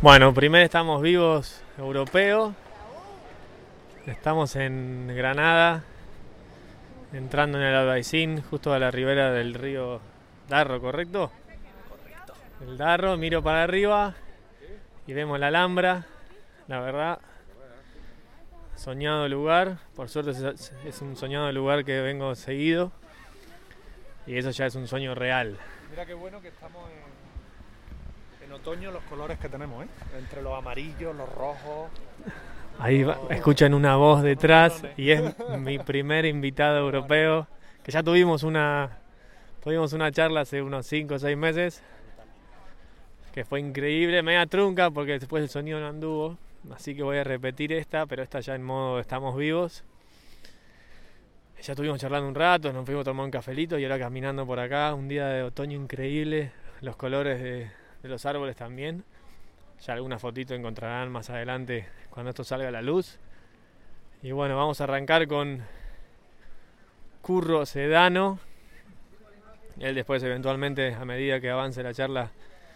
bueno. Primero estamos vivos europeos. Estamos en Granada, entrando en el Albaicín, justo a la ribera del río Darro, ¿correcto? Correcto. El Darro, miro para arriba y vemos la Alhambra. La verdad, soñado lugar. Por suerte es- un soñado lugar que vengo seguido. Y eso ya es un sueño real. Mira qué bueno que estamos en otoño los colores que tenemos, ¿eh? Entre los amarillos, los rojos. Ahí va- escuchan una voz detrás y es mi primer invitado europeo, que ya tuvimos una tuvimos una charla hace unos 5 o 6 meses, que fue increíble, media trunca porque después el sonido no anduvo, así que voy a repetir esta, pero esta ya en modo estamos vivos. Ya estuvimos charlando un rato, nos fuimos a tomar un cafelito y ahora caminando por acá, un día de otoño increíble, los colores de, de los árboles también. Ya alguna fotito encontrarán más adelante cuando esto salga a la luz. Y bueno, vamos a arrancar con Curro Sedano. Él después eventualmente, a medida que avance la charla,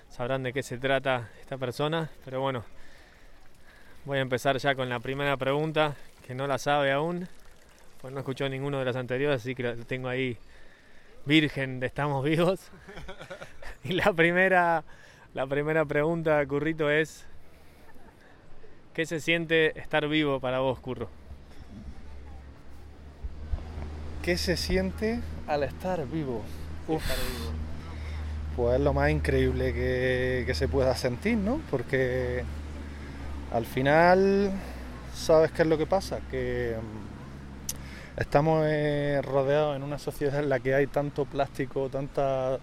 sabrán de qué se trata esta persona. Pero bueno, voy a empezar ya con la primera pregunta, que no la sabe aún, pues no escuchó ninguno de las anteriores, así que la tengo ahí virgen de estamos vivos. Y la primera, la primera pregunta, Currito, es ¿qué se siente estar vivo para vos, Curro? ¿Qué se siente al estar vivo? Uf, pues es lo más increíble que, que se pueda sentir, ¿no? Porque al final, ¿sabes qué es lo que pasa? Que mm, estamos eh, rodeados en una sociedad en la que hay tanto plástico, tanta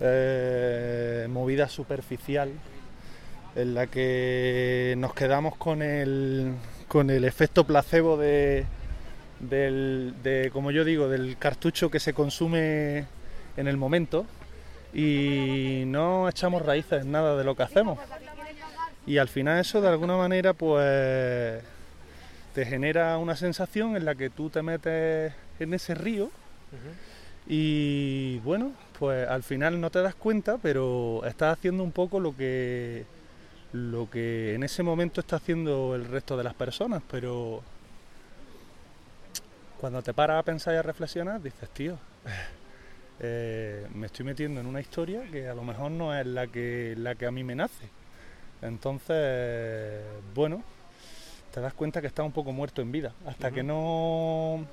eh, movida superficial, en la que nos quedamos con el, con el efecto placebo de, del, de, como yo digo, del cartucho que se consume en el momento y no echamos raíces en nada de lo que hacemos. Y al final eso de alguna manera pues te genera una sensación en la que tú te metes en ese río y bueno, pues al final no te das cuenta, pero estás haciendo un poco lo que lo que en ese momento está haciendo el resto de las personas, pero cuando te paras a pensar y a reflexionar, dices, tío, eh, me estoy metiendo en una historia que a lo mejor no es la que, la que a mí me nace. Entonces, bueno, te das cuenta que estás un poco muerto en vida. Hasta que no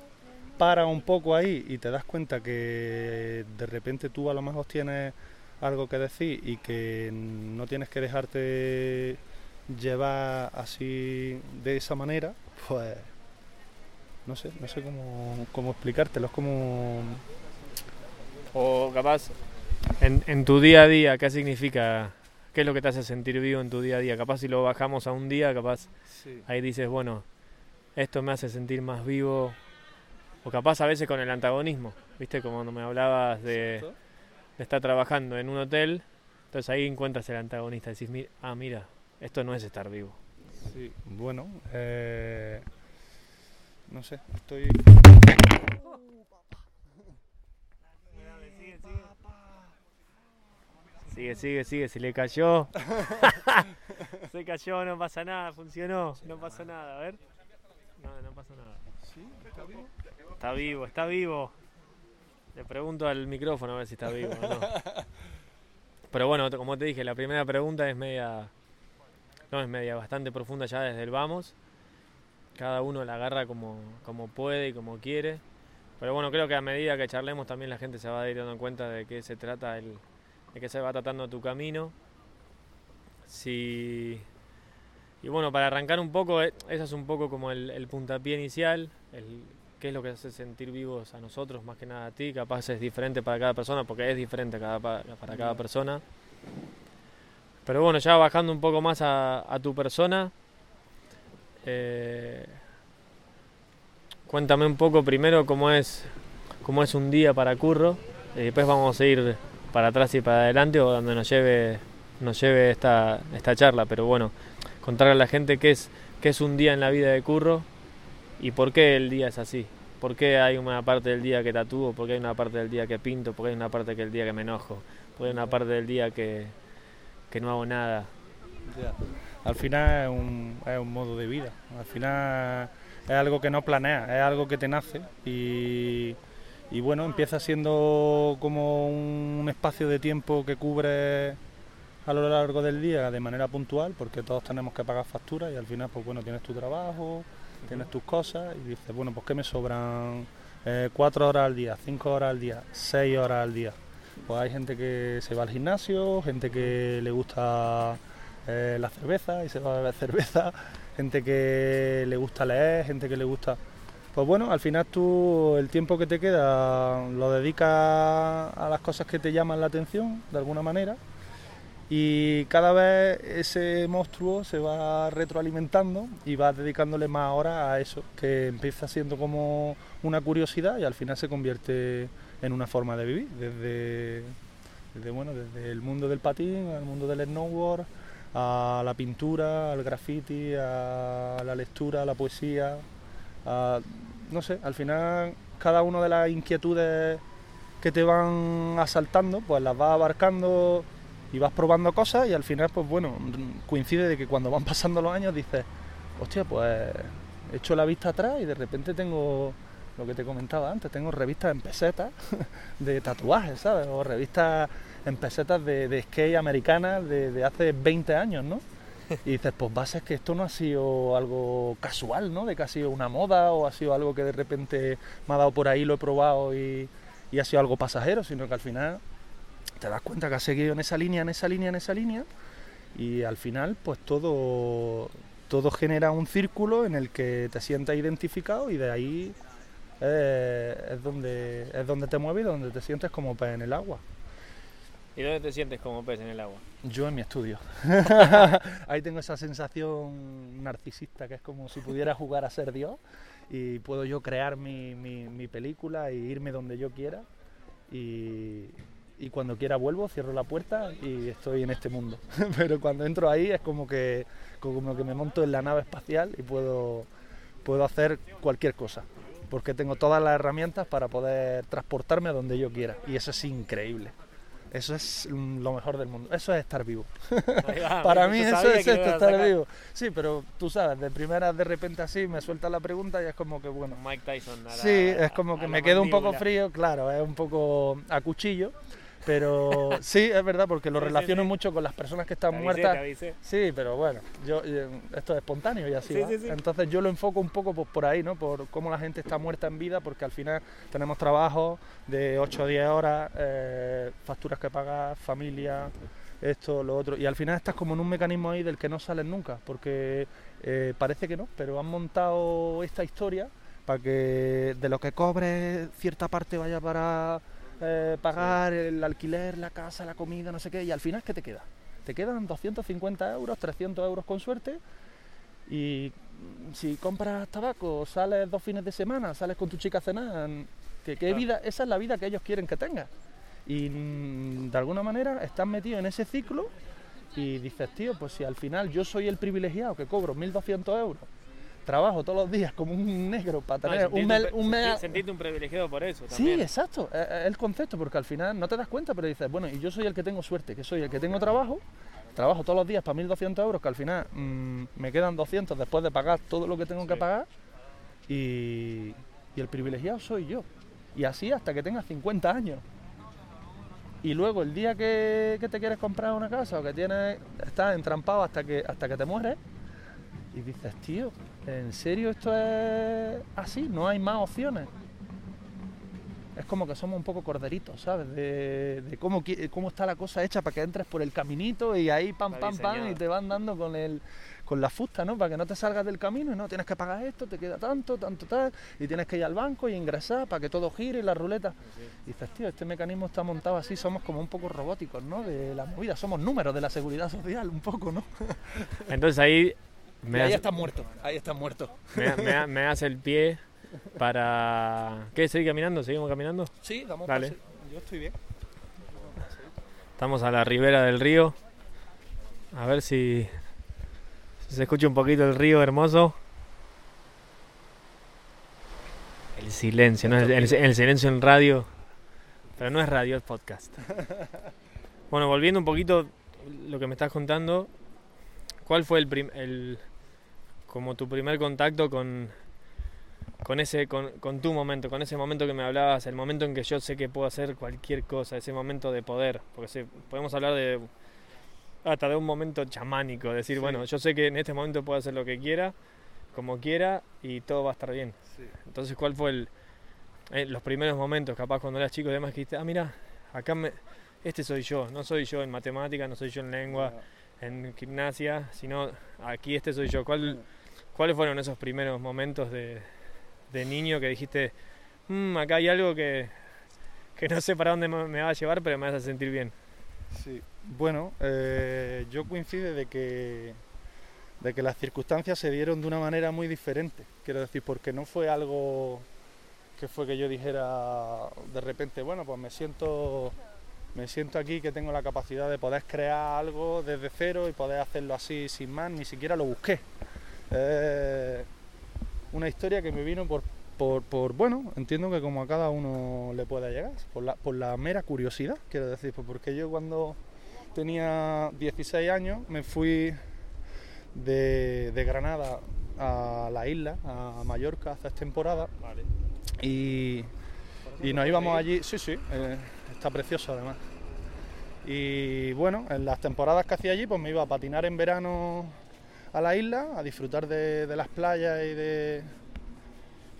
paras un poco ahí y te das cuenta que de repente tú a lo mejor tienes algo que decir y que no tienes que dejarte llevar así de esa manera, pues no sé, no sé cómo, cómo explicártelo, es como O capaz, en, en tu día a día, ¿qué significa? ¿Qué es lo que te hace sentir vivo en tu día a día? Capaz si lo bajamos a un día, capaz ahí dices, bueno, esto me hace sentir más vivo. O capaz a veces con el antagonismo, ¿viste? Como cuando me hablabas de, estar trabajando en un hotel, entonces ahí encuentras el antagonista, decís, "Mi- ah, mira, esto no es estar vivo. Sí, bueno, eh, no sé, estoy... Sigue, sigue, sigue, se le cayó. se cayó, no pasa nada, funcionó, no pasa nada, a ver. No, no pasa nada. ¿Sí? ¿Está vivo? Está vivo. Le pregunto al micrófono a ver si está vivo o no. Pero bueno, como te dije, la primera pregunta es media. No es media, bastante profunda ya desde el vamos. Cada uno la agarra como, como puede y como quiere. Pero bueno, creo que a medida que charlemos también la gente se va a ir dando cuenta de qué se trata el, de qué se va tratando tu camino. Si, y bueno, para arrancar un poco, eh, eso es un poco como el, el puntapié inicial, el, qué es lo que hace sentir vivos a nosotros, más que nada a ti, capaz es diferente para cada persona, porque es diferente cada, para cada persona. Pero bueno, ya bajando un poco más a, a tu persona, eh, cuéntame un poco primero cómo es, cómo es un día para Curro, y después vamos a ir para atrás y para adelante o donde nos lleve, nos lleve esta, esta charla, pero bueno, contarle a la gente qué es, qué es un día en la vida de Curro y por qué el día es así. ¿Por qué hay una parte del día que tatúo? ¿Por qué hay una parte del día que pinto? ¿Por qué hay una parte del día que me enojo? Puede una parte del día que, que no hago nada. Al final es un, es un modo de vida. Al final es algo que no planeas, es algo que te nace y, y bueno, empieza siendo como un espacio de tiempo que cubre a lo largo del día de manera puntual, porque todos tenemos que pagar facturas y al final, pues bueno, tienes tu trabajo, tienes tus cosas y dices, bueno, pues que me sobran eh, cuatro horas al día, cinco horas al día, seis horas al día. Pues hay gente que se va al gimnasio, gente que le gusta eh, la cerveza y se va a beber cerveza, gente que le gusta leer, gente que le gusta... Pues bueno, al final tú el tiempo que te queda lo dedicas a las cosas que te llaman la atención, de alguna manera, y cada vez ese monstruo se va retroalimentando y vas dedicándole más horas a eso, que empieza siendo como una curiosidad y al final se convierte en una forma de vivir, desde, desde, bueno, desde el mundo del patín, al mundo del snowboard, a la pintura, al graffiti, a la lectura, a la poesía, no sé, al final cada una de las inquietudes que te van asaltando, pues las vas abarcando y vas probando cosas y al final, pues bueno, coincide de que cuando van pasando los años dices, hostia, pues he hecho la vista atrás y de repente tengo lo que te comentaba antes, tengo revistas en pesetas de tatuajes, ¿sabes? O revistas en pesetas de, de skate americanas de, hace 20 años, ¿no? Y dices, pues va a ser que esto no ha sido algo casual, ¿no? De que ha sido una moda o ha sido algo que de repente me ha dado por ahí, lo he probado y, y ha sido algo pasajero, sino que al final te das cuenta que has seguido en esa línea, en esa línea, en esa línea, y al final, pues todo, todo genera un círculo en el que te sientas identificado y de ahí eh, es, donde, es donde te mueves y donde te sientes como pez en el agua. ¿Y dónde te sientes como pez en el agua? Yo en mi estudio. Ahí tengo esa sensación narcisista que es como si pudiera jugar a ser Dios y puedo yo crear mi, mi, mi película e irme donde yo quiera y, y cuando quiera vuelvo, cierro la puerta y estoy en este mundo. Pero cuando entro ahí es como que, como que me monto en la nave espacial y puedo, puedo hacer cualquier cosa, porque tengo todas las herramientas para poder transportarme a donde yo quiera y eso es increíble. Eso es lo mejor del mundo. Eso es estar vivo. Para mí eso es esto, estar vivo. Sí, pero tú sabes, de primera de repente así me suelta la pregunta y es como que bueno. Mike Tyson. sí, es como que me quedo un poco frío, claro, es un poco a cuchillo pero sí, es verdad, porque lo relaciono mucho con las personas que están muertas. Sí, pero bueno, yo, esto es espontáneo y así. Entonces yo lo enfoco un poco por, ahí, ¿no? Por cómo la gente está muerta en vida, porque al final tenemos trabajo de 8 o 10 horas, eh, facturas que pagar, familia, esto, lo otro. Y al final estás como en un mecanismo ahí del que no sales nunca, porque eh, parece que no, pero han montado esta historia para que de lo que cobres cierta parte vaya para eh, pagar el alquiler, la casa, la comida, no sé qué, y al final, ¿qué te queda? Te quedan 250 euros, 300 euros con suerte, y si compras tabaco, sales dos fines de semana, sales con tu chica a cenar, que, qué vida, esa es la vida que ellos quieren que tengas. Y mm, de alguna manera estás metido en ese ciclo y dices, tío, pues si al final yo soy el privilegiado que cobro 1.200 euros trabajo todos los días como un negro para tener un, mes... Un Sentirte un privilegiado por eso. También. Sí, exacto, es el concepto, porque al final no te das cuenta, pero dices, bueno, y yo soy el que tengo suerte, que soy el que tengo trabajo, trabajo todos los días para 1.200 euros, que al final mm, me quedan 200 después de pagar todo lo que tengo que pagar, y, y el privilegiado soy yo. Y así hasta que tengas 50 años. Y luego el día que, que, te quieres comprar una casa o que tienes, estás entrampado hasta que, hasta que te mueres, y dices, tío, ¿en serio esto es así? No hay más opciones. Es como que somos un poco corderitos, ¿sabes? De, cómo, cómo está la cosa hecha para que entres por el caminito y ahí pam, pam, pam y te van dando con el con la fusta, ¿no? Para que no te salgas del camino y no tienes que pagar esto, te queda tanto, tanto, tal, y tienes que ir al banco y ingresar para que todo gire y la ruleta. Y dices, tío, este mecanismo está montado así, somos como un poco robóticos, ¿no? De la movida, somos números de la seguridad social, un poco, ¿no? Entonces ahí ahí está muerto, ahí está muerto. Me, hace el pie para... ¿Qué? ¿Seguir caminando? ¿Seguimos caminando? Sí, vamos Dale. Yo estoy bien. Estamos a la ribera del río. A ver si, se escucha un poquito el río hermoso. El silencio, ¿no? El, el, silencio en radio. Pero no es radio, es podcast. Bueno, volviendo un poquito lo que me estás contando, ¿cuál fue el, el como tu primer contacto con, con ese con, con, tu momento, con ese momento que me hablabas, el momento en que yo sé que puedo hacer cualquier cosa, ese momento de poder, porque podemos hablar de hasta de un momento chamánico, decir, bueno, yo sé que en este momento puedo hacer lo que quiera, como quiera y todo va a estar bien. Entonces, ¿cuál fue el eh, los primeros momentos, capaz cuando eras chico y demás, que dijiste, ah, mira, acá me, este soy yo, no soy yo en matemática, no soy yo en lengua, en gimnasia, sino aquí este soy yo. ¿Cuál, ¿Cuáles fueron esos primeros momentos de, de niño que dijiste, mmm, acá hay algo que, que no sé para dónde me va a llevar, pero me hace sentir bien? Sí, bueno, eh, yo coincide de que, de que las circunstancias se dieron de una manera muy diferente, quiero decir, porque no fue algo que fue que yo dijera de repente, bueno, pues me siento me siento aquí que tengo la capacidad de poder crear algo desde cero y poder hacerlo así sin más, ni siquiera lo busqué. Una historia que me vino por, por, bueno, entiendo que como a cada uno le pueda llegar, por la, por la mera curiosidad, quiero decir, pues porque yo cuando tenía 16 años me fui de, de Granada a la isla, a Mallorca, hace temporada. Y, y nos íbamos allí, sí, sí, eh, está precioso además. Y bueno, en las temporadas que hacía allí, pues me iba a patinar en verano a la isla, a disfrutar de, las playas y, de,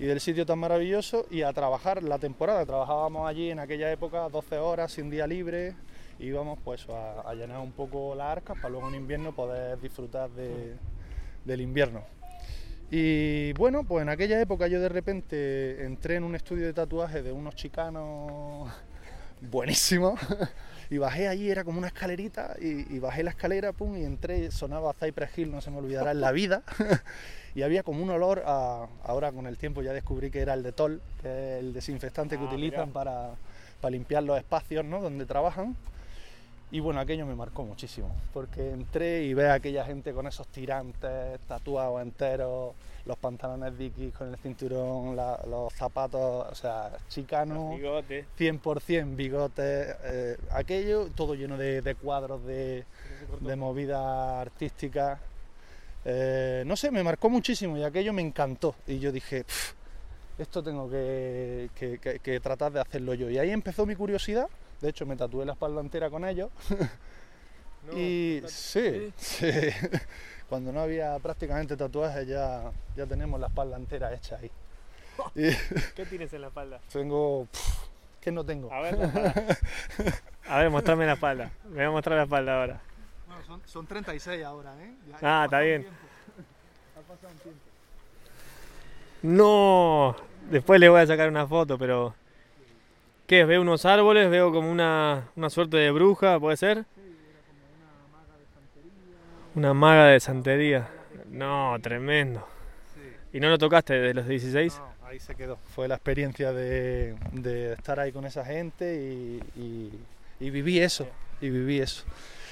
y del sitio tan maravilloso y a trabajar la temporada. Trabajábamos allí en aquella época 12 horas sin día libre, íbamos pues a, llenar un poco las arcas para luego en invierno poder disfrutar de, del invierno. Y bueno, pues en aquella época yo de repente entré en un estudio de tatuaje de unos chicanos buenísimos y bajé allí, era como una escalerita y, bajé la escalera, pum, y entré, sonaba Cypress Hill, no se me olvidará en la vida. y había como un olor a, ahora con el tiempo ya descubrí que era el Detol, que es el desinfectante que ah, utilizan para, para, limpiar los espacios ¿no? donde trabajan. Y bueno, aquello me marcó muchísimo, porque entré y ve a aquella gente con esos tirantes tatuados enteros, los pantalones Dickies con el cinturón, los zapatos, o sea, chicanos, 100% bigotes, eh, aquello todo lleno de, cuadros, de, de movida artística. Eh, no sé, me marcó muchísimo y aquello me encantó. Y yo dije, esto tengo que, que tratar de hacerlo yo. Y ahí empezó mi curiosidad de hecho, me tatué la espalda entera con ellos. y sí, sí, cuando no había prácticamente tatuajes ya, ya tenemos la espalda entera hecha ahí. ¿Qué tienes en la espalda? Tengo... ¿Qué no tengo? A ver, a ver, mostrame la espalda. Me voy a mostrar la espalda ahora. Bueno, son, 36 ahora, ¿eh? ah, está bien. Ha pasado un tiempo. No, después le voy a sacar una foto, pero ¿Qué es? Veo unos árboles, veo como una, una suerte de bruja, ¿puede ser? Sí, era como una maga de santería. Una maga de santería. No, tremendo. ¿Y no lo tocaste desde los 16? No, ahí se quedó. Fue la experiencia de, de estar ahí con esa gente y, y, viví eso. Y viví eso.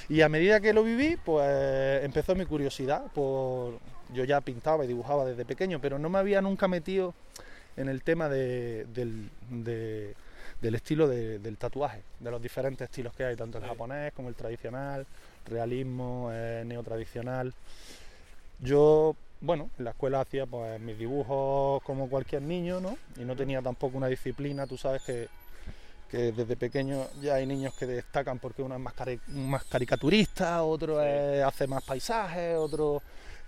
Y a medida que lo viví, pues empezó mi curiosidad por... Yo ya pintaba y dibujaba desde pequeño, pero no me había nunca metido en el tema de, del, de del estilo del tatuaje, de los diferentes estilos que hay, tanto el japonés como el tradicional, realismo, eh, neotradicional. Yo, bueno, en la escuela hacía pues mis dibujos como cualquier niño, ¿no? Y no tenía tampoco una disciplina, tú sabes que, desde pequeño ya hay niños que destacan porque uno es más, más caricaturista, otro hace más paisajes, otro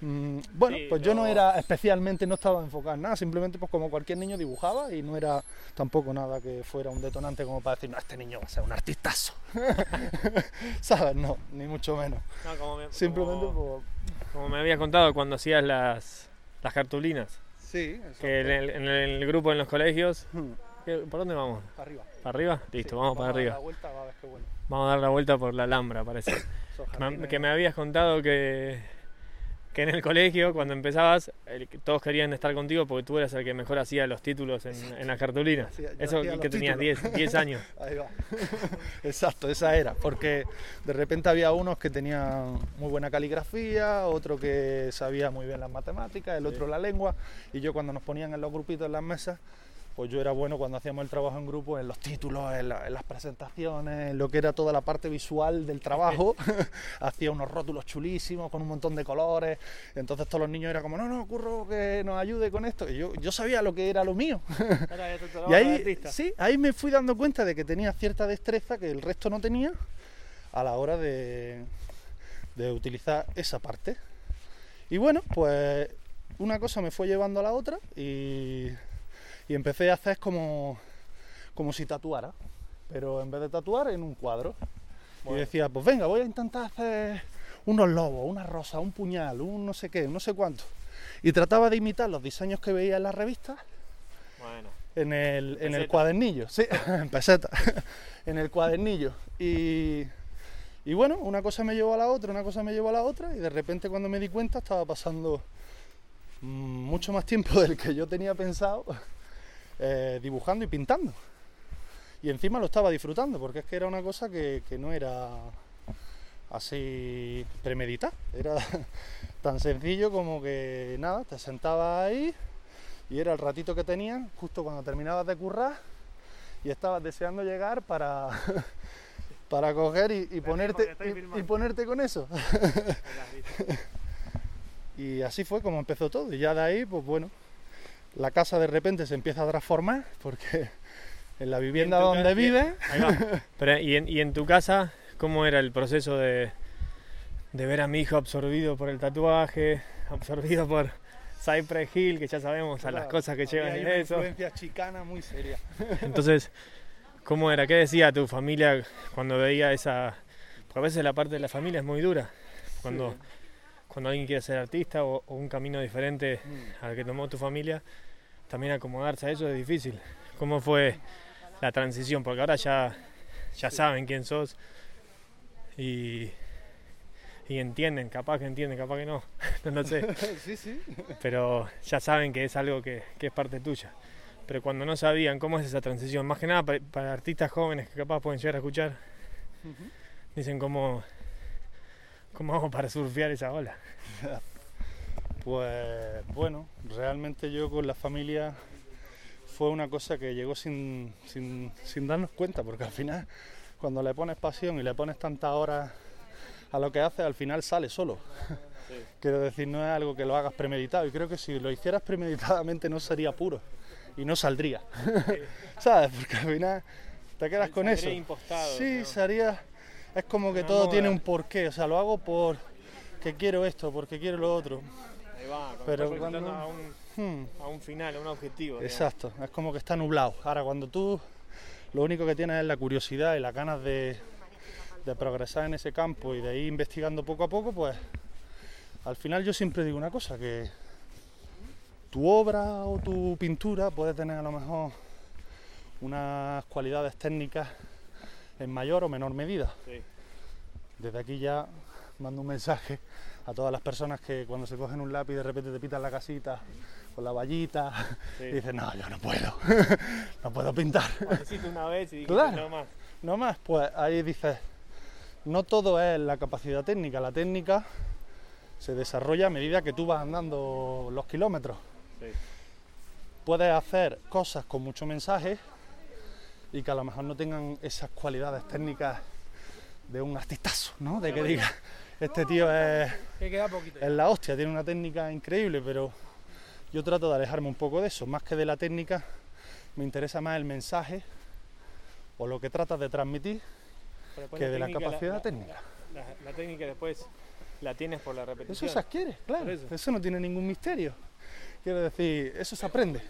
Mm, bueno, pues yo no era especialmente, no estaba enfocado en nada, simplemente pues como cualquier niño dibujaba y no era tampoco nada que fuera un detonante como para decir, no, este niño va a ser un artistazo. ¿Sabes? No, ni mucho menos. simplemente como, pues, como me habías contado cuando hacías las, las cartulinas. Sí, Que en el, grupo en los colegios. Hmm. ¿Por dónde vamos? Para arriba. ¿Para arriba? Listo, vamos, para arriba. Vamos a dar la vuelta por la Alhambra, parece. que me habías contado que que en el colegio, cuando empezabas, todos querían estar contigo porque tú eras el que mejor hacía los títulos en, las cartulinas. Eso que tenías 10, años. Ahí va. Exacto, esa era. Porque de repente había unos que tenían muy buena caligrafía, otro que sabía muy bien las matemáticas, el otro la lengua. Y yo cuando nos ponían en los grupitos en las mesas, pues yo era bueno cuando hacíamos el trabajo en grupo, en los títulos, en, las presentaciones, en lo que era toda la parte visual del trabajo. Hacía unos rótulos chulísimos con un montón de colores. Entonces todos los niños eran como, no, no, curro que nos ayude con esto. Y yo, yo sabía lo que era lo mío. y ahí, sí, ahí me fui dando cuenta de que tenía cierta destreza que el resto no tenía a la hora de, de utilizar esa parte. Y bueno, pues una cosa me fue llevando a la otra y y empecé a hacer como, como si tatuara, pero en vez de tatuar en un cuadro. Y decía, pues venga, voy a intentar hacer unos lobos, una rosa, un puñal, un no sé qué, no sé cuánto. Y trataba de imitar los diseños que veía en las revistas en, el, en el cuadernillo, sí, en peseta, en el cuadernillo. Y, y bueno, una cosa me llevó a la otra, una cosa me llevó a la otra, y de repente cuando me di cuenta estaba pasando mm, mucho más tiempo del que yo tenía pensado eh, dibujando y pintando. Y encima lo estaba disfrutando, porque es que era una cosa que, no era así premeditada. Era tan sencillo como que nada, te sentabas ahí y era el ratito que tenías, justo cuando terminabas de currar y estabas deseando llegar para, para coger y, ponerte, y, ponerte con eso. y así fue como empezó todo. Y ya de ahí, pues bueno, la casa de repente se empieza a transformar porque en la vivienda donde vive... ¿y, en, tu casa cómo era el proceso de, ver a mi hijo absorbido por el tatuaje, absorbido por Cypress Hill, que ya sabemos a las cosas que llevan en eso? influencia chicana muy seria. Entonces, ¿cómo era? ¿Qué decía tu familia cuando veía esa...? Porque a veces la parte de la familia es muy dura. Cuando cuando alguien quiere ser artista o, un camino diferente mm. al que tomó tu familia, también acomodarse a eso es difícil. ¿Cómo fue la transición? Porque ahora ya, ya saben quién sos y, y entienden, capaz que entienden, capaz que no, no sé. sí, sí. Pero ya saben que es algo que, que, es parte tuya. Pero cuando no sabían cómo es esa transición, más que nada para, artistas jóvenes que capaz pueden llegar a escuchar, dicen cómo ¿Cómo hago para surfear esa ola? pues bueno, realmente yo con la familia fue una cosa que llegó sin, sin, darnos cuenta, porque al final cuando le pones pasión y le pones tantas horas a lo que haces, al final sale solo. Quiero decir, no es algo que lo hagas premeditado y creo que si lo hicieras premeditadamente no sería puro y no saldría. ¿Sabes? Porque al final te quedas con eso. sí, sería es como que todo tiene un porqué, o sea, lo hago por que quiero esto, porque quiero lo otro. Ahí va, pero cuando a un, hmm. a un final, a un objetivo. Exacto, es como que está nublado. Ahora, cuando tú lo único que tienes es la curiosidad y las ganas de, de progresar en ese campo y de ir investigando poco a poco, pues al final yo siempre digo una cosa, que tu obra o tu pintura puede tener a lo mejor unas cualidades técnicas en mayor o menor medida. Desde aquí ya mando un mensaje a todas las personas que cuando se cogen un lápiz de repente te pitan la casita con la vallita y dicen, no, yo no puedo, no puedo pintar. una vez y no más. No más, pues ahí dices, no todo es la capacidad técnica, la técnica se desarrolla a medida que tú vas andando los kilómetros. Puedes hacer cosas con mucho mensaje y que a lo mejor no tengan esas cualidades técnicas de un artistazo, ¿no? De que diga, este tío es, es la hostia, tiene una técnica increíble, pero yo trato de alejarme un poco de eso, más que de la técnica, me interesa más el mensaje o lo que tratas de transmitir que de la capacidad técnica. La, técnica después la tienes por la repetición. Eso se adquiere, claro, eso. no tiene ningún misterio. Quiero decir, eso se aprende.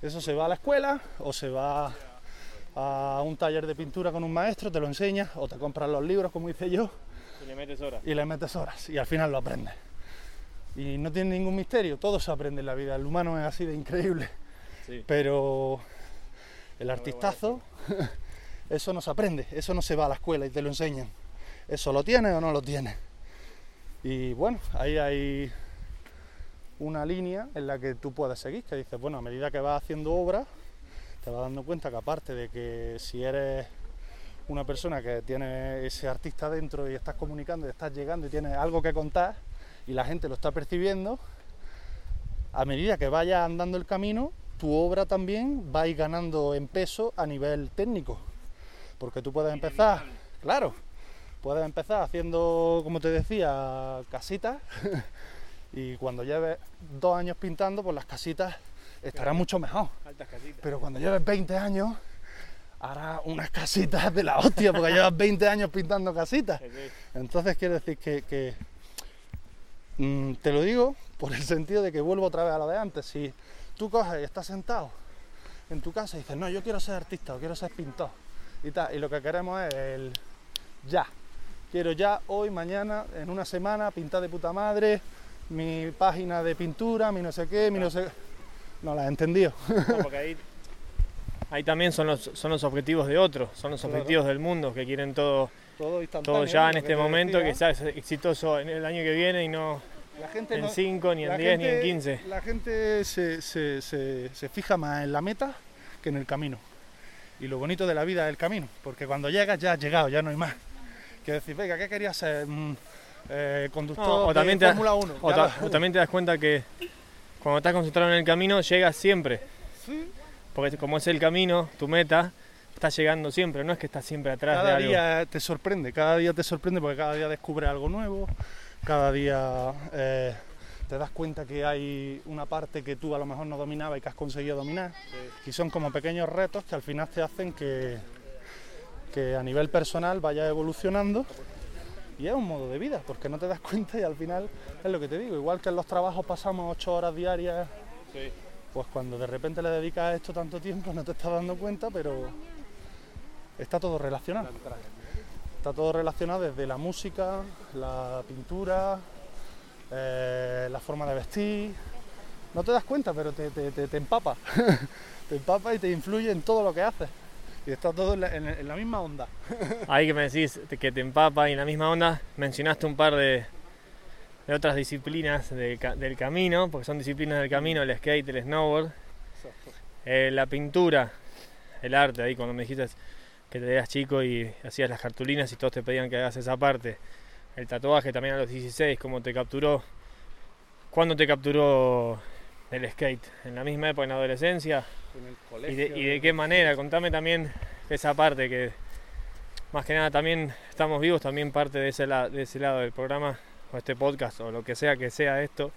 Eso se va a la escuela o se va a un taller de pintura con un maestro, te lo enseña o te compras los libros, como hice yo. Y le metes horas. Y le metes horas y al final lo aprendes. Y no tiene ningún misterio, todo se aprende en la vida. El humano es así de increíble. Pero el artistazo, eso no se aprende, eso no se va a la escuela y te lo enseñan. Eso lo tiene o no lo tiene. Y bueno, ahí hay una línea en la que tú puedes seguir, que dices, bueno, a medida que vas haciendo obras, te vas dando cuenta que aparte de que si eres una persona que tiene ese artista dentro y estás comunicando y estás llegando y tienes algo que contar y la gente lo está percibiendo, a medida que vayas andando el camino, tu obra también va a ir ganando en peso a nivel técnico. Porque tú puedes empezar, claro, puedes empezar haciendo, como te decía, casitas y cuando lleves dos años pintando, pues las casitas estarán mucho mejor. Pero cuando lleves 20 años, harás unas casitas de la hostia, porque llevas 20 años pintando casitas. Entonces quiere decir que, mm, te lo digo por el sentido de que vuelvo otra vez a lo de antes. Si tú coges y estás sentado en tu casa y dices, no, yo quiero ser artista o quiero ser pintor y tal, y lo que queremos es el ya. Quiero ya, hoy, mañana, en una semana, pintar de puta madre, mi página de pintura, mi no sé qué, mi no sé... No la he entendido. porque ahí, también son los, son los objetivos de otros, son los objetivos del mundo, que quieren todo, todo, ya en este momento, que sea exitoso en el año que viene y no la gente en 5, ni en 10, ni en 15. La gente se, se, se, fija más en la meta que en el camino. Y lo bonito de la vida es el camino, porque cuando llegas ya has llegado, ya no hay más. Que decir, venga, ¿qué querías ser? Mm, eh, conductor o también de Fórmula 1. O, también te das cuenta que cuando estás concentrado en el camino, llegas siempre. Porque como es el camino, tu meta, estás llegando siempre, no es que estás siempre atrás cada de algo. día te sorprende, cada día te sorprende porque cada día descubres algo nuevo, cada día eh, te das cuenta que hay una parte que tú a lo mejor no dominabas y que has conseguido dominar. Y son como pequeños retos que al final te hacen que, que a nivel personal vayas evolucionando. Y es un modo de vida, porque no te das cuenta y al final es lo que te digo. Igual que en los trabajos pasamos ocho horas diarias, pues cuando de repente le dedicas a esto tanto tiempo no te estás dando cuenta, pero está todo relacionado. Está todo relacionado desde la música, la pintura, eh, la forma de vestir. No te das cuenta, pero te, te, empapa. te empapa y te influye en todo lo que haces. Y está todo en la, misma onda. Ahí que me decís que te empapa y en la misma onda, mencionaste un par de, otras disciplinas del camino, porque son disciplinas del camino, el skate, el snowboard, eh, la pintura, el arte, ahí cuando me dijiste que te eras chico y hacías las cartulinas y todos te pedían que hagas esa parte. El tatuaje también a los 16, ¿cómo te capturó? ¿Cuándo te capturó el skate? ¿En la misma época, en la adolescencia? En el colegio. ¿Y de, qué manera? Contame también esa parte que más que nada también estamos vivos, también parte de ese, de ese lado del programa o este podcast o lo que sea que sea esto.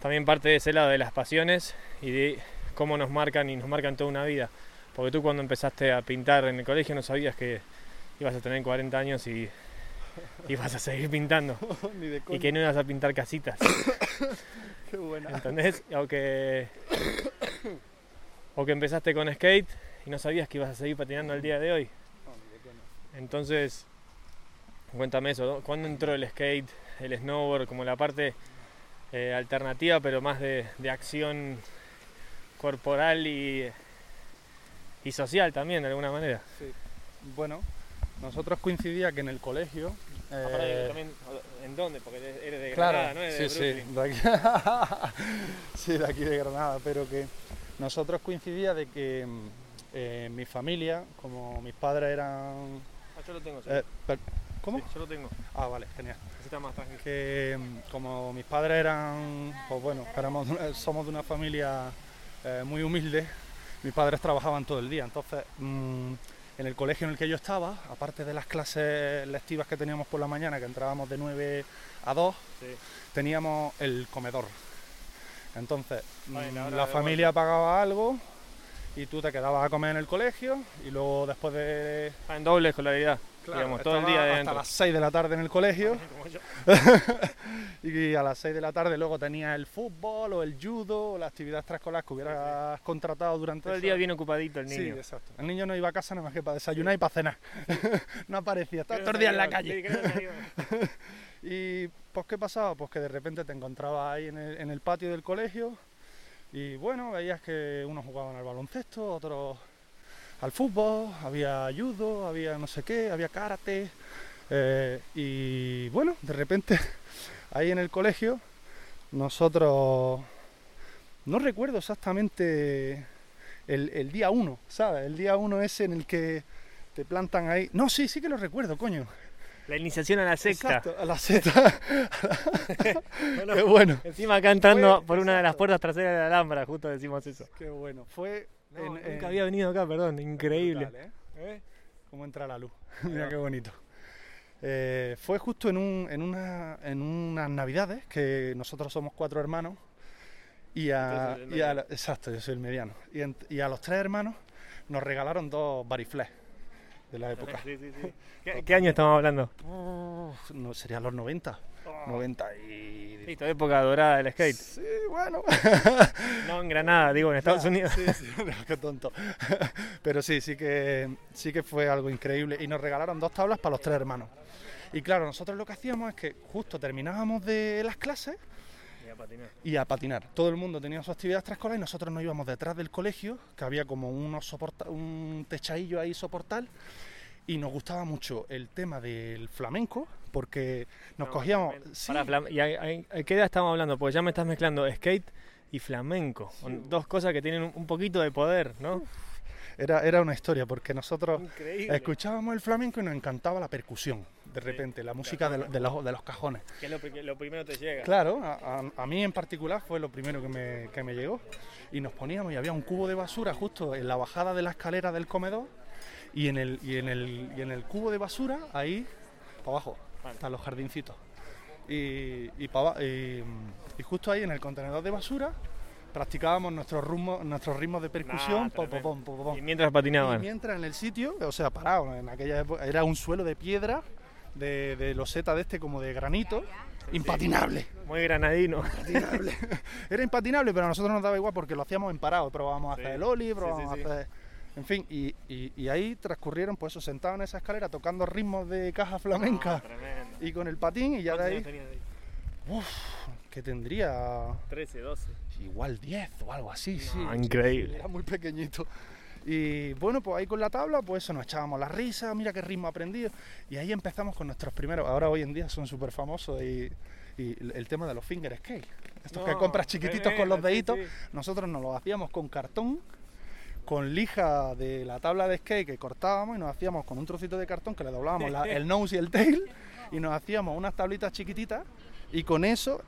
También parte de ese lado de las pasiones y de cómo nos marcan y nos marcan toda una vida. Porque tú cuando empezaste a pintar en el colegio no sabías que ibas a tener 40 años y ibas a seguir pintando. y que no ibas a pintar casitas. Qué buena. ¿Entendés? O que, o que empezaste con skate y no sabías que ibas a seguir patinando el día de hoy. Entonces, cuéntame eso. ¿Cuándo entró el skate, el snowboard, como la parte eh, alternativa, pero más de, de acción corporal y y social también, de alguna manera. Sí. Bueno, nosotros coincidía que en el colegio. Ah, eh, ¿En dónde? Porque eres de Granada, ¿no? sí, sí, de aquí, sí, de aquí de Granada, pero que nosotros coincidía de que eh, mi familia, como mis padres eran. Ah, yo lo tengo, sí. Eh, ¿Cómo? Sí, yo lo tengo. Ah, vale, genial. Más tranquilo. Que como mis padres eran, pues bueno, somos de una familia muy humilde, mis padres trabajaban todo el día, entonces mm, en el colegio en el que yo estaba, aparte de las clases lectivas que teníamos por la mañana, que entrábamos de 9 a 2, teníamos el comedor. Entonces, mm, la, familia pagaba algo y tú te quedabas a comer en el colegio y luego después de... Ah, en doble escolaridad todo el día hasta las 6 de la tarde en el colegio. y a las 6 de la tarde luego tenía el fútbol o el judo o la actividad extraescolar que hubieras contratado durante todo el día bien ocupadito el niño. Sí, exacto. El niño no iba a casa nada más que para desayunar y para cenar. no aparecía, estaba todo el día en la calle. y pues qué pasaba, pues que de repente te encontrabas ahí en el, en el patio del colegio y bueno, veías que unos jugaban al baloncesto, otros al fútbol, había judo, había no sé qué, había karate. Eh, y bueno, de repente ahí en el colegio nosotros, no recuerdo exactamente el, día uno, ¿sabes? El día uno ese en el que te plantan ahí. No, sí, sí que lo recuerdo, coño. La iniciación a la secta. Exacto, a la secta. Qué bueno. Encima acá entrando por una de las puertas traseras de la Alhambra, justo decimos eso. Qué bueno. Fue. No, en- nunca había venido acá, perdón, increíble. brutal, ¿eh? ¿Eh? Cómo entra la luz. Mira qué bonito. Eh, fue justo en, un, en, una, en unas navidades que nosotros somos cuatro hermanos y a, y exacto, yo soy el mediano. Y, en- y a los tres hermanos nos regalaron dos bariflés de la época. Sí, sí, sí. ¿Qué, qué año estamos hablando? No, serían los 90. 90 y... Listo, época dorada del skate. Sí, bueno. No en Granada, digo, en Estados Unidos. Sí, sí, qué tonto. Pero sí, sí que, sí que fue algo increíble. Y nos regalaron dos tablas para los tres hermanos. Y claro, nosotros lo que hacíamos es que justo terminábamos de las clases Y a patinar. y a patinar. Todo el mundo tenía su actividad extraescolar y nosotros nos íbamos detrás del colegio, que había como unos soporta- un techadillo ahí soportal. Y nos gustaba mucho el tema del flamenco, porque nos No, cogíamos... sí, Pará, flam- ¿Y a, qué edad estamos hablando? Porque ya me estás mezclando skate y flamenco. Dos cosas que tienen un, poquito de poder, ¿no? era, era una historia, porque nosotros... Increíble. Escuchábamos el flamenco y nos encantaba la percusión, de repente, la música de, lo- de los, de los cajones. Que es lo, lo primero que te llega. Claro, a, a- a mí en particular fue lo primero que me, que me llegó. Y nos poníamos y había un cubo de basura justo en la bajada de la escalera del comedor y en el, y en el, y en el cubo de basura, ahí, para abajo, Vale. están los jardincitos. Y, y, pa aba- y- y justo ahí en el contenedor de basura practicábamos nuestros ritmos, nuestros ritmos de percusión. Nah, pom, pom, tremendo. pom, pom, pom. Y mientras Y patinaban. mientras en el sitio, o sea, parado, en aquella época, era un suelo de piedra, de, de loseta de este como de granito, impatinable. Muy granadino. impatinable. era impatinable, pero a nosotros nos daba igual porque lo hacíamos en parado, probábamos a Sí. hacer el oli, Sí, probábamos sí, sí. a hacer... En fin, y, y- y ahí transcurrieron, pues eso, sentados en esa escalera, tocando ritmos de caja flamenca y con el patín, y ya de ¿Cuántos ahí, ahí? que tendría 13, 12. igual 10 o algo así, sí. Ah, increíble. Era muy pequeñito. Y bueno, pues ahí con la tabla, pues eso, nos echábamos la risa, mira qué ritmo aprendido. Y ahí empezamos con nuestros primeros. Ahora hoy en día son súper famosos y, y el tema de los finger skate. Estos que No, compras chiquititos con los sí, deditos. sí. Nosotros nos los hacíamos con cartón, con lija de la tabla de skate que cortábamos y nos hacíamos con un trocito de cartón que le doblábamos la- el nose y el tail y nos hacíamos unas tablitas chiquititas y con eso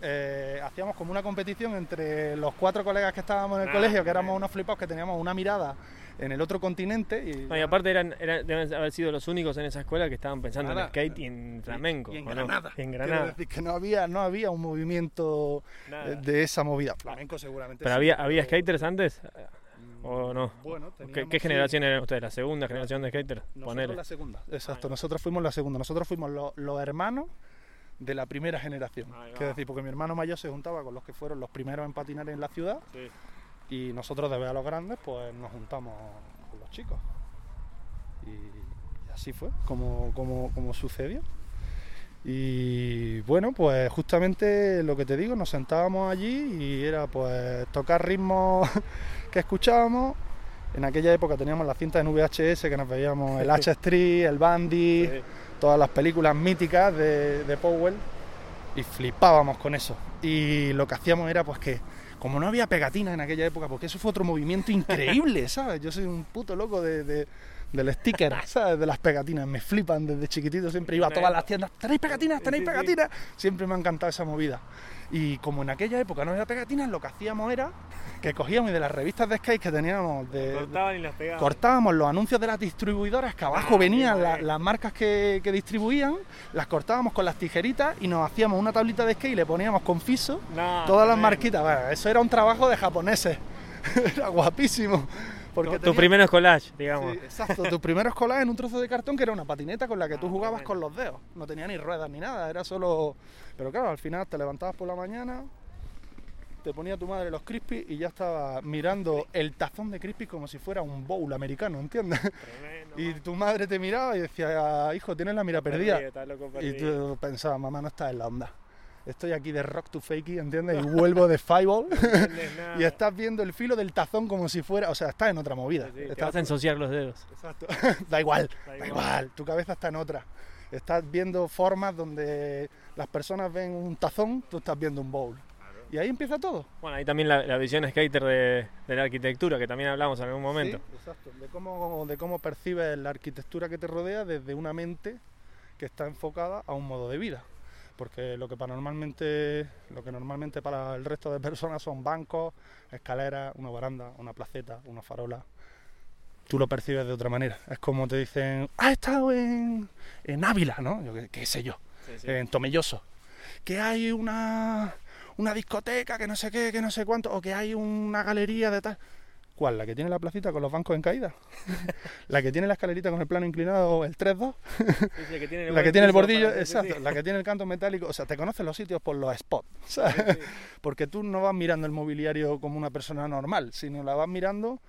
eh, hacíamos como una competición entre los cuatro colegas que estábamos en el Ah, colegio, que éramos unos flipados que teníamos una mirada en el otro continente y, No, y aparte eran, eran- deben haber sido los únicos en esa escuela que estaban pensando Nada. en skate y en flamenco. y en. Granada. En decir que no había, no había un movimiento Nada. eh, de esa movida. Flamenco seguramente. ¿Pero sí, había, había skaters antes? ¿O no? Bueno, ¿Qué, teníamos, qué sí, generación eran ustedes? ¿La segunda generación de skaters? Nosotros Ponele. la segunda, exacto. Nosotros fuimos la segunda. Nosotros fuimos lo- los hermanos de la primera generación. Quiero decir, porque mi hermano mayor se juntaba con los que fueron los primeros en patinar en la ciudad Sí. y nosotros de ver a los grandes, pues nos juntamos con los chicos. Y, y así fue, como, como, como sucedió. Y bueno, pues justamente lo que te digo, nos sentábamos allí y era pues tocar ritmos que escuchábamos. En aquella época teníamos la cinta en VHS que nos veíamos el H Street, el Bandy, Sí. todas las películas míticas de, de Powell y flipábamos con eso. Y lo que hacíamos era pues que, como no había pegatinas en aquella época, porque eso fue otro movimiento increíble, ¿sabes? Yo soy un puto loco de, de- del sticker, ¿sabes? De las pegatinas, me flipan desde chiquitito, siempre iba a todas las tiendas, ¿tenéis pegatinas? ¿Tenéis pegatinas? Siempre me ha encantado esa movida. Y como en aquella época no había pegatinas, lo que hacíamos era que cogíamos y de las revistas de skate que teníamos de, Cortaban y las pegaban. cortábamos los anuncios de las distribuidoras que abajo Ah, venían la- las marcas que, que distribuían, las cortábamos con las tijeritas y nos hacíamos una tablita de skate y le poníamos con fiso No, todas las marquitas. Bueno, eso era un trabajo de japoneses. era guapísimo. Porque Tu, tenía- primero collage, digamos. Sí, exacto, tu primero escolar en un trozo de cartón que era una patineta con la que tú Ah, jugabas tremendo. con los dedos. No tenía ni ruedas ni nada, era solo. Pero claro, al final te levantabas por la mañana, te ponía tu madre los crispy y ya estaba mirando el tazón de crispy como si fuera un bowl americano, ¿entiendes? Tremendo, Y tu madre te miraba y decía, hijo, tienes la mira perdida. Perdido, Y tú pensabas, mamá, no estás en la onda. Estoy aquí de rock to fakey, ¿entiendes? Y vuelvo de fireball. No y estás viendo el filo del tazón como si fuera. O sea, estás en otra movida. Sí, sí, te Estás- vas a los dedos. Exacto. da igual, Da da igual. igual. Tu cabeza está en otra. Estás viendo formas donde las personas ven un tazón, tú estás viendo un bowl. Y ahí empieza todo. Bueno, ahí también la, la visión skater de, de la arquitectura, que también hablamos en algún momento. Sí, exacto. De cómo, de cómo percibes la arquitectura que te rodea desde una mente que está enfocada a un modo de vida. Porque lo que para normalmente, lo que normalmente para el resto de personas son bancos, escaleras, una baranda, una placeta, una farola, tú lo percibes de otra manera. Es como te dicen, has estado en, en Ávila, ¿no? Yo qué, sé yo, en Tomelloso. Que hay una, una discoteca, que no sé qué, que no sé cuánto, o que hay una galería de tal. ¿Cuál? ¿La que tiene la placita con los bancos en caída? ¿La que tiene la escalerita con el plano inclinado, el 3-2? la que tiene el, la que tiene el bordillo, exacto. La que tiene el canto metálico. O sea, te conoces los sitios por los spots. Porque tú no vas mirando el mobiliario como una persona normal, sino la vas mirando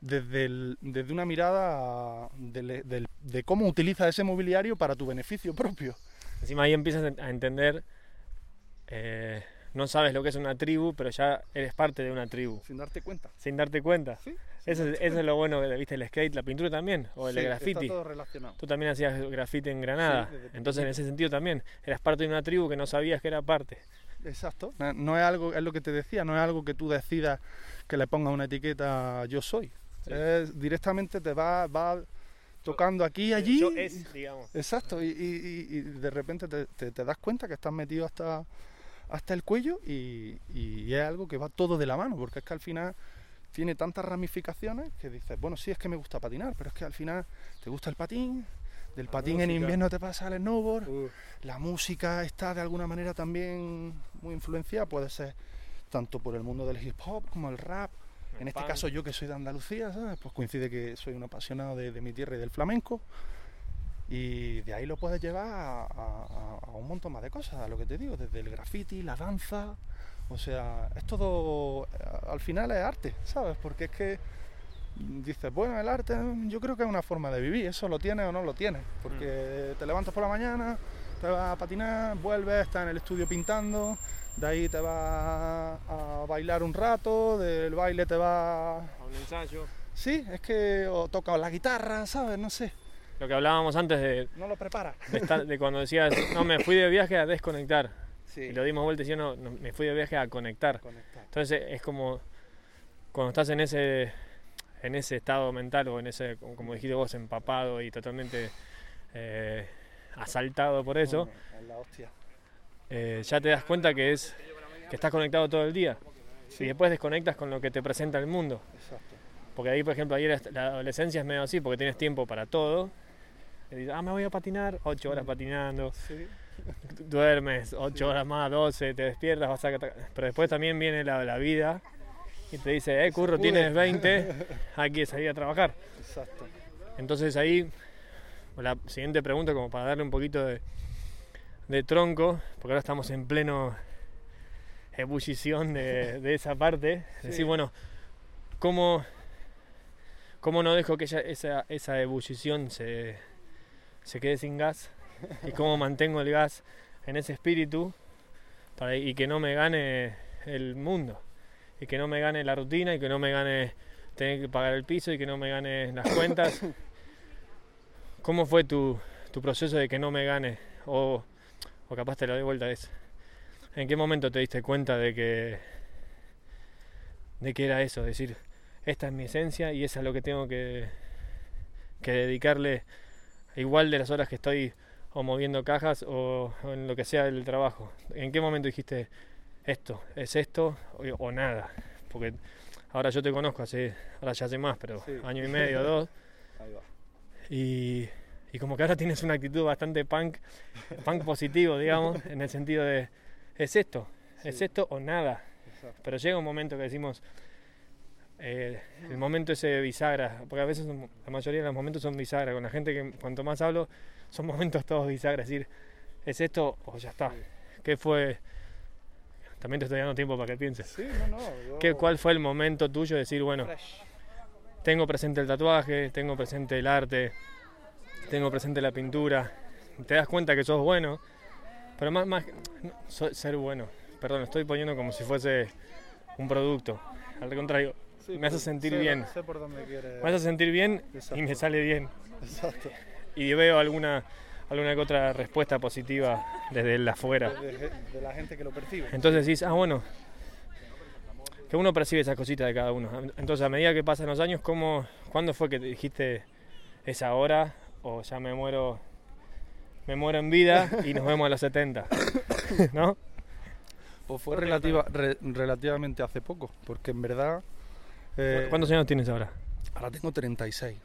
desde, desde una mirada de, cómo utiliza ese mobiliario para tu beneficio propio. Encima ahí empiezas a entender, eh, no sabes lo que es una tribu, pero ya eres parte de una tribu. Sin darte cuenta. Sin darte cuenta. ¿Sí? Eso, es, lo bueno, ¿viste? El skate, la pintura también, o el graffiti. todo relacionado. Tú también hacías graffiti en Granada, entonces en ese sentido también eras parte de una tribu que no sabías que era parte. Exacto, no es algo, es lo que te decía, no es algo que tú decidas que le pongas una etiqueta yo soy directamente te va, va tocando aquí y allí. Exacto, y, de repente te, das cuenta que estás metido hasta, hasta el cuello y, es algo que va todo de la mano, porque es que al final tiene tantas ramificaciones que dices, bueno, sí es que me gusta patinar, pero es que al final te gusta el patín, del patín en invierno te pasa al snowboard, la música está de alguna manera también muy influenciada, puede ser tanto por el mundo del hip hop como el rap, en este caso yo que soy de Andalucía, pues coincide que soy un apasionado de, mi tierra y del flamenco. Y de ahí lo puedes llevar a, un montón más de cosas, a lo que te digo, desde el graffiti, la danza. O sea, es todo, al final es arte, ¿sabes? Porque es que dices, bueno, el arte yo creo que es una forma de vivir, eso lo tienes o no lo tienes. Porque mm. te levantas por la mañana, te vas a patinar, vuelves, estás en el estudio pintando, de ahí te vas a bailar un rato, del baile te vas... A un ensayo. Sí, es que o toca la guitarra, ¿sabes? No sé. Lo que hablábamos antes de... No lo prepara. De, cuando decías, no, me fui de viaje a desconectar. Sí. Y lo dimos vuelta y decía, no, me fui de viaje a conectar. Entonces es como cuando estás en ese, en ese estado mental o en ese, como dijiste vos, empapado y totalmente eh, asaltado por eso. la hostia eh, ya te das cuenta que es que estás conectado todo el día y después desconectas con lo que te presenta el mundo. Porque ahí, por ejemplo, ahí la adolescencia es medio así, porque tienes tiempo para todo. Y dices, ah, me voy a patinar, ocho horas patinando. Duermes ocho horas más, 12, te despiertas, vas a... Pero después también viene la, la vida y te dice, eh, curro, tienes 20, hay que salir a trabajar. Entonces ahí, la siguiente pregunta, como para darle un poquito de, de tronco, porque ahora estamos en pleno ebullición de, esa parte. Es decir, bueno, ¿cómo, ¿cómo no dejo que esa, esa ebullición se, se quede sin gas? ¿Y cómo mantengo el gas en ese espíritu y que no me gane el mundo? Y que no me gane la rutina y que no me gane tener que pagar el piso y que no me gane las cuentas. ¿Cómo fue tu, tu proceso de que no me gane? O o capaz te lo doy vuelta es ¿en qué momento te diste cuenta de que de que era eso? Decir, esta es mi esencia y esa es lo que tengo que, que dedicarle igual de las horas que estoy o moviendo cajas o, en lo que sea del trabajo. ¿En qué momento dijiste esto? ¿Es esto o, nada? Porque ahora yo te conozco hace, ahora ya hace más, pero año y medio, dos. Y y como que ahora tienes una actitud bastante punk, punk positivo, digamos, en el sentido de, es esto, es esto o nada. Pero llega un momento que decimos, eh, el momento ese bisagra, porque a veces la mayoría de los momentos son bisagra, con la gente que cuanto más hablo, son momentos todos bisagra, es decir, es esto o ya está. ¿Qué fue? También te estoy dando tiempo para que pienses. Sí, no, no, ¿Qué, ¿Cuál fue el momento tuyo de decir, bueno, tengo presente el tatuaje, tengo presente el arte, tengo presente la pintura, te das cuenta que sos bueno, pero más, más ser bueno, perdón, estoy poniendo como si fuese un producto, al contrario, me hace sentir bien. me hace sentir bien y me sale bien. Exacto. Y veo alguna alguna que otra respuesta positiva desde el afuera. De, la gente que lo percibe. Entonces decís, ah, bueno, que uno percibe esas cositas de cada uno. Entonces, a medida que pasan los años, ¿cómo, ¿cuándo fue que te dijiste esa hora o ya me muero me muero en vida y nos vemos a los 70. ¿No? Pues fue relativa, relativamente hace poco, porque en verdad... Eh, ¿Cuántos años tienes ahora? Ahora tengo 36.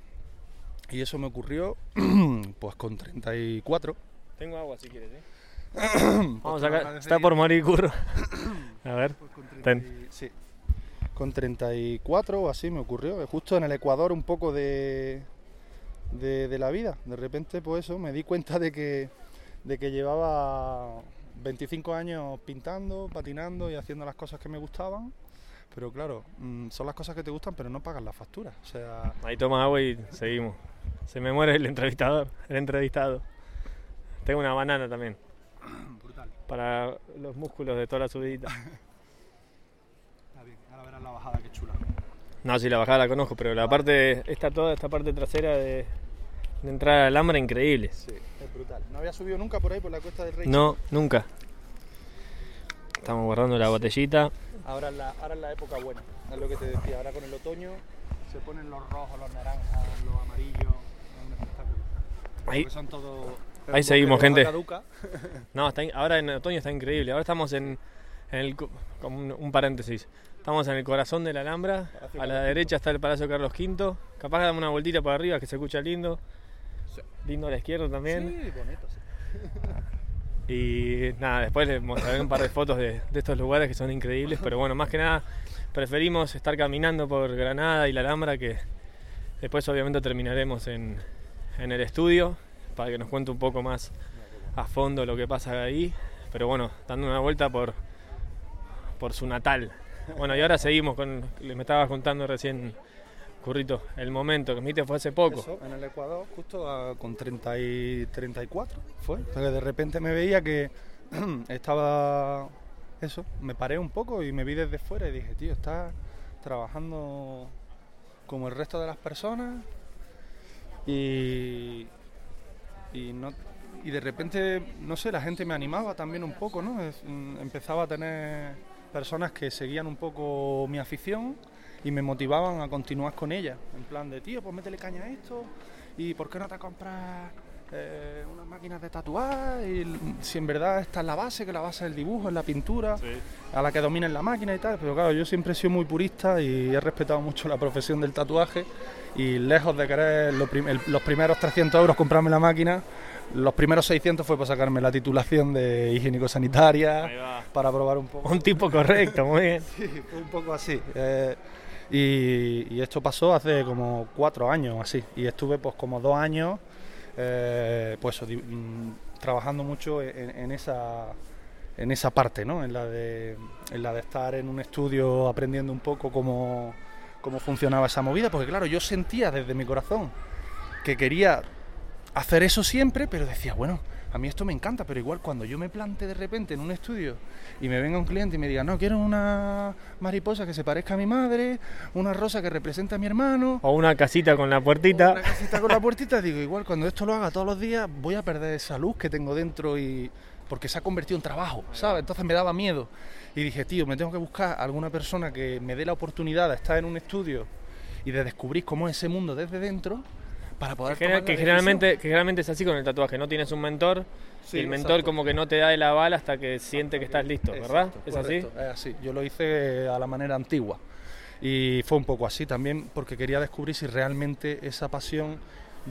Y eso me ocurrió pues con 34. Tengo agua si quieres, ¿eh? Vamos a Está por morir curro. a ver. Pues con Sí. Con 34 o así me ocurrió. Justo en el Ecuador un poco de, de, la vida. De repente, pues eso, me di cuenta de que, de que llevaba 25 años pintando, patinando y haciendo las cosas que me gustaban. Pero claro, mm, son las cosas que te gustan, pero no pagan las facturas. O sea... Ahí toma agua y seguimos. Se me muere el entrevistador, el entrevistado. Tengo una banana también. Brutal. Para los músculos de toda la subidita. Está bien, ahora verás la bajada que chula. No, sí, la bajada la conozco, pero la parte, esta toda esta parte trasera de, de entrar al alambre increíble. Sí, es brutal. ¿No había subido nunca por ahí por la cuesta del Rey? No, nunca. Estamos guardando la botellita. Ahora es la, ahora es la época buena, es lo que te decía. Ahora con el otoño se ponen los rojos, los naranjas, los amarillos. Es un espectáculo. Ahí, son todos ahí seguimos, gente. no, está, ahora en otoño está increíble. Ahora estamos en, en el, como un, paréntesis. Estamos en el corazón de la Alhambra. A la derecha está el Palacio Carlos V. Capaz dar una vueltita para arriba que se escucha lindo. Lindo a la izquierda también. Sí, bonito, sí. Y nada, después les mostraré un par de fotos de, estos lugares que son increíbles, pero bueno, más que nada preferimos estar caminando por Granada y la Alhambra, que después obviamente terminaremos en, el estudio, para que nos cuente un poco más a fondo lo que pasa ahí, pero bueno, dando una vuelta por, por su natal. Bueno, y ahora seguimos con, me estaba contando recién El momento que me fue hace poco. en el Ecuador, justo con 30 y 34 fue. de repente me veía que estaba eso, me paré un poco y me vi desde fuera y dije, tío, estás trabajando como el resto de las personas y, y, no, y de repente, no sé, la gente me animaba también un poco, ¿no? Mm, empezaba a tener personas que seguían un poco mi afición y me motivaban a continuar con ella. En plan de, tío, pues métele caña a esto y ¿por qué no te compras eh, unas máquinas de tatuar? Y si en verdad esta es la base, que la base es el dibujo, es la pintura, a la que dominen la máquina y tal. Pero claro, yo siempre he sido muy purista y he respetado mucho la profesión del tatuaje y lejos de querer los primeros 300 euros comprarme la máquina, los primeros 600 fue para sacarme la titulación de higiénico-sanitaria, para probar un poco. Un tipo correcto, muy bien. sí, fue un poco así. Eh, y, esto pasó hace como cuatro años así. Y estuve pues como dos años eh, pues mm, trabajando mucho en, esa en esa parte, ¿no? En la de en la de estar en un estudio aprendiendo un poco cómo, cómo funcionaba esa movida, porque claro, yo sentía desde mi corazón que quería hacer eso siempre, pero decía, bueno, a mí esto me encanta, pero igual cuando yo me plante de repente en un estudio y me venga un cliente y me diga, no, quiero una mariposa que se parezca a mi madre, una rosa que represente a mi hermano. O una casita con la puertita. una casita con la puertita, digo, igual cuando esto lo haga todos los días voy a perder esa luz que tengo dentro y porque se ha convertido en trabajo, ¿sabes? Entonces me daba miedo. Y dije, tío, me tengo que buscar alguna persona que me dé la oportunidad de estar en un estudio y de descubrir cómo es ese mundo desde dentro para poder que, generalmente que generalmente es así con el tatuaje no tienes un mentor y el mentor como que no te da el aval hasta que siente que estás listo verdad es así es así. Yo lo hice a la manera antigua. Y fue un poco así también porque quería descubrir si realmente esa pasión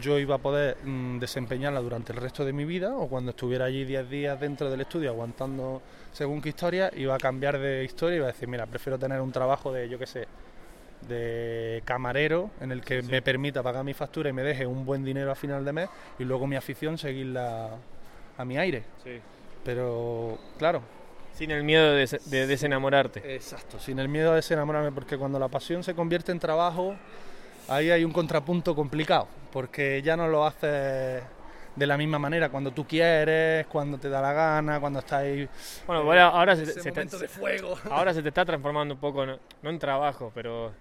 yo iba a poder mm, desempeñarla durante el resto de mi vida o cuando estuviera allí 10 días dentro del estudio aguantando según qué historia iba a cambiar de historia y iba a decir mira prefiero tener un trabajo de yo qué sé de camarero en el que me permita pagar mi factura y me deje un buen dinero a final de mes y luego mi afición seguirla a mi aire. Pero claro. Sin el miedo de, de, desenamorarte. Exacto, sin el miedo a desenamorarme, porque cuando la pasión se convierte en trabajo, ahí hay un contrapunto complicado, porque ya no lo haces de la misma manera, cuando tú quieres, cuando te da la gana, cuando estás ahí. Bueno, ahora, se, te, fuego. ahora se te está transformando un poco, no en trabajo, pero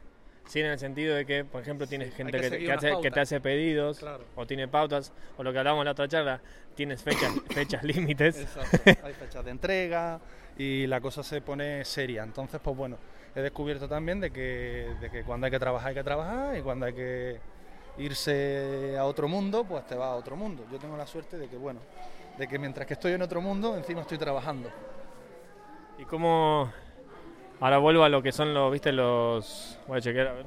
Sí, en el sentido de que, por ejemplo, tienes gente que, te hace pedidos o tiene pautas, o lo que hablábamos en la otra charla, tienes fechas, fechas límites. Exacto. Hay fechas de entrega y la cosa se pone seria. Entonces, pues bueno, he descubierto también de que, de que cuando hay que trabajar hay que trabajar y cuando hay que irse a otro mundo, pues te va a otro mundo. Yo tengo la suerte de que, bueno, de que mientras que estoy en otro mundo, encima estoy trabajando. ¿Y cómo, Ahora vuelvo a lo que son los, viste, los... Voy a chequear, a ver.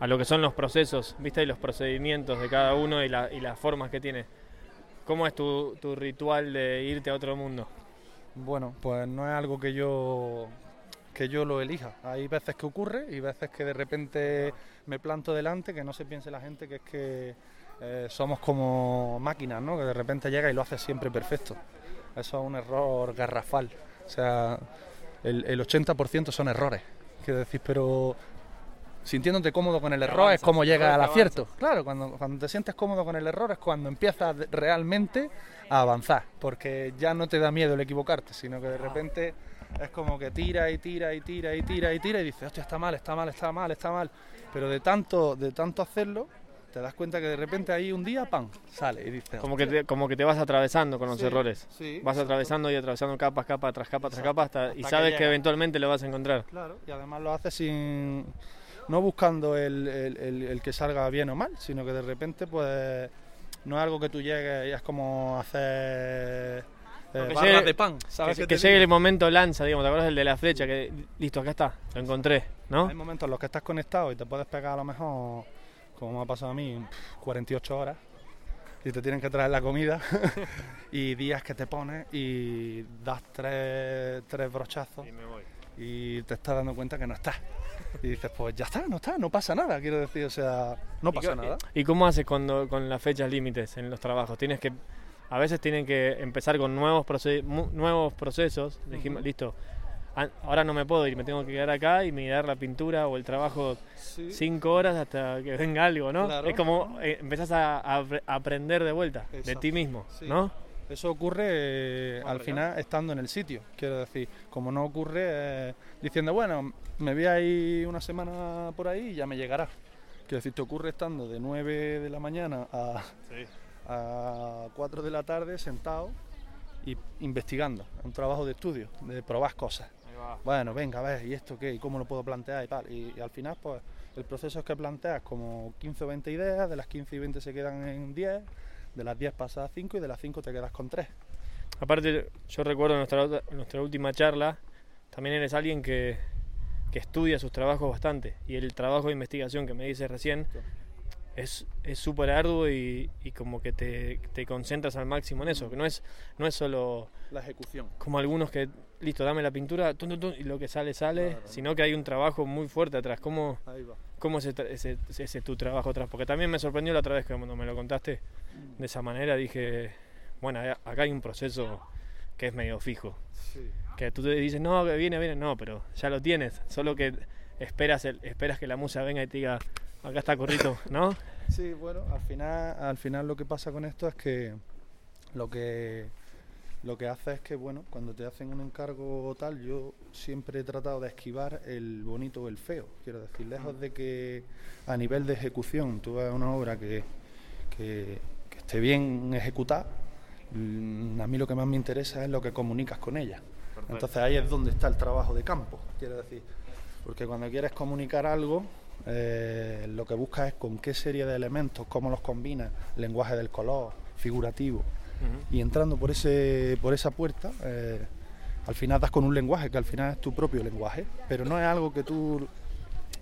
A lo que son los procesos, viste, y los procedimientos de cada uno y, la, y las formas que tiene. ¿Cómo es tu, tu ritual de irte a otro mundo? Bueno, pues no es algo que yo que yo lo elija. Hay veces que ocurre y veces que de repente me planto delante, que no se piense la gente que es que eh, somos como máquinas, ¿no? Que de repente llega y lo hace siempre perfecto. Eso es un error garrafal. O sea, el, 80% son errores. Quiero decir, pero sintiéndote cómodo con el error es como llega al acierto. Claro, cuando, cuando te sientes cómodo con el error es cuando empiezas realmente a avanzar, porque ya no te da miedo el equivocarte, sino que de repente es como que tira y tira y tira y tira y tira y dices, hostia, está mal, está mal, está mal, está mal. Pero de tanto, de tanto hacerlo, te das cuenta que de repente ahí un día, ¡pam!, sale y dices... Como que, te, como que te vas atravesando con los errores. vas atravesando y atravesando capas, capa tras capa tras capa hasta, y sabes que, eventualmente lo vas a encontrar. Claro, y además lo haces sin... No buscando el, el, que salga bien o mal, sino que de repente pues no es algo que tú llegues y es como hacer... Eh, que llegue, de pan, ¿sabes que, que llegue el momento lanza, digamos, ¿te acuerdas del de la flecha? Que listo, acá está, lo encontré, ¿no? Hay momentos en los que estás conectado y te puedes pegar a lo mejor como me ha pasado a mí, 48 horas y te tienen que traer la comida y días que te pones y das tres, tres brochazos y, te estás dando cuenta que no estás. Y dices, pues ya está, no está, no pasa nada, quiero decir, o sea, no pasa nada. ¿Y cómo haces cuando, con las fechas límites en los trabajos? Tienes que, a veces tienen que empezar con nuevos, nuevos procesos, dijimos, listo, ahora no me puedo ir, me tengo que quedar acá y mirar la pintura o el trabajo cinco horas hasta que venga algo, ¿no? Es como eh, empezás a, aprender de vuelta de ti mismo, ¿no? Eso ocurre eh, al final estando en el sitio, quiero decir, como no ocurre eh, diciendo, bueno, me voy ahí una semana por ahí y ya me llegará. Quiero decir, te ocurre estando de 9 de la mañana a, a 4 de la tarde sentado y investigando, un trabajo de estudio, de probar cosas. Bueno, venga, a ver, ¿y esto qué? ¿Y cómo lo puedo plantear y tal? Y, al final, pues, el proceso es que planteas como 15 o 20 ideas, de las 15 y 20 se quedan en 10, de las 10 pasas a 5 y de las 5 te quedas con 3. Aparte, yo recuerdo nuestra, nuestra última charla, también eres alguien que, que estudia sus trabajos bastante y el trabajo de investigación que me dices recién es súper arduo y, como que te, te, concentras al máximo en eso, que no es, no es solo la ejecución. Como algunos que, listo, dame la pintura y lo que sale, sale, sino que hay un trabajo muy fuerte atrás. ¿Cómo, cómo es ese, ese, tu trabajo atrás? Porque también me sorprendió la otra vez que cuando me lo contaste de esa manera, dije, bueno, acá hay un proceso que es medio fijo. Que tú te dices, no, que viene, viene, no, pero ya lo tienes, solo que esperas, el, esperas que la musa venga y te diga, Acá está Corrito, ¿no? Sí, bueno, al final, al final lo que pasa con esto es que lo que lo que hace es que, bueno, cuando te hacen un encargo tal, yo siempre he tratado de esquivar el bonito o el feo. Quiero decir, lejos de que a nivel de ejecución tú veas una obra que, que, esté bien ejecutada, mm, a mí lo que más me interesa es lo que comunicas con ella. Entonces ahí es donde está el trabajo de campo, quiero decir. Porque cuando quieres comunicar algo, eh, lo que busca es con qué serie de elementos, cómo los combina, lenguaje del color, figurativo. Y entrando por, ese, por esa puerta, eh, al final das con un lenguaje que al final es tu propio lenguaje, pero no es algo que tú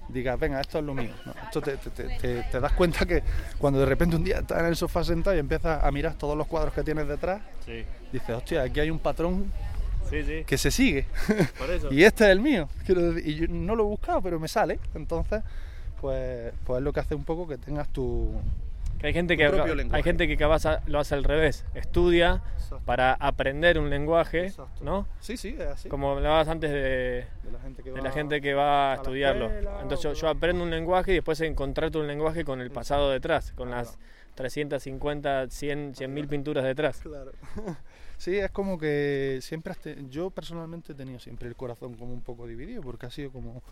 digas, venga, esto es lo mío. esto te, das cuenta que cuando de repente un día estás en el sofá sentado y empiezas a mirar todos los cuadros que tienes detrás, dices, hostia, aquí hay un patrón que se sigue. y este es el mío. Y yo no lo he buscado, pero me sale. Entonces, pues, pues es lo que hace un poco que tengas tu. Hay gente que hay gente que lo hace al revés, estudia para aprender un lenguaje, ¿no? Sí, sí, es así. Como hablabas antes de, la gente que va, a, estudiarlo. Entonces yo, aprendo un lenguaje y después encontrar un lenguaje con el pasado detrás, con las 350, 100, 100 mil pinturas detrás. Claro. Sí, es como que siempre, yo personalmente he tenido siempre el corazón como un poco dividido, porque ha sido como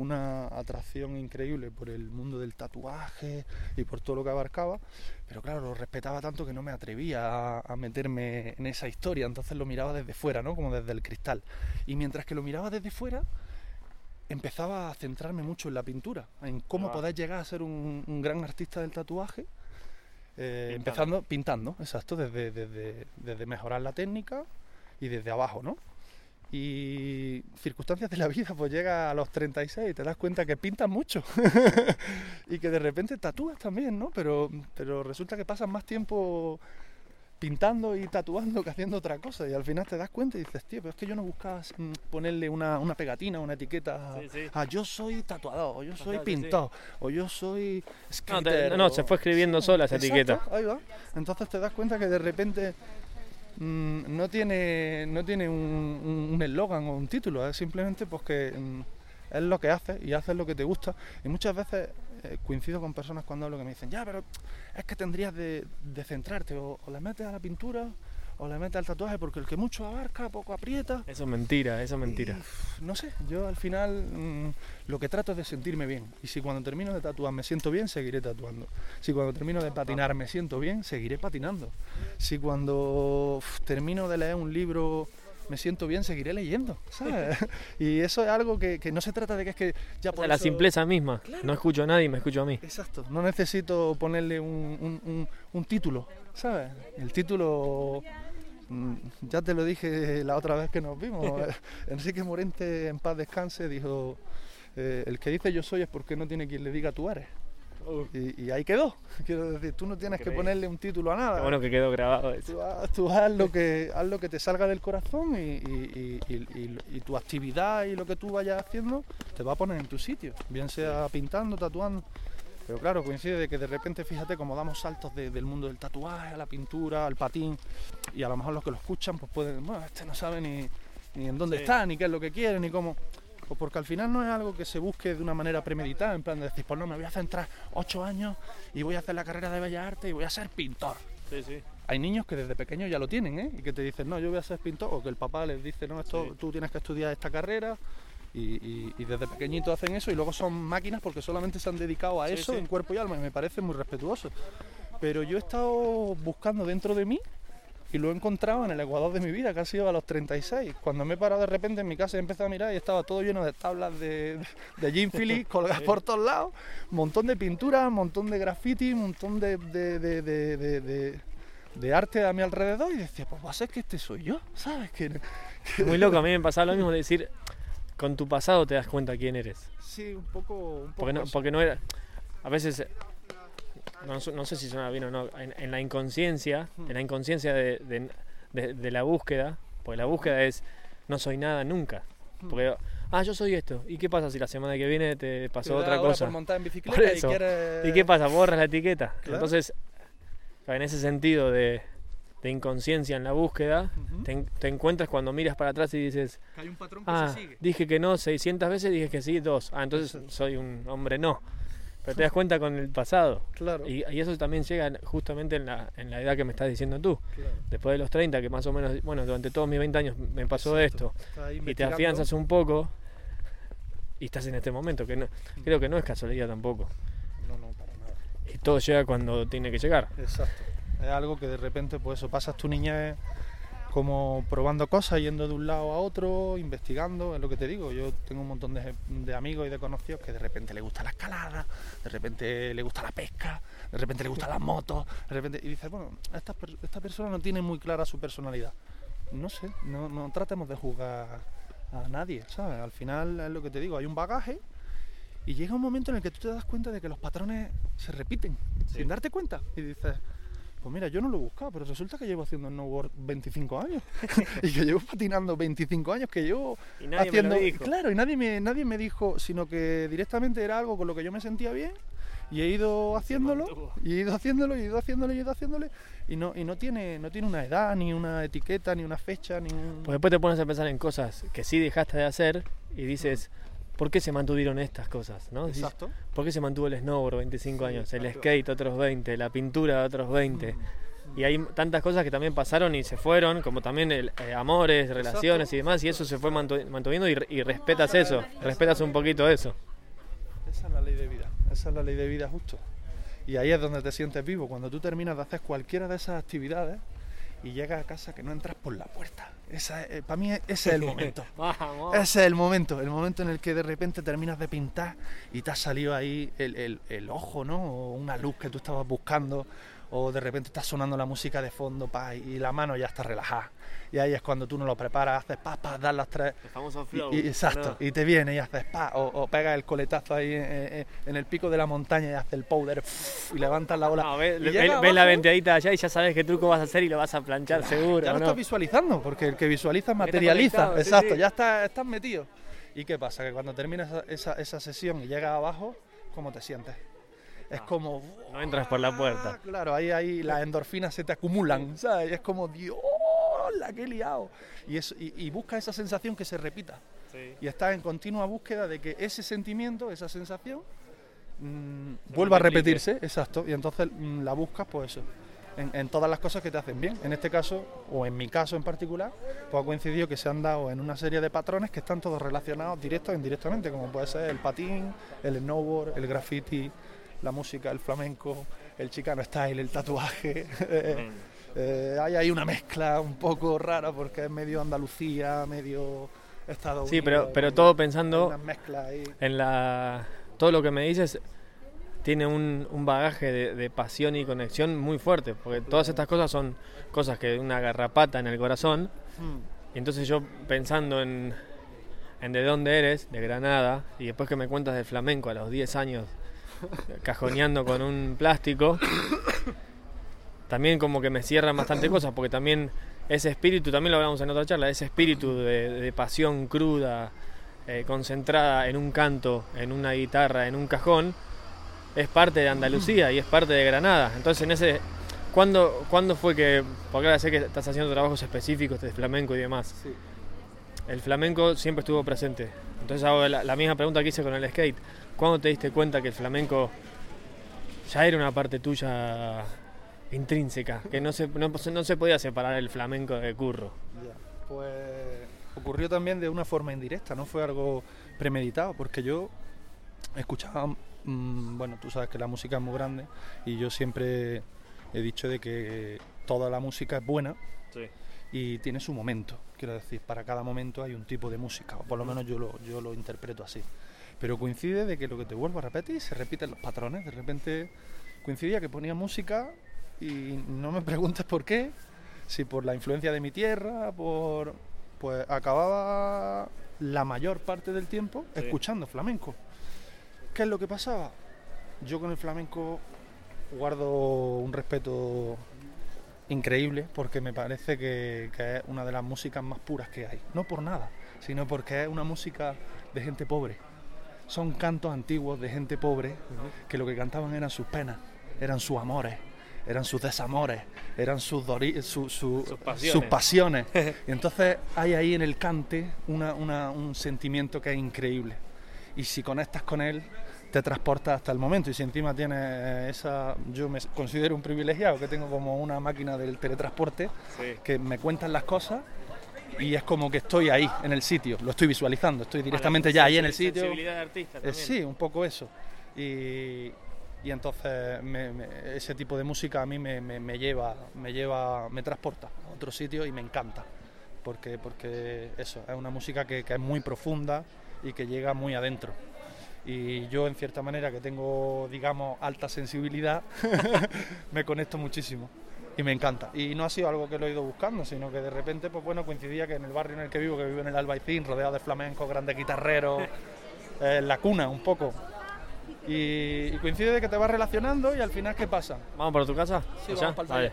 una atracción increíble por el mundo del tatuaje y por todo lo que abarcaba, pero claro, lo respetaba tanto que no me atrevía a, meterme en esa historia, entonces lo miraba desde fuera, ¿no? Como desde el cristal. Y mientras que lo miraba desde fuera, empezaba a centrarme mucho en la pintura, en cómo Ah. poder llegar a ser un, un gran artista del tatuaje, eh, Pintando. empezando pintando, exacto, desde, desde, desde mejorar la técnica y desde abajo, ¿no? Y circunstancias de la vida, pues llega a los 36 y te das cuenta que pintas mucho y que de repente tatúas también, ¿no? Pero, pero resulta que pasas más tiempo pintando y tatuando que haciendo otra cosa y al final te das cuenta y dices, tío, pero es que yo no buscaba mm, ponerle una, una pegatina, una etiqueta a, Sí, sí. a yo soy tatuador, o yo soy Ajá, sí, sí. pintor, o yo soy No, te- no, o- se fue escribiendo sola esa Exacto, etiqueta. Ahí va. Entonces te das cuenta que de repente mm, no tiene, no tiene un eslogan o un título, es simplemente pues que mm, es lo que haces y haces lo que te gusta. Y muchas veces eh, coincido con personas cuando hablo que me dicen, ya, pero es que tendrías de, de centrarte, o, o le metes a la pintura o le metes al tatuaje, porque el que mucho abarca, poco aprieta. Eso es mentira, eso es mentira. Y, no sé, yo al final mm, lo que trato es de sentirme bien. Y si cuando termino de tatuar me siento bien, seguiré tatuando. Si cuando termino de patinar me siento bien, seguiré patinando. Si cuando uf, termino de leer un libro me siento bien, seguiré leyendo, ¿sabes? y eso es algo que, que no se trata de que es que ya O por sea, la simpleza misma. No escucho a nadie, me escucho a mí. Exacto, no necesito ponerle un, un- un- un título, ¿sabes? El título, ya te lo dije la otra vez que nos vimos, Enrique Morente, en paz descanse, dijo, eh, el que dice yo soy es porque no tiene quien le diga tú eres. Y, y ahí quedó, quiero decir, tú no tienes que ponerle un título a nada. Qué bueno que quedó grabado eso. Tú, haz, tú haz lo que haz lo que te salga del corazón y- y- y tu actividad y lo que tú vayas haciendo te va a poner en tu sitio, bien sea pintando, tatuando. Pero claro, coincide de que de repente, fíjate, como damos saltos de- del mundo del tatuaje a la pintura, al patín, y a lo mejor los que lo escuchan, pues pueden, bueno, este no sabe ni, ni en dónde Sí. está, ni qué es lo que quiere, ni cómo. Pues porque al final no es algo que se busque de una manera premeditada, en plan de decir, pues no, me voy a centrar ocho años y voy a hacer la carrera de Bellas Artes y voy a ser pintor. Sí, sí. Hay niños que desde pequeños ya lo tienen, ¿eh? Y que te dicen, no, yo voy a ser pintor, o que el papá les dice, no, esto, Sí. tú tienes que estudiar esta carrera, y, y- y desde pequeñitos hacen eso, y luego son máquinas porque solamente se han dedicado a eso sí. en cuerpo y alma, y me parece muy respetuoso. Pero yo he estado buscando dentro de mí, y lo he encontrado en el Ecuador de mi vida, que ha sido a los 36. Cuando me he parado de repente en mi casa y he empezado a mirar y estaba todo lleno de tablas de, de Jim Phillips colgadas por todos lados, montón de pintura, montón de graffiti, montón de, de- de- de- de- de- de arte a mi alrededor y decía, pues va a ser que este soy yo, ¿sabes? Que, que- Muy loco, a mí me pasaba lo mismo de decir, con tu pasado te das cuenta quién eres. Sí, un poco... Un poco Porque no, eso. porque no era. A veces. No, sé si suena bien o no. En, en la inconsciencia, en la inconsciencia de, de- de- de la búsqueda, porque la búsqueda es no soy nada nunca. Porque, ah, yo soy esto. ¿Y qué pasa si la semana que viene te pasó otra cosa? Por montar en Por bicicleta y quieres... ¿Y qué pasa? Borras la etiqueta. Claro. Entonces, en ese sentido de, de inconsciencia en la búsqueda, te, en- te encuentras cuando miras para atrás y dices, Que hay un patrón que Ah, se sigue. dije que no 600 veces, dije que sí dos. Ah, entonces soy un hombre no. Pero te das cuenta con el pasado. Claro, Y, y eso también llega justamente en la, en la edad que me estás diciendo tú. claro. Después de los 30, que más o menos, bueno, durante todos mis 20 años me pasó Exacto. esto. Y te afianzas un poco y estás en este momento, que no, creo que no es casualidad tampoco. No, no, para nada. Y todo llega cuando tiene que llegar. Exacto. Es algo que de repente, pues eso, pasas tu niñez como probando cosas, yendo de un lado a otro, investigando, es lo que te digo. Yo tengo un montón de, de amigos y de conocidos que de repente le gusta la escalada, de repente le gusta la pesca, de repente le gustan las motos, de repente... Y dices, bueno, esta, esta persona no tiene muy clara su personalidad. No sé, no, no tratemos de juzgar a nadie, ¿sabes? Al final es lo que te digo, hay un bagaje y llega un momento en el que tú te das cuenta de que los patrones se repiten, Sí. sin darte cuenta. Y dices, pues mira, yo no lo he buscado, pero resulta que llevo haciendo snowboard 25 años. y que llevo patinando 25 años, que llevo Y nadie haciendo... me lo dijo. Claro, y nadie me, nadie me dijo, sino que directamente era algo con lo que yo me sentía bien y he ido haciéndolo, y he ido haciéndolo, y he ido haciéndolo, y he ido haciéndole, y no, y no tiene, no tiene una edad, ni una etiqueta, ni una fecha, ni un... Pues después te pones a pensar en cosas que sí dejaste de hacer y dices, ¿por qué se mantuvieron estas cosas? ¿no? Exacto. ¿Por qué se mantuvo el snowboard 25 Sí, años? El exacto. skate otros 20, la pintura otros 20. Mm. Y hay tantas cosas que también pasaron y se fueron, como también el, eh, amores, relaciones y demás, y eso se fue mantu- mantuviendo y, y respetas eso, respetas un poquito eso. Esa es la ley de vida, esa es la ley de vida justo. Y ahí es donde te sientes vivo, cuando tú terminas de hacer cualquiera de esas actividades y llegas a casa que no entras por la puerta. Esa, eh, para mí ese es el momento. ese es el momento, el momento en el que de repente terminas de pintar y te ha salido ahí el, el, el ojo, ¿no? O una luz que tú estabas buscando o de repente está sonando la música de fondo pa, y la mano ya está relajada. Y ahí es cuando tú no lo preparas, haces pa, pa, das las tres. El famoso flow. Y, exacto, y te viene y haces pa, o, o pegas el coletazo ahí en, el pico de la montaña y haces el powder y levantas la ola. ves, la venteadita allá y ya sabes qué truco vas a hacer y lo vas a planchar seguro. Ya lo estás visualizando, porque el que visualiza materializa. Exacto, ya estás, estás metido. ¿Y qué pasa? Que cuando terminas esa, esa sesión y llegas abajo, ¿cómo te sientes? es como... No entras por la puerta. Claro, ahí, ahí las endorfinas se te acumulan, ¿sabes? es como, Dios, la que he liado. Y, eso, y, busca esa sensación que se repita. Y estás en continua búsqueda de que ese sentimiento, esa sensación, mm, vuelva a repetirse, exacto. Y entonces mm, la buscas, pues eso. En, en, todas las cosas que te hacen bien. En este caso, o en mi caso en particular, pues ha coincidido que se han dado en una serie de patrones que están todos relacionados directo e indirectamente, como puede ser el patín, el snowboard, el graffiti, la música, el flamenco, el chicano style, el tatuaje. Eh, hay ahí una mezcla un poco rara porque es medio Andalucía, medio Estados Unidos. Sí, pero, pero todo pensando en la... Todo lo que me dices tiene un, bagaje de, pasión y conexión muy fuerte, porque todas estas cosas son cosas que una garrapata en el corazón. Hmm. Y entonces yo pensando en, en de dónde eres, de Granada, y después que me cuentas del flamenco a los 10 años, cajoneando con un plástico, también como que me cierran bastante cosas, porque también ese espíritu, también lo hablamos en otra charla, ese espíritu de, pasión cruda, eh, concentrada en un canto, en una guitarra, en un cajón, es parte de Andalucía y es parte de Granada. Entonces, en ese. ¿Cuándo, ¿cuándo fue que.? Porque ahora sé que estás haciendo trabajos específicos de flamenco y demás. El flamenco siempre estuvo presente. Entonces hago la misma pregunta que hice con el skate. ¿Cuándo te diste cuenta que el flamenco ya era una parte tuya intrínseca? Que no se, no, se podía separar el flamenco de curro. pues ocurrió también de una forma indirecta, no fue algo premeditado, porque yo escuchaba, mm, bueno, tú sabes que la música es muy grande y yo siempre he dicho de que toda la música es buena y tiene su momento. Quiero decir, para cada momento hay un tipo de música, o por lo menos yo lo, yo lo interpreto así. Pero coincide de que lo que te vuelvo a repetir, se repiten los patrones. De repente coincidía que ponía música y no me preguntes por qué, si por la influencia de mi tierra, por... Pues acababa la mayor parte del tiempo escuchando flamenco. ¿Qué es lo que pasaba? Yo con el flamenco guardo un respeto increíble porque me parece que, que, es una de las músicas más puras que hay. No por nada, sino porque es una música de gente pobre son cantos antiguos de gente pobre que lo que cantaban eran sus penas, eran sus amores, eran sus desamores, eran sus, sus, pasiones. y entonces hay ahí en el cante un sentimiento que es increíble. Y si conectas con él, te transporta hasta el momento. Y si encima tienes esa. Yo me considero un privilegiado, que tengo como una máquina del teletransporte, que me cuentan las cosas y es como que estoy ahí, en el sitio, lo estoy visualizando, estoy directamente ya ahí en el sitio. De artista eh, sí, un poco eso. Y, y entonces ese tipo de música a mí me, lleva, me lleva, me transporta a otro sitio y me encanta. Porque, porque eso, es una música que, que es muy profunda y que llega muy adentro y yo en cierta manera que tengo digamos alta sensibilidad me conecto muchísimo y me encanta. Y no ha sido algo que lo he ido buscando, sino que de repente, pues bueno, coincidía que en el barrio en el que vivo, que vivo en el Albaicín, rodeado de flamencos, grandes guitarreros, eh, la cuna un poco. Y, coincide de que te vas relacionando y al final, ¿qué pasa? ¿Vamos por tu casa? Sí, vamos para el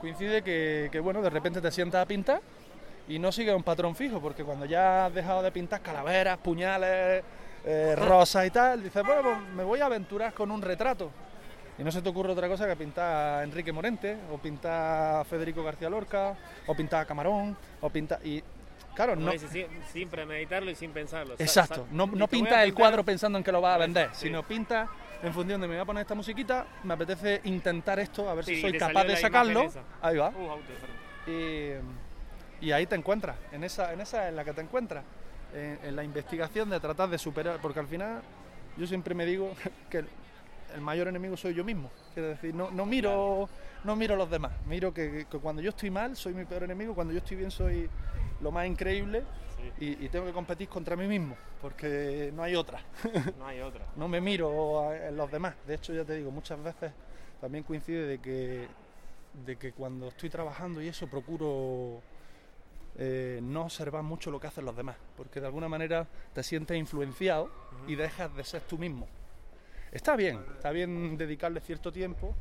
Coincide que, que, bueno, de repente te sientas a pintar y no sigues un patrón fijo, porque cuando ya has dejado de pintar calaveras, puñales, eh, rosas y tal, dices, bueno, pues me voy a aventurar con un retrato y no se te ocurre otra cosa que pintar a Enrique Morente, o pintar a Federico García Lorca, o pintar a Camarón, o pintar... Y claro, no... Sin, premeditarlo y sin pensarlo. Exacto, no, no pinta el cuadro pensando en que lo vas a vender, sino pinta en función de me voy a poner esta musiquita, me apetece intentar esto, a ver si soy capaz de sacarlo. Ahí va. Uh, y, y, ahí te encuentras, en esa, en esa en la que te encuentras, en, en la investigación de tratar de superar, porque al final yo siempre me digo que el mayor enemigo soy yo mismo. Quiero decir, no, no miro no miro a los demás. Miro que, cuando yo estoy mal soy mi peor enemigo, cuando yo estoy bien soy lo más increíble y, tengo que competir contra mí mismo, porque no hay otra. No hay otra. no me miro en los demás. De hecho, ya te digo, muchas veces también coincide de que, de que cuando estoy trabajando y eso procuro eh, no observar mucho lo que hacen los demás, porque de alguna manera te sientes influenciado y dejas de ser tú mismo. Está bien, está bien dedicarle cierto tiempo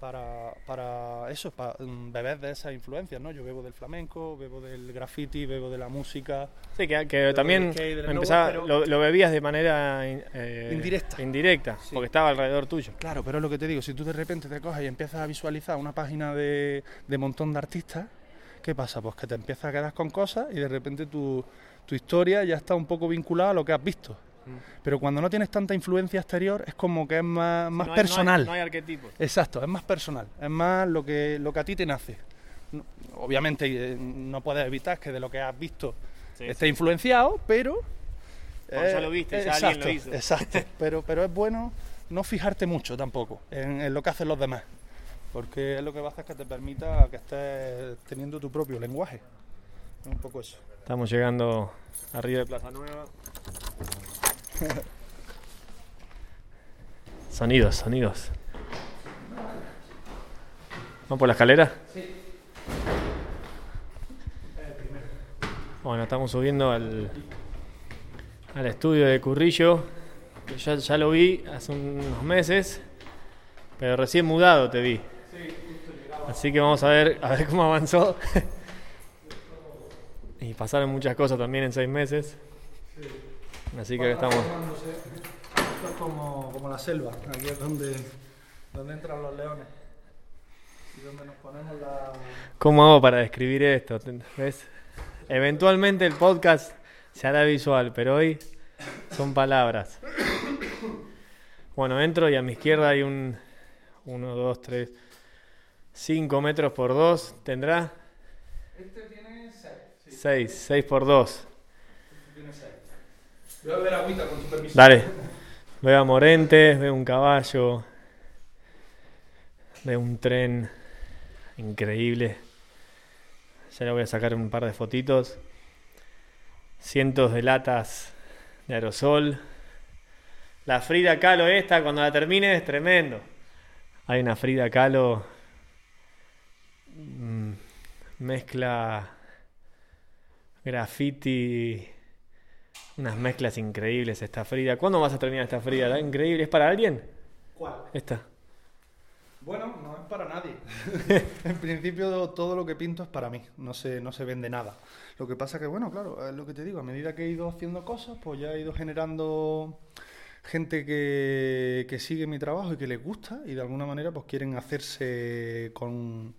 para, para eso, para mm, beber de esas influencias, ¿no? Yo bebo del flamenco, bebo del graffiti, bebo de la música. Sí, que, también empezaba, lo, bebías de manera eh, indirecta. Indirecta, porque estaba alrededor tuyo. Claro, pero es lo que te digo, si tú de repente te coges y empiezas a visualizar una página de, de montón de artistas, ¿qué pasa? Pues que te empiezas a quedar con cosas y de repente tu, tu historia ya está un poco vinculada a lo que has visto. Pero cuando no tienes tanta influencia exterior es como que es más, más personal. No hay, arquetipos. Exacto, es más personal, es más lo que, lo que a ti te nace. Obviamente eh, no puedes evitar que de lo que has visto esté influenciado, pero... ya lo viste, ya alguien lo hizo. Exacto, pero, pero es bueno no fijarte mucho tampoco en, lo que hacen los demás, porque es lo que va a hacer que te permita que estés teniendo tu propio lenguaje. un poco eso. Estamos llegando arriba de Plaza Nueva. sonidos, sonidos. ¿Vamos por la escalera? Sí. Bueno, estamos subiendo al, al estudio de Currillo. Ya, ya lo vi hace unos meses, pero recién mudado te vi. Así que vamos a ver, a ver cómo avanzó. y pasaron muchas cosas también en seis meses. Así que estamos. Esto es como, como, la selva, aquí es donde, donde entran los leones. Y donde nos ponemos la. ¿Cómo hago para describir esto? ¿Ves? Eventualmente el podcast se hará visual, pero hoy son palabras. Bueno, entro y a mi izquierda hay un 1, 2, 3, 5 metros por 2. ¿Tendrá? Este tiene 6. 6, 6 por 2. Tiene 6. Voy a ver agüita con tu permiso. Dale. Veo a Morentes, veo un caballo, veo un tren increíble. Ya le voy a sacar un par de fotitos. Cientos de latas de aerosol. La Frida Kahlo esta, cuando la termine, es tremendo. Hay una Frida Kahlo mm, mezcla graffiti unas mezclas increíbles esta Frida. ¿Cuándo vas a terminar esta Frida? ¿Está increíble? ¿Es para alguien? ¿Cuál? Esta. Bueno, no es para nadie. en principio todo lo que pinto es para mí, no se, no se vende nada. Lo que pasa que, bueno, claro, es lo que te digo, a medida que he ido haciendo cosas, pues ya he ido generando gente que, que sigue mi trabajo y que les gusta y de alguna manera pues quieren hacerse con,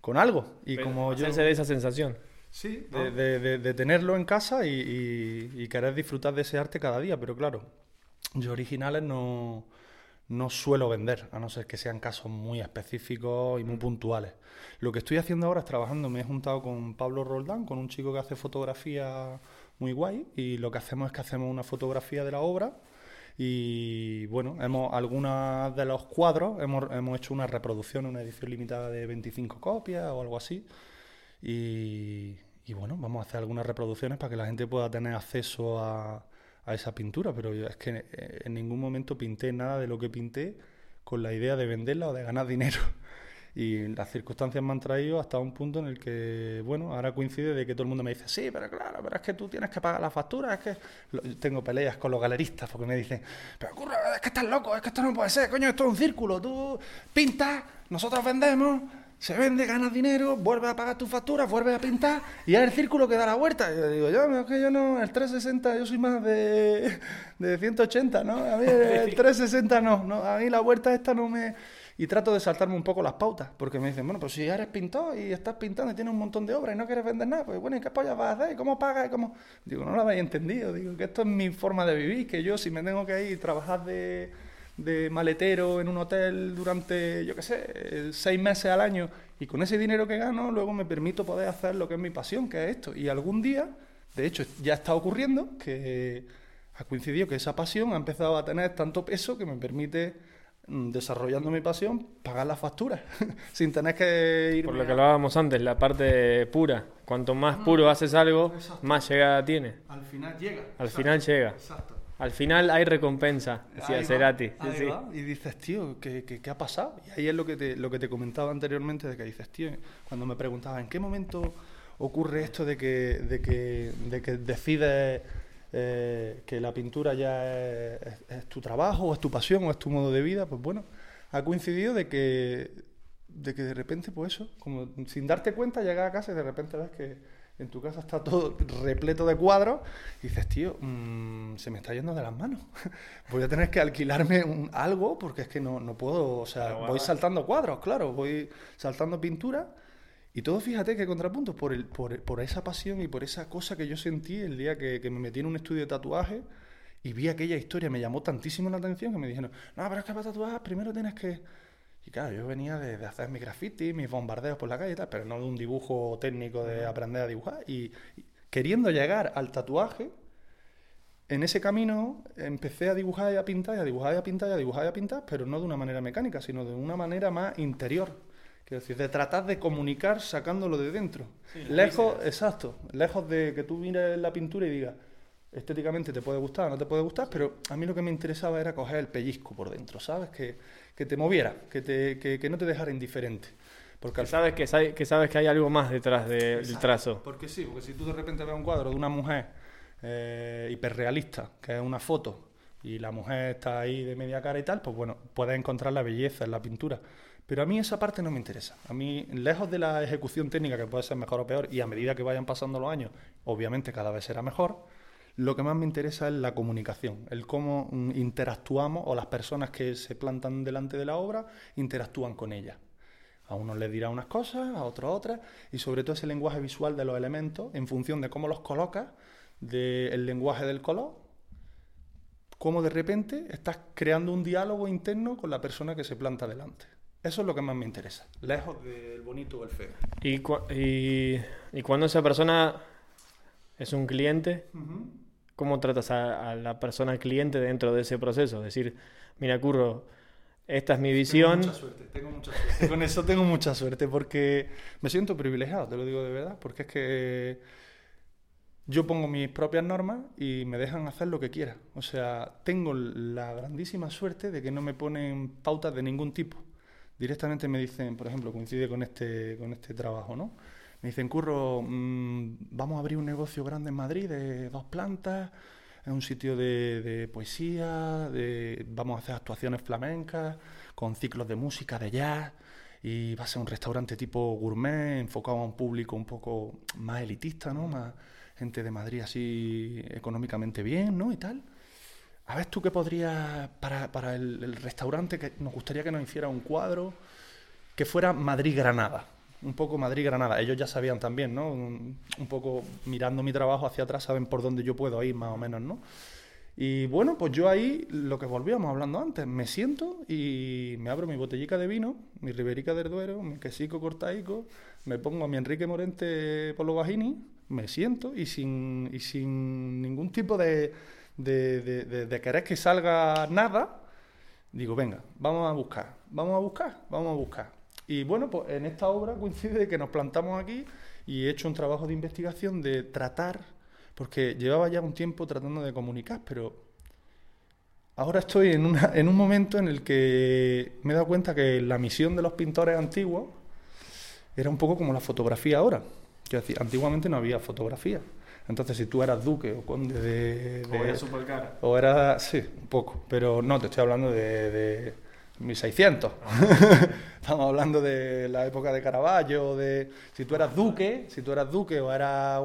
con algo. Y como yo... de esa sensación. Sí, de, tenerlo en casa y, querer disfrutar de ese arte cada día, pero claro, yo originales no, no suelo vender, a no ser que sean casos muy específicos y muy puntuales. Lo que estoy haciendo ahora es trabajando, me he juntado con Pablo Roldán, con un chico que hace fotografía muy guay, y lo que hacemos es que hacemos una fotografía de la obra y bueno, hemos algunas de los cuadros hemos, hemos hecho una reproducción, una edición limitada de 25 copias o algo así y, bueno, vamos a hacer algunas reproducciones para que la gente pueda tener acceso a, a esa pintura, pero es que eh, en ningún momento pinté nada de lo que pinté con la idea de venderla o de ganar dinero. Y las circunstancias me han traído hasta un punto en el que, bueno, ahora coincide de que todo el mundo me dice, sí, pero claro, pero es que tú tienes que pagar la factura, es que tengo peleas con los galeristas porque me dicen, pero curra, es que estás loco, es que esto no puede ser, coño, esto es un círculo, tú pintas, nosotros vendemos, se vende, ganas dinero, vuelves a pagar tus facturas, vuelves a pintar y ya el círculo que da la vuelta. Y yo digo, yo, es que yo no, el 360, yo soy más de, de 180, ¿no? A mí el 360 no, no, a mí la vuelta esta no me... Y trato de saltarme un poco las pautas, porque me dicen, bueno, pues si eres pintor y estás pintando y tienes un montón de obras y no quieres vender nada, pues bueno, ¿y qué pollas vas a hacer? ¿Cómo pagas? ¿Cómo? Digo, no lo habéis entendido, digo, que esto es mi forma de vivir, que yo si me tengo que ir a trabajar de de maletero en un hotel durante, yo qué sé, seis meses al año y con ese dinero que gano luego me permito poder hacer lo que es mi pasión, que es esto. Y algún día, de hecho ya está ocurriendo, que ha coincidido que esa pasión ha empezado a tener tanto peso que me permite mm, desarrollando mi pasión, pagar las facturas, sin tener que ir... Por lo que hablábamos antes, la parte pura. Cuanto más puro haces algo, más llegada tiene. Al final llega. Al final llega. Exacto. Al final hay recompensa, decía Cerati. Y dices, tío, ¿qué, ¿qué, ha pasado? Y ahí es lo que, te, lo que te comentaba anteriormente, de que dices, tío, cuando me preguntaba, ¿en qué momento ocurre esto de que, de que, de que decides eh, que la pintura ya es, tu trabajo, o es tu pasión, o es tu modo de vida? Pues bueno, ha coincidido de que, de que de repente, pues eso, como sin darte cuenta, llegas a casa y de repente ves que en tu casa está todo repleto de cuadros y dices, tío, mm, se me está yendo de las manos. voy a tener que alquilarme un, algo porque es que no, no puedo, o sea, voy saltando cuadros, claro, voy saltando pintura. Y todo, fíjate que contrapunto por, el, por, por, esa pasión y por esa cosa que yo sentí el día que, que me metí en un estudio de tatuaje y vi aquella historia, me llamó tantísimo la atención que me dijeron, no, pero es que para tatuar primero tienes que y claro, yo venía de, hacer mi graffiti, mis bombardeos por la calle y tal, pero no de un dibujo técnico de aprender a dibujar. Y, queriendo llegar al tatuaje, en ese camino empecé a dibujar y a pintar, y a dibujar y a pintar, y a dibujar y a pintar, pero no de una manera mecánica, sino de una manera más interior. Quiero decir, de tratar de comunicar sacándolo de dentro. lejos, exacto, lejos de que tú mires la pintura y digas, estéticamente te puede gustar o no te puede gustar, pero a mí lo que me interesaba era coger el pellizco por dentro, ¿sabes? Que, que te moviera, que, te, que, no te dejara indiferente. Porque sabes que, que sabes que hay algo más detrás del trazo. Porque sí, porque si tú de repente ves un cuadro de una mujer eh, hiperrealista, que es una foto, y la mujer está ahí de media cara y tal, pues bueno, puedes encontrar la belleza en la pintura. Pero a mí esa parte no me interesa. A mí, lejos de la ejecución técnica, que puede ser mejor o peor, y a medida que vayan pasando los años, obviamente cada vez será mejor, lo que más me interesa es la comunicación, el cómo mm, interactuamos o las personas que se plantan delante de la obra interactúan con ella. A unos les dirá unas cosas, a otros otras, y sobre todo ese lenguaje visual de los elementos en función de cómo los colocas, del lenguaje del color, cómo de repente estás creando un diálogo interno con la persona que se planta delante. Eso es lo que más me interesa, lejos del bonito o el feo. ¿Y, y, cuando esa persona es un cliente? Cómo tratas a, la persona cliente dentro de ese proceso. Es decir, mira, Curro, esta es mi visión. Tengo mucha suerte, tengo mucha suerte. Con eso tengo mucha suerte porque me siento privilegiado, te lo digo de verdad, porque es que yo pongo mis propias normas y me dejan hacer lo que quiera. O sea, tengo la grandísima suerte de que no me ponen pautas de ningún tipo. Directamente me dicen, por ejemplo, coincide con este, con este trabajo, ¿no? Me dicen, Curro, mm, vamos a abrir un negocio grande en Madrid de dos plantas, es un sitio de, poesía, de, vamos a hacer actuaciones flamencas, con ciclos de música, de jazz, y va a ser un restaurante tipo gourmet, enfocado a un público un poco más elitista, ¿no? Más gente de Madrid así económicamente bien, ¿no? Y tal. A ver tú qué podrías, para, para el, el restaurante, que nos gustaría que nos hiciera un cuadro que fuera Madrid-Granada un poco Madrid-Granada. Ellos ya sabían también, ¿no? Un, poco mirando mi trabajo hacia atrás, saben por dónde yo puedo ir más o menos, ¿no? Y bueno, pues yo ahí, lo que volvíamos hablando antes, me siento y me abro mi botellica de vino, mi Riberica del Duero, mi quesico cortaico, me pongo a mi Enrique Morente por los Bajini, me siento y sin, y sin ningún tipo de, de, de querer que salga nada, digo, venga, vamos a buscar, vamos a buscar, vamos a buscar. Y bueno, pues en esta obra coincide que nos plantamos aquí y he hecho un trabajo de investigación de tratar, porque llevaba ya un tiempo tratando de comunicar, pero ahora estoy en, una, en un momento en el que me he dado cuenta que la misión de los pintores antiguos era un poco como la fotografía ahora. Que antiguamente no había fotografía. Entonces, si tú eras duque o conde de. o era super cara. O era. Sí, un poco. Pero no, te estoy hablando de 1600. Estamos hablando de la época de Caravaggio, de si tú eras duque, si tú eras duque o eras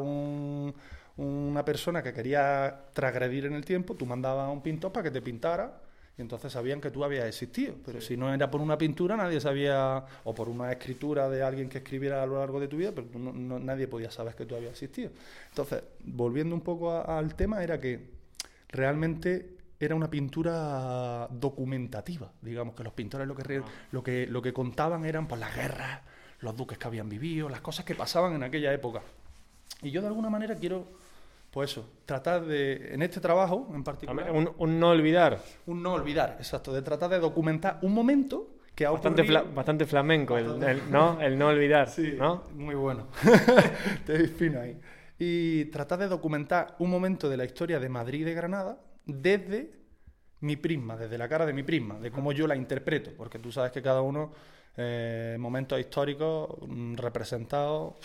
una persona que quería transgredir en el tiempo, tú mandabas a un pintor para que te pintara y entonces sabían que tú habías existido. Pero si no era por una pintura, nadie sabía, o por una escritura de alguien que escribiera a lo largo de tu vida, pero nadie podía saber que tú habías existido. Entonces, volviendo un poco al tema, era que realmente era una pintura documentativa, digamos, que los pintores lo que, ah. lo que, lo que contaban eran pues, las guerras, los duques que habían vivido, las cosas que pasaban en aquella época. Y yo de alguna manera quiero pues eso, tratar de, en este trabajo en particular... Un, no olvidar. Un no olvidar, exacto, de tratar de documentar un momento que ha bastante, bastante flamenco, El, ¿no? el no olvidar, sí, ¿no? Muy bueno, te fino ahí. Y tratar de documentar un momento de la historia de Madrid y de Granada desde mi prisma, desde la cara de mi prisma, de cómo yo la interpreto, porque tú sabes que cada uno, eh, momentos históricos mm, representados,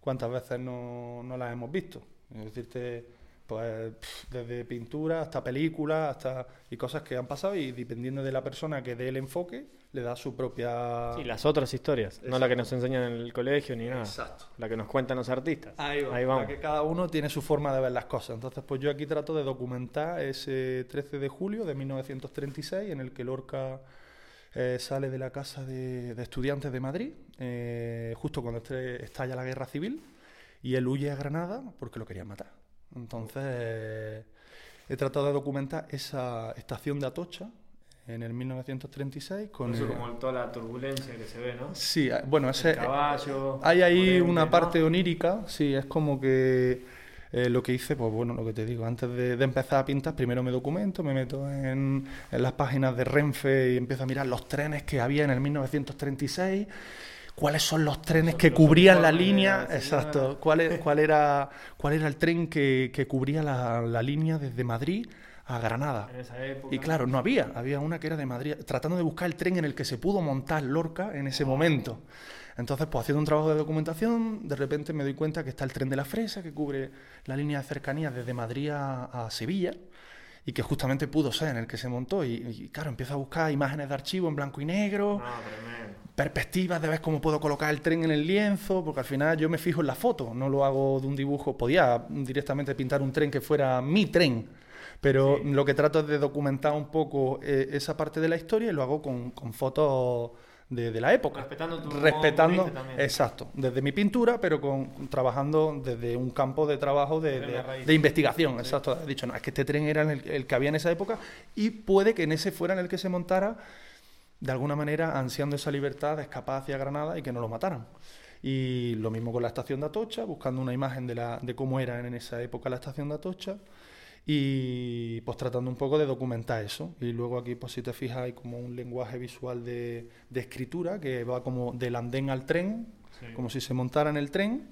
¿cuántas veces no, no las hemos visto? Es decirte, pues desde pintura hasta películas hasta y cosas que han pasado y dependiendo de la persona que dé el enfoque le da su propia sí las otras historias no la que nos enseñan en el colegio ni nada. Exacto. La que nos cuentan los artistas. Ahí, ahí vamos. que cada uno tiene su forma de ver las cosas. Entonces pues yo aquí trato de documentar ese 13 de julio de 1936 en el que Lorca eh, sale de la casa de, estudiantes de Madrid eh, justo cuando estalla la guerra civil y él huye a Granada porque lo querían matar entonces, he tratado de documentar esa estación de Atocha en el 1936 con eso como toda la turbulencia que se ve, ¿no? Sí, ah, bueno, ese caballo, hay ahí una parte onírica, sí, es como que eh, lo que hice, pues bueno, lo que te digo, antes de, empezar a pintar, primero me documento, me meto en, en las páginas de Renfe y empiezo a mirar los trenes que había en el 1936 cuáles son los trenes que cubrían la línea, exacto, cuál, cuál, era, cuál era el tren que, cubría la, línea desde Madrid a Granada. Y claro, no había, había una que era de Madrid, tratando de buscar el tren en el que se pudo montar Lorca en ese momento. Entonces, pues haciendo un trabajo de documentación, de repente me doy cuenta que está el tren de la Fresa, que cubre la línea de cercanía desde Madrid a, Sevilla, y que justamente pudo ser en el que se montó. Y, claro, empiezo a buscar imágenes de archivo en blanco y negro. Ah, perspectivas de ver cómo puedo colocar el tren en el lienzo, porque al final yo me fijo en la foto, no lo hago de un dibujo. Podía directamente pintar un tren que fuera mi tren, pero lo que trato es de documentar un poco eh, esa parte de la historia y lo hago con, fotos de, la época. Respetando tu Respetando, exacto, desde mi pintura, pero con, trabajando desde un campo de trabajo de, investigación. Exacto, he dicho, no, es que este tren era el, el que había en esa época y puede que en ese fuera en el que se montara de alguna manera ansiando esa libertad de escapar hacia Granada y que no lo mataran. Y lo mismo con la estación de Atocha, buscando una imagen de, la, de cómo era en esa época la estación de Atocha y pues tratando un poco de documentar eso. Y luego aquí, pues si te fijas, hay como un lenguaje visual de, escritura que va como del andén al tren, como si se montara en el tren,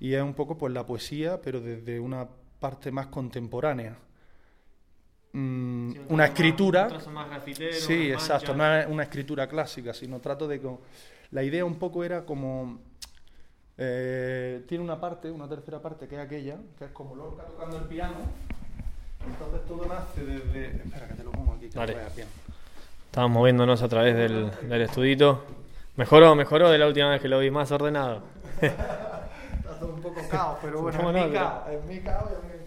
y es un poco pues la poesía, pero desde una parte más contemporánea. Mm, una escritura. sí, exacto, no es una escritura clásica, sino trato de que. La idea un poco era como. Eh, tiene una parte, una tercera parte, que es aquella, que es como Lorca tocando el piano. Entonces todo nace desde. Espera, que te lo pongo aquí, que vale. bien. Estamos moviéndonos a través del, del estudito. Mejoró, mejoró de la última vez que lo vi, más ordenado. Está todo un poco caos, pero bueno, es mi caos, es mi caos y a mí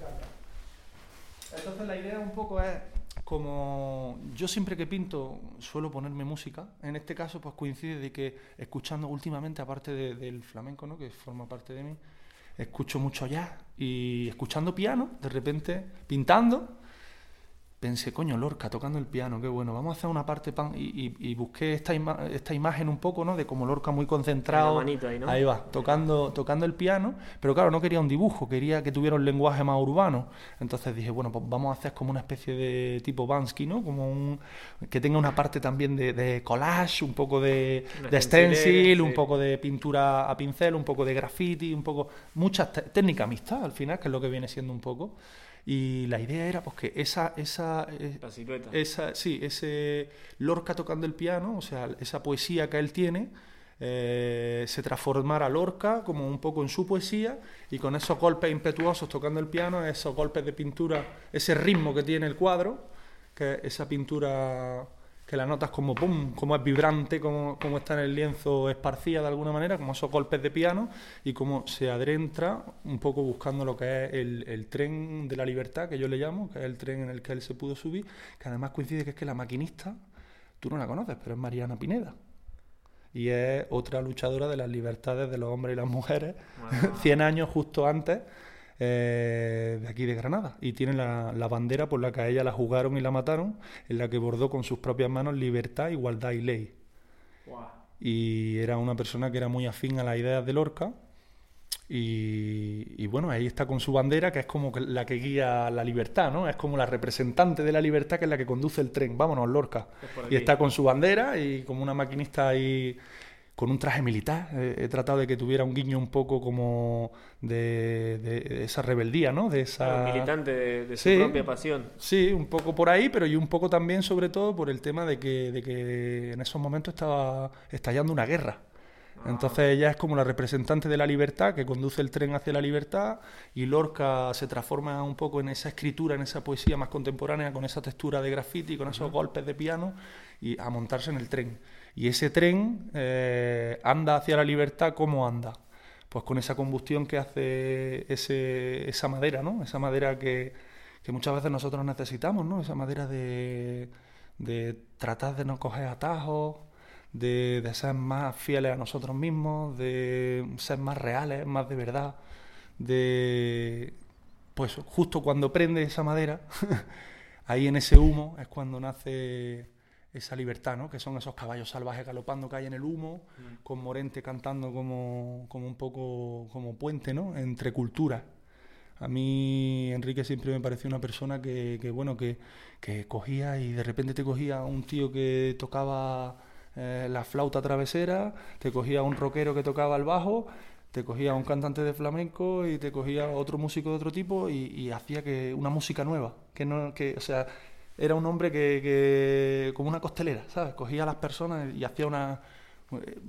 entonces la idea un poco es como yo siempre que pinto suelo ponerme música, en este caso pues coincide de que escuchando últimamente, aparte del flamenco, ¿no? que forma parte de mí, escucho mucho jazz y escuchando piano, de repente pintando, pensé, coño, Lorca tocando el piano, qué bueno, vamos a hacer una parte pan y, busqué esta, esta imagen un poco, ¿no? De como Lorca muy concentrado. Ahí, va, tocando, tocando el piano, pero claro, no quería un dibujo, quería que tuviera un lenguaje más urbano. Entonces dije, bueno, pues vamos a hacer como una especie de tipo Bansky, ¿no? Como un, que tenga una parte también de, collage, un poco de, de stencil, un poco de pintura a pincel, un poco de graffiti, un poco, mucha técnica amistad al final, que es lo que viene siendo un poco. Y la idea era pues que esa, esa, eh, esa sí, ese Lorca tocando el piano, o sea, esa poesía que él tiene, eh, se transformara Lorca como un poco en su poesía y con esos golpes impetuosos tocando el piano, esos golpes de pintura, ese ritmo que tiene el cuadro, que esa pintura que la notas como pum, como es vibrante, como, como está en el lienzo esparcida de alguna manera, como esos golpes de piano, y como se adentra un poco buscando lo que es el, tren de la libertad, que yo le llamo, que es el tren en el que él se pudo subir, que además coincide que es que la maquinista, tú no la conoces, pero es Mariana Pineda. Y es otra luchadora de las libertades de los hombres y las mujeres, 100 años justo antes eh, de aquí de Granada y tiene la, bandera por la que a ella la jugaron y la mataron, en la que bordó con sus propias manos libertad, igualdad y ley. Y era una persona que era muy afín a las ideas de Lorca y, y, bueno, ahí está con su bandera, que es como la que guía la libertad, ¿no? Es como la representante de la libertad, que es la que conduce el tren. Vámonos, Lorca. Y está con su bandera y como una maquinista ahí con un traje militar. he tratado de que tuviera un guiño un poco como de, esa rebeldía, ¿no? De esa... militante de, su propia pasión. Sí, un poco por ahí, pero y un poco también, sobre todo, por el tema de que, de que en esos momentos estaba estallando una guerra. Ah. Entonces ella es como la representante de la libertad que conduce el tren hacia la libertad y Lorca se transforma un poco en esa escritura, en esa poesía más contemporánea, con esa textura de graffiti, con esos golpes de piano y a montarse en el tren. Y ese tren eh, anda hacia la libertad, ¿cómo anda? Pues con esa combustión que hace ese, esa madera, ¿no? Esa madera que, muchas veces nosotros necesitamos, ¿no? Esa madera de, tratar de no coger atajos, de, de, ser más fieles a nosotros mismos, de ser más reales, más de verdad, de... Pues justo cuando prende esa madera, ahí en ese humo es cuando nace esa libertad, ¿no? que son esos caballos salvajes galopando que hay en el humo, mm. con Morente cantando como, como, un poco como puente ¿no? entre culturas. A mí Enrique siempre me pareció una persona que, que bueno, que, que, cogía y de repente te cogía un tío que tocaba eh, la flauta travesera, te cogía un rockero que tocaba el bajo, te cogía un cantante de flamenco y te cogía otro músico de otro tipo y, y hacía que una música nueva, que no, que, o sea, era un hombre que, como una costelera, ¿sabes? Cogía a las personas y hacía una,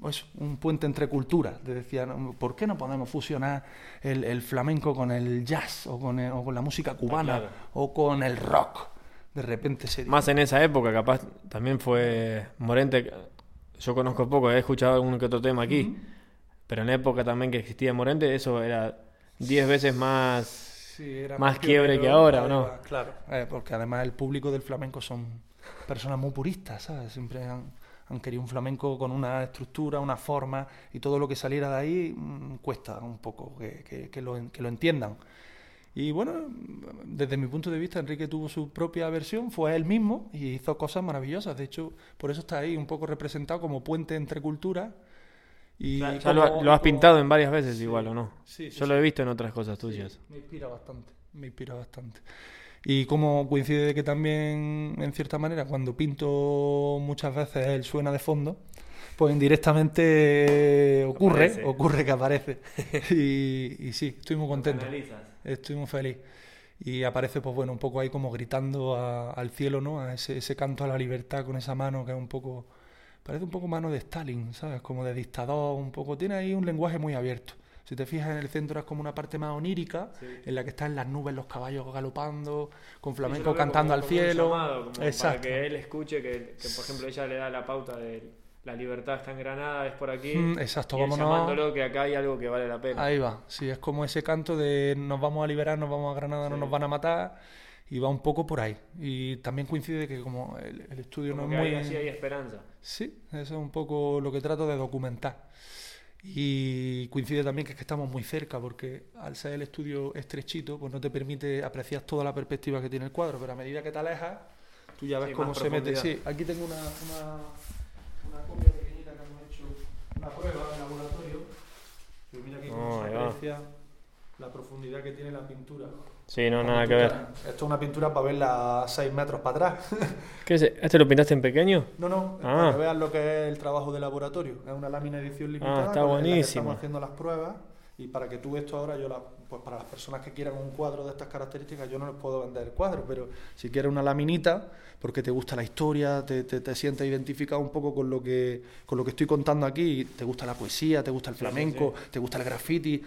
pues, un puente entre culturas. Te decía, ¿por qué no podemos fusionar el, flamenco con el jazz o con, la música cubana ah, o con el rock? De repente se... Más en esa época, capaz, también fue Morente. Yo conozco poco, he escuchado algún que otro tema aquí, pero en la época también que existía Morente, eso era diez veces más más quiebre que ahora, ¿o no? Claro, eh, porque además el público del flamenco son personas muy puristas, ¿sabes? Siempre han, querido un flamenco con una estructura, una forma, y todo lo que saliera de ahí mm, cuesta un poco que, lo, entiendan. Y bueno, desde mi punto de vista, Enrique tuvo su propia versión, fue él mismo y hizo cosas maravillosas. De hecho, por eso está ahí un poco representado como puente entre culturas y ya, lo, has pintado en varias veces igual, ¿o no? Sí, Yo lo he visto en otras cosas tuyas. me inspira bastante, me inspira bastante. Y como coincide de que también, en cierta manera, cuando pinto muchas veces él suena de fondo, pues indirectamente ocurre, ocurre que aparece. y, sí, estoy muy contento. Estoy muy feliz. Y aparece, pues bueno, un poco ahí como gritando al cielo, ¿no? A ese, ese canto a la libertad con esa mano que es un poco parece un poco mano de Stalin, ¿sabes? Como de dictador, un poco. Tiene ahí un lenguaje muy abierto. Si te fijas en el centro es como una parte más onírica, en la que están las nubes, los caballos galopando, con flamenco cantando al cielo. Exacto. Para que él escuche que, por ejemplo, ella le da la pauta de la libertad está en Granada, es por aquí. Mm, exacto, y llamándolo que acá hay algo que vale la pena. Ahí va, sí, es como ese canto de nos vamos a liberar, nos vamos a Granada, no nos van a matar y va un poco por ahí. Y también coincide que como el, estudio no es muy... Así hay esperanza. Sí, eso es un poco lo que trato de documentar. Y coincide también que, es que estamos muy cerca, porque al ser el estudio estrechito, pues no te permite apreciar toda la perspectiva que tiene el cuadro, pero a medida que te alejas, tú ya ves cómo se mete. Sí, aquí tengo una, una, una, copia pequeñita que hemos hecho, una prueba de laboratorio, mira aquí cómo se aprecia la profundidad que tiene la pintura. Sí, no, nada que ver. Esto es una pintura para verla 6 metros para atrás. ¿Qué es? ¿Este lo pintaste en pequeño? No, no, ah. para que vean lo que es el trabajo de laboratorio. Es una lámina edición limitada. Ah, está buenísimo. estamos haciendo las pruebas y para que tú esto ahora, yo la, pues para las personas que quieran un cuadro de estas características, yo no les puedo vender el cuadro, pero si quieres una laminita, porque te gusta la historia, te, te, te sientes identificado un poco con lo, que, con lo que estoy contando aquí, te gusta la poesía, te gusta el flamenco, te gusta el graffiti,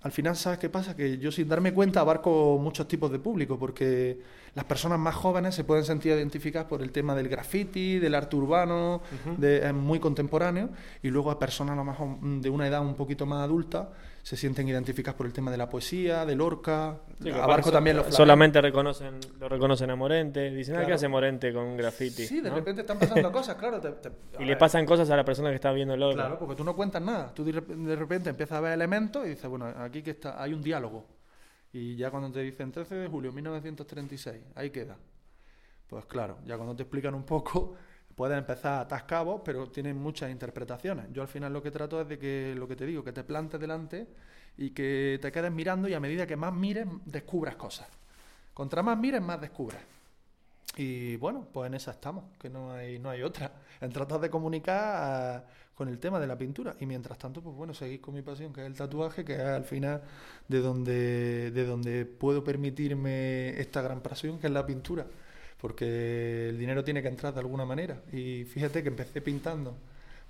al final, ¿sabes qué pasa? Que yo sin darme cuenta abarco muchos tipos de público, porque las personas más jóvenes se pueden sentir identificadas por el tema del graffiti, del arte urbano, de, muy contemporáneo, y luego a personas a lo mejor de una edad un poquito más adulta se sienten identificadas por el tema de la poesía, del Lorca, abarco también los Solamente reconocen, lo reconocen a Morente, dicen, ah, ¿qué hace Morente con graffiti? Sí, de repente están pasando cosas, claro. y le pasan cosas a la persona que está viendo el Lorca. Claro, porque tú no cuentas nada, tú de repente empiezas a ver elementos y dices, bueno, aquí que está, hay un diálogo. Y ya cuando te dicen 13 de julio de 1936, ahí queda. Pues claro, ya cuando te explican un poco, pueden empezar a cabos, pero tienen muchas interpretaciones. Yo al final lo que trato es de que, lo que te digo, que te plantes delante y que te quedes mirando y a medida que más mires, descubras cosas. Contra más mires, más descubres. Y bueno, pues en esa estamos, que no hay, no hay otra. En tratar de comunicar con el tema de la pintura. Y mientras tanto, pues bueno, seguir con mi pasión, que es el tatuaje, que es al final de donde, de donde puedo permitirme esta gran pasión, que es la pintura. Porque el dinero tiene que entrar de alguna manera. Y fíjate que empecé pintando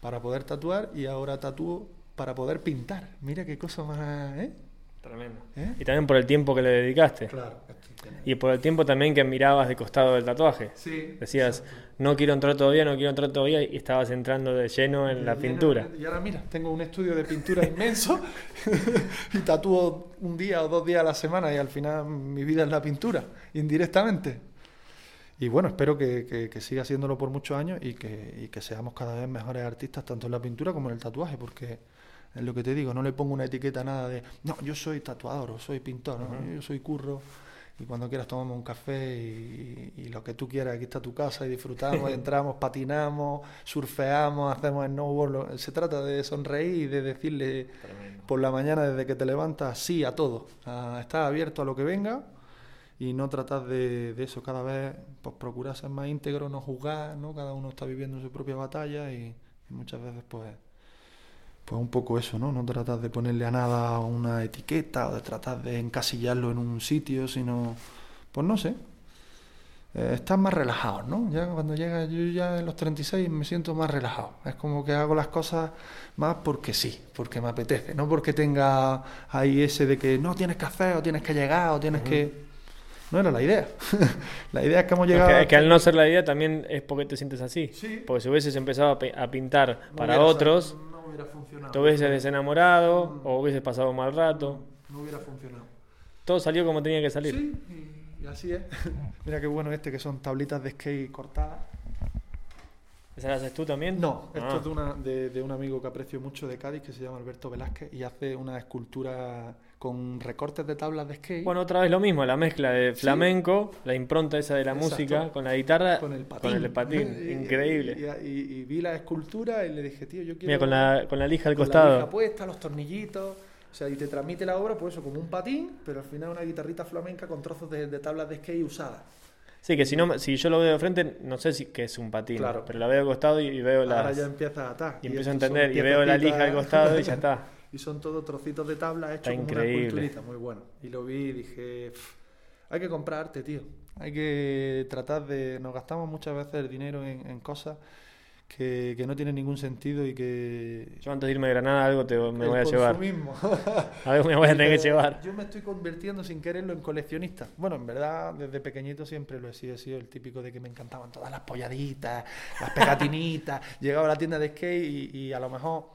para poder tatuar y ahora tatúo para poder pintar. Mira qué cosa más... ¿eh? Tremendo. ¿Eh? Y también por el tiempo que le dedicaste. Claro. Y por el tiempo también que mirabas de costado del tatuaje. Sí. Decías, no quiero entrar todavía, no quiero entrar todavía, y estabas entrando de lleno en la pintura. y ahora mira, tengo un estudio de pintura inmenso y tatúo un día o dos días a la semana y al final mi vida es la pintura, indirectamente. Y bueno, espero que, siga haciéndolo por muchos años y que, y que seamos cada vez mejores artistas, tanto en la pintura como en el tatuaje, porque es lo que te digo, no le pongo una etiqueta nada de, no, yo soy tatuador o soy pintor, yo soy curro y cuando quieras tomamos un café y, lo que tú quieras, aquí está tu casa y disfrutamos, entramos, patinamos, surfeamos, hacemos snowboard. Se trata de sonreír y de decirle por la mañana desde que te levantas sí a todo. estás abierto a lo que venga y no tratar de, eso cada vez, pues procurar ser más íntegro, no juzgar, ¿no? Cada uno está viviendo su propia batalla y muchas veces pues pues un poco eso, ¿no? No tratar de ponerle a nada una etiqueta o de tratar de encasillarlo en un sitio, sino, pues no sé, eh, estás más relajado, ¿no? Ya cuando llega yo ya en los 36 me siento más relajado. Es como que hago las cosas más porque sí, porque me apetece, no porque tenga ahí ese de que no tienes que hacer o tienes que llegar o tienes que... No era la idea. la idea es que hemos llegado... Es que, al no ser la idea también es porque te sientes así. Sí. Porque si hubieses empezado a, pintar para otros hubiera funcionado. Te hubieses desenamorado o hubieses pasado un mal rato. No hubiera funcionado. Todo salió como tenía que salir. Sí, y, así es. Mira qué bueno este, que son tablitas de skate cortadas. ¿Esa la haces tú también? No, esto ah. es de, una, de, de, un amigo que aprecio mucho de Cádiz que se llama Alberto Velázquez y hace una escultura con recortes de tablas de skate. Bueno, otra vez lo mismo, la mezcla de flamenco, la impronta esa de la música, con la guitarra, con el patín. Increíble. Y, vi la escultura y le dije, tío, yo quiero. Mira, con la, con la lija al costado. La lija puesta, los tornillitos. O sea, y te transmite la obra, pues eso, como un patín, pero al final una guitarrita flamenca con trozos de, tablas de skate usadas. Sí, que si no, si yo lo veo de frente, no sé si que es un patín, claro. pero la veo al costado y, veo la. Ahora ya empieza a atar. Y, empiezo a entender, y veo la lija al costado y ya está. Y son todos trocitos de tabla hechos como una esculturita, muy bueno. Y lo vi y dije, hay que comprarte, tío. Hay que tratar de... Nos gastamos muchas veces el dinero en, cosas que, que, no tienen ningún sentido y que... Yo antes de irme a Granada algo te, me voy a llevar. algo me voy a tener que llevar. Yo me estoy convirtiendo sin quererlo en coleccionista. Bueno, en verdad, desde pequeñito siempre lo he sido. He sido el típico de que me encantaban todas las polladitas, las pegatinitas. Llegaba a la tienda de skate y, y a lo mejor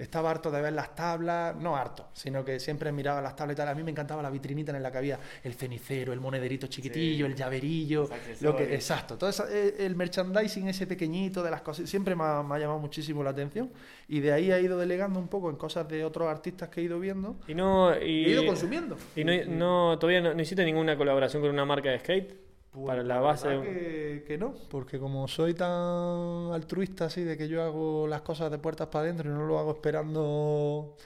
estaba harto de ver las tablas, no harto, sino que siempre miraba las tablas y tal. A mí me encantaba la vitrinita en la que había el cenicero, el monederito chiquitillo, el llaverillo, lo que, exacto. Todo eh, el merchandising ese pequeñito de las cosas, siempre me ha, llamado muchísimo la atención y de ahí ha ido delegando un poco en cosas de otros artistas que he ido viendo y no y, he ido consumiendo. Y no, no todavía no, no hiciste ninguna colaboración con una marca de skate. Pues para la base. Que, que, no, porque como soy tan altruista así de que yo hago las cosas de puertas para adentro y no lo hago esperando.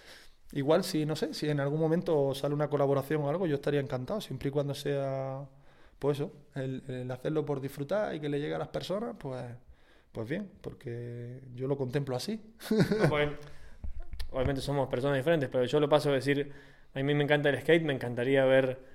Igual si, no sé, si en algún momento sale una colaboración o algo, yo estaría encantado, siempre y cuando sea, pues eso, el, hacerlo por disfrutar y que le llegue a las personas, pues, pues bien, porque yo lo contemplo así. Pues, obviamente somos personas diferentes, pero yo lo paso a decir, a mí me encanta el skate, me encantaría ver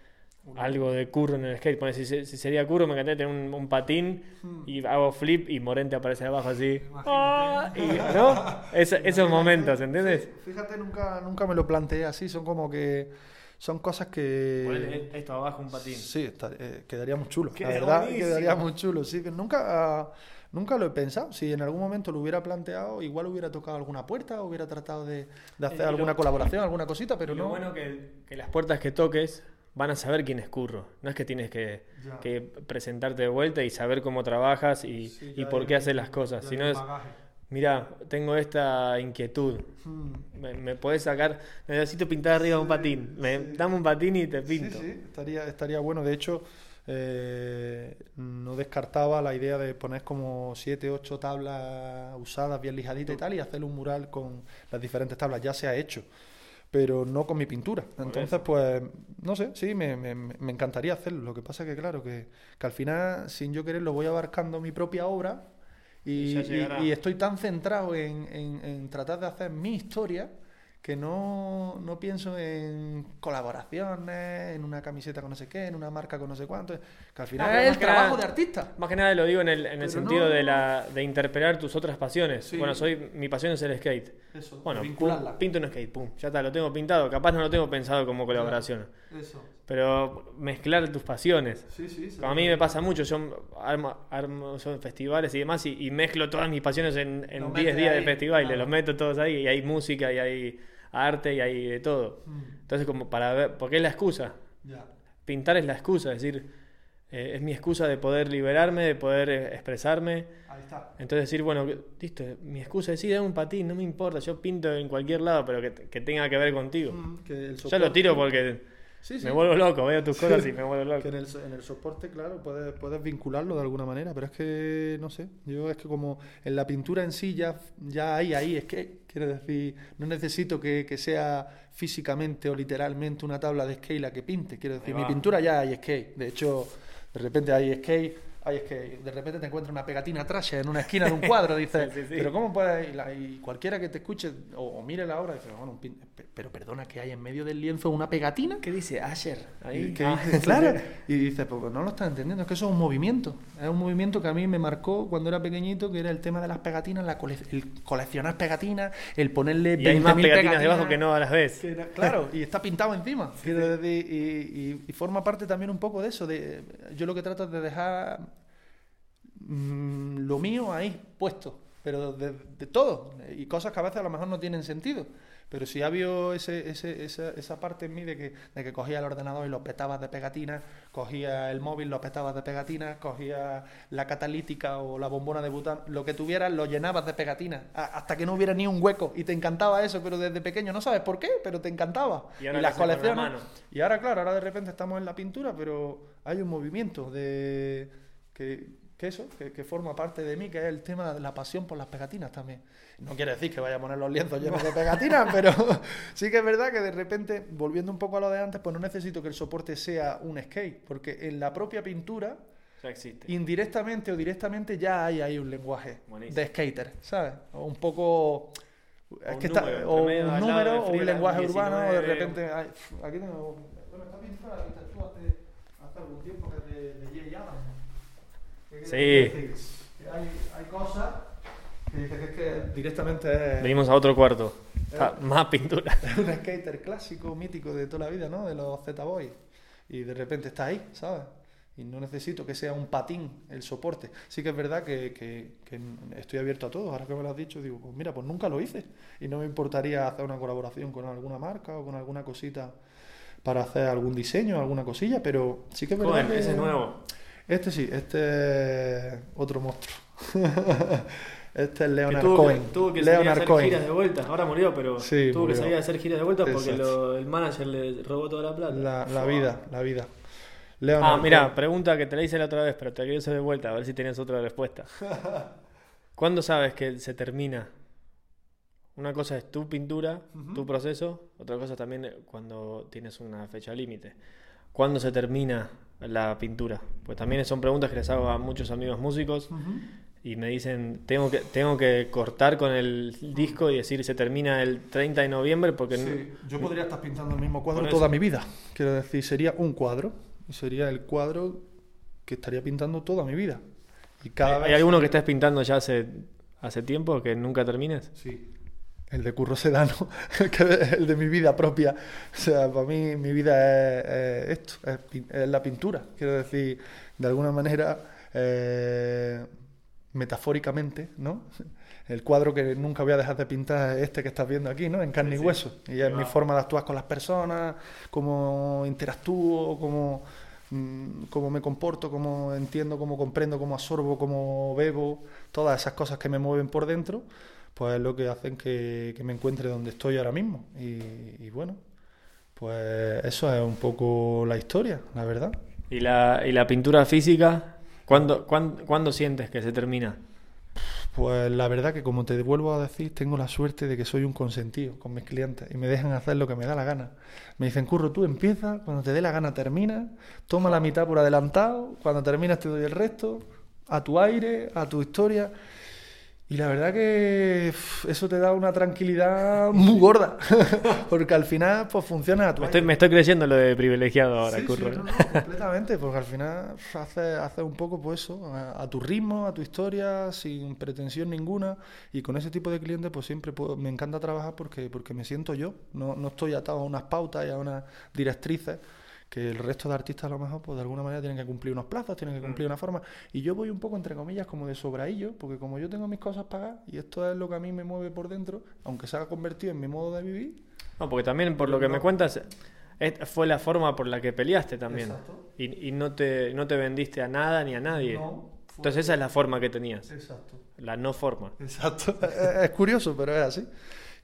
algo de curro en el skate. si, sería curro, me encantaría tener un, patín hmm. y hago flip y Morente aparece abajo así. Ah, ¿No? esos momentos, ¿entiendes? fíjate, nunca, nunca me lo planteé así. Son como que. Son cosas que. esto abajo un patín. Sí, eh, quedaría muy chulo. La verdad, quedaría muy chulo. Sí, que nunca. Nunca lo he pensado. Si en algún momento lo hubiera planteado, igual hubiera tocado alguna puerta, hubiera tratado de, hacer alguna colaboración, alguna cosita, pero lo no. bueno que, que las puertas que toques van a saber quién es Curro. No es que tienes que, presentarte de vuelta y saber cómo trabajas y, por qué haces las cosas, sino es, mira, tengo esta inquietud, hmm. me, puedes sacar, necesito pintar arriba un patín, me, dame un patín y te pinto. Sí, estaría, estaría bueno, de hecho... Eh, no descartaba la idea de poner como siete, ocho tablas usadas bien lijaditas y tal y hacer un mural con las diferentes tablas. Ya se ha hecho pero no con mi pintura. Entonces, pues, no sé, sí, me, me, encantaría hacerlo. Lo que pasa es que, claro, que, que, al final, sin yo querer, lo voy abarcando mi propia obra y, y, estoy tan centrado en, en, en tratar de hacer mi historia que no, no, pienso en colaboraciones, en una camiseta con no sé qué, en una marca con no sé cuánto, que al final es el trabajo de artista. Más que nada lo digo en el, en el sentido de, la, de interpelar tus otras pasiones. Bueno, soy mi pasión es el skate. Eso, bueno, pinto un skate, pum, ya está, lo tengo pintado. Capaz no lo tengo pensado como colaboración. Eso. Pero mezclar tus pasiones. Sí, sí, a mí me pasa mucho, yo armo, armo festivales y demás y, mezclo todas mis pasiones en 10 días de festival y los meto todos ahí y hay música y hay arte y hay de todo. Mm. Entonces, como para ver, porque es la excusa. Pintar es la excusa, es decir, eh, es mi excusa de poder liberarme, de poder eh, expresarme. Ahí está. Entonces decir, bueno, listo, mi excusa es, sí, dame un patín, no me importa, yo pinto en cualquier lado, pero que, que tenga que ver contigo. Mm, ya lo tiro porque me vuelvo loco, veo tus cosas y me vuelvo loco. en, el, soporte, claro, puedes, puedes vincularlo de alguna manera, pero es que, no sé, yo es que como en la pintura en sí ya, ya hay ahí, es que, quiero decir, no necesito que, que sea físicamente o literalmente una tabla de skate la que pinte, quiero decir, mi pintura ya hay skate, de hecho, de repente hay skate Ay, es que de repente te encuentras una pegatina trash en una esquina de un cuadro, dices, pero ¿cómo puede? Y, cualquiera que te escuche o, mire la obra, dice, bueno, pero perdona, que hay en medio del lienzo una pegatina. ¿Qué dice Asher? Ahí. Ah, claro. Y dices, pues no lo estás entendiendo, es que eso es un movimiento. Es un movimiento que a mí me marcó cuando era pequeñito, que era el tema de las pegatinas, la el coleccionar pegatinas, el ponerle y hay más pegatinas, debajo que no a las veces. claro, y está pintado encima. y, y forma parte también un poco de eso. De, yo lo que trato es de dejar Mm, lo mío ahí puesto, pero de, todo, y cosas que a veces a lo mejor no tienen sentido. Pero si ha habido ese, ese, esa, esa, parte en mí de que, de que cogía el ordenador y lo petaba de pegatinas, cogía el móvil, lo petaba de pegatinas, cogía la catalítica o la bombona de bután, lo que tuvieras lo llenabas de pegatinas, hasta que no hubiera ni un hueco. Y te encantaba eso, pero desde pequeño no sabes por qué, pero te encantaba. Y, las colecciones. Y ahora, claro, ahora de repente estamos en la pintura, pero hay un movimiento de que que eso, que, forma parte de mí, que es el tema de la pasión por las pegatinas también. No quiere decir que vaya a poner los lienzos llenos de pegatinas, pero sí que es verdad que de repente, volviendo un poco a lo de antes, pues no necesito que el soporte sea un skate, porque en la propia pintura, existe. indirectamente o directamente, ya hay ahí un lenguaje de skater, ¿sabes? O un poco... Es que está, o un número, o un lenguaje urbano, o de repente... aquí tengo... Bueno, esta pintura la tú hace, algún tiempo, que es de, de Adams. Sí. Hay, hay cosas que que es que directamente Venimos a otro cuarto. más pintura. Es un skater clásico, mítico de toda la vida, ¿no? De los Z-Boys. Y de repente está ahí, ¿sabes? Y no necesito que sea un patín el soporte. Sí que es verdad que, que, que, estoy abierto a todo. Ahora que me lo has dicho, digo, pues mira, pues nunca lo hice. Y no me importaría hacer una colaboración con alguna marca o con alguna cosita para hacer algún diseño, alguna cosilla, pero sí que es verdad. que... ese nuevo. Este sí, este es otro monstruo. este es Leonard Cohen. tuvo que salir a hacer giras de vuelta. Ahora murió, pero tuvo que salir a hacer giras de vuelta porque el manager le robó toda la plata. La, vida, la vida. ah, mira, pregunta que te la hice la otra vez, pero te quiero hacer de vuelta, a ver si tienes otra respuesta. ¿Cuándo sabes que se termina? Una cosa es tu pintura, tu proceso, otra cosa también cuando tienes una fecha límite. ¿Cuándo se termina la pintura? Pues también son preguntas que les hago a muchos amigos músicos y me dicen, tengo que, tengo que cortar con el disco y decir, se termina el 30 de noviembre porque... Sí, yo podría estar pintando el mismo cuadro toda mi vida. Quiero decir, sería un cuadro y sería el cuadro que estaría pintando toda mi vida. Y cada ¿Hay, alguno que estés pintando ya hace, hace tiempo que nunca termines? Sí, el de Curro Sedano, el de mi vida propia. O sea, para mí mi vida es, esto, es, la pintura. Quiero decir, de alguna manera, eh, metafóricamente, ¿no? El cuadro que nunca voy a dejar de pintar es este que estás viendo aquí, ¿no? En carne y hueso. Y es mi forma de actuar con las personas, cómo interactúo, cómo, mm, cómo me comporto, cómo entiendo, cómo comprendo, cómo absorbo, cómo bebo, todas esas cosas que me mueven por dentro pues es lo que hacen que, me encuentre donde estoy ahora mismo. Y, bueno, pues eso es un poco la historia, la verdad. ¿Y la, y la pintura física? ¿Cuándo, cuándo, sientes que se termina? Pues la verdad que como te vuelvo a decir, tengo la suerte de que soy un consentido con mis clientes y me dejan hacer lo que me da la gana. Me dicen, curro, tú empieza, cuando te dé la gana termina, toma la mitad por adelantado, cuando terminas te doy el resto, a tu aire, a tu historia. Y la verdad que eso te da una tranquilidad muy gorda, porque al final pues funciona a tu me estoy, me estoy creyendo lo de privilegiado ahora, sí, Curro. Sí, no, no, completamente, porque al final haces hace un poco pues eso, a, a, tu ritmo, a tu historia, sin pretensión ninguna, y con ese tipo de clientes pues siempre puedo, me encanta trabajar porque, porque me siento yo, no, no estoy atado a unas pautas y a unas directrices que el resto de artistas a lo mejor pues de alguna manera tienen que cumplir unos plazos, tienen que cumplir una forma y yo voy un poco entre comillas como de sobraillo, porque como yo tengo mis cosas pagadas y esto es lo que a mí me mueve por dentro, aunque se ha convertido en mi modo de vivir. No, porque también por lo que no. me cuentas fue la forma por la que peleaste también y, y, no te no te vendiste a nada ni a nadie. No, Entonces esa es la forma que tenías. Exacto. La no forma. Exacto. es curioso, pero es así.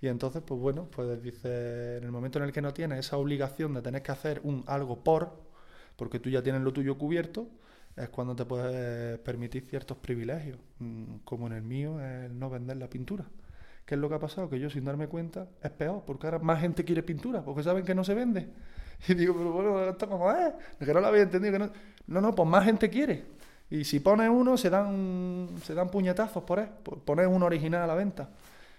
Y entonces, pues bueno, pues dice, en el momento en el que no tienes esa obligación de tener que hacer un algo por, porque tú ya tienes lo tuyo cubierto, es cuando te puedes permitir ciertos privilegios, mm, como en el mío el no vender la pintura. ¿Qué es lo que ha pasado? Que yo sin darme cuenta es peor, porque ahora más gente quiere pintura, porque saben que no se vende. Y digo, pero bueno, esto como es, que no lo había entendido. Que no... no, no, pues más gente quiere. Y si pones uno, se dan, se dan puñetazos por él, pones uno original a la venta.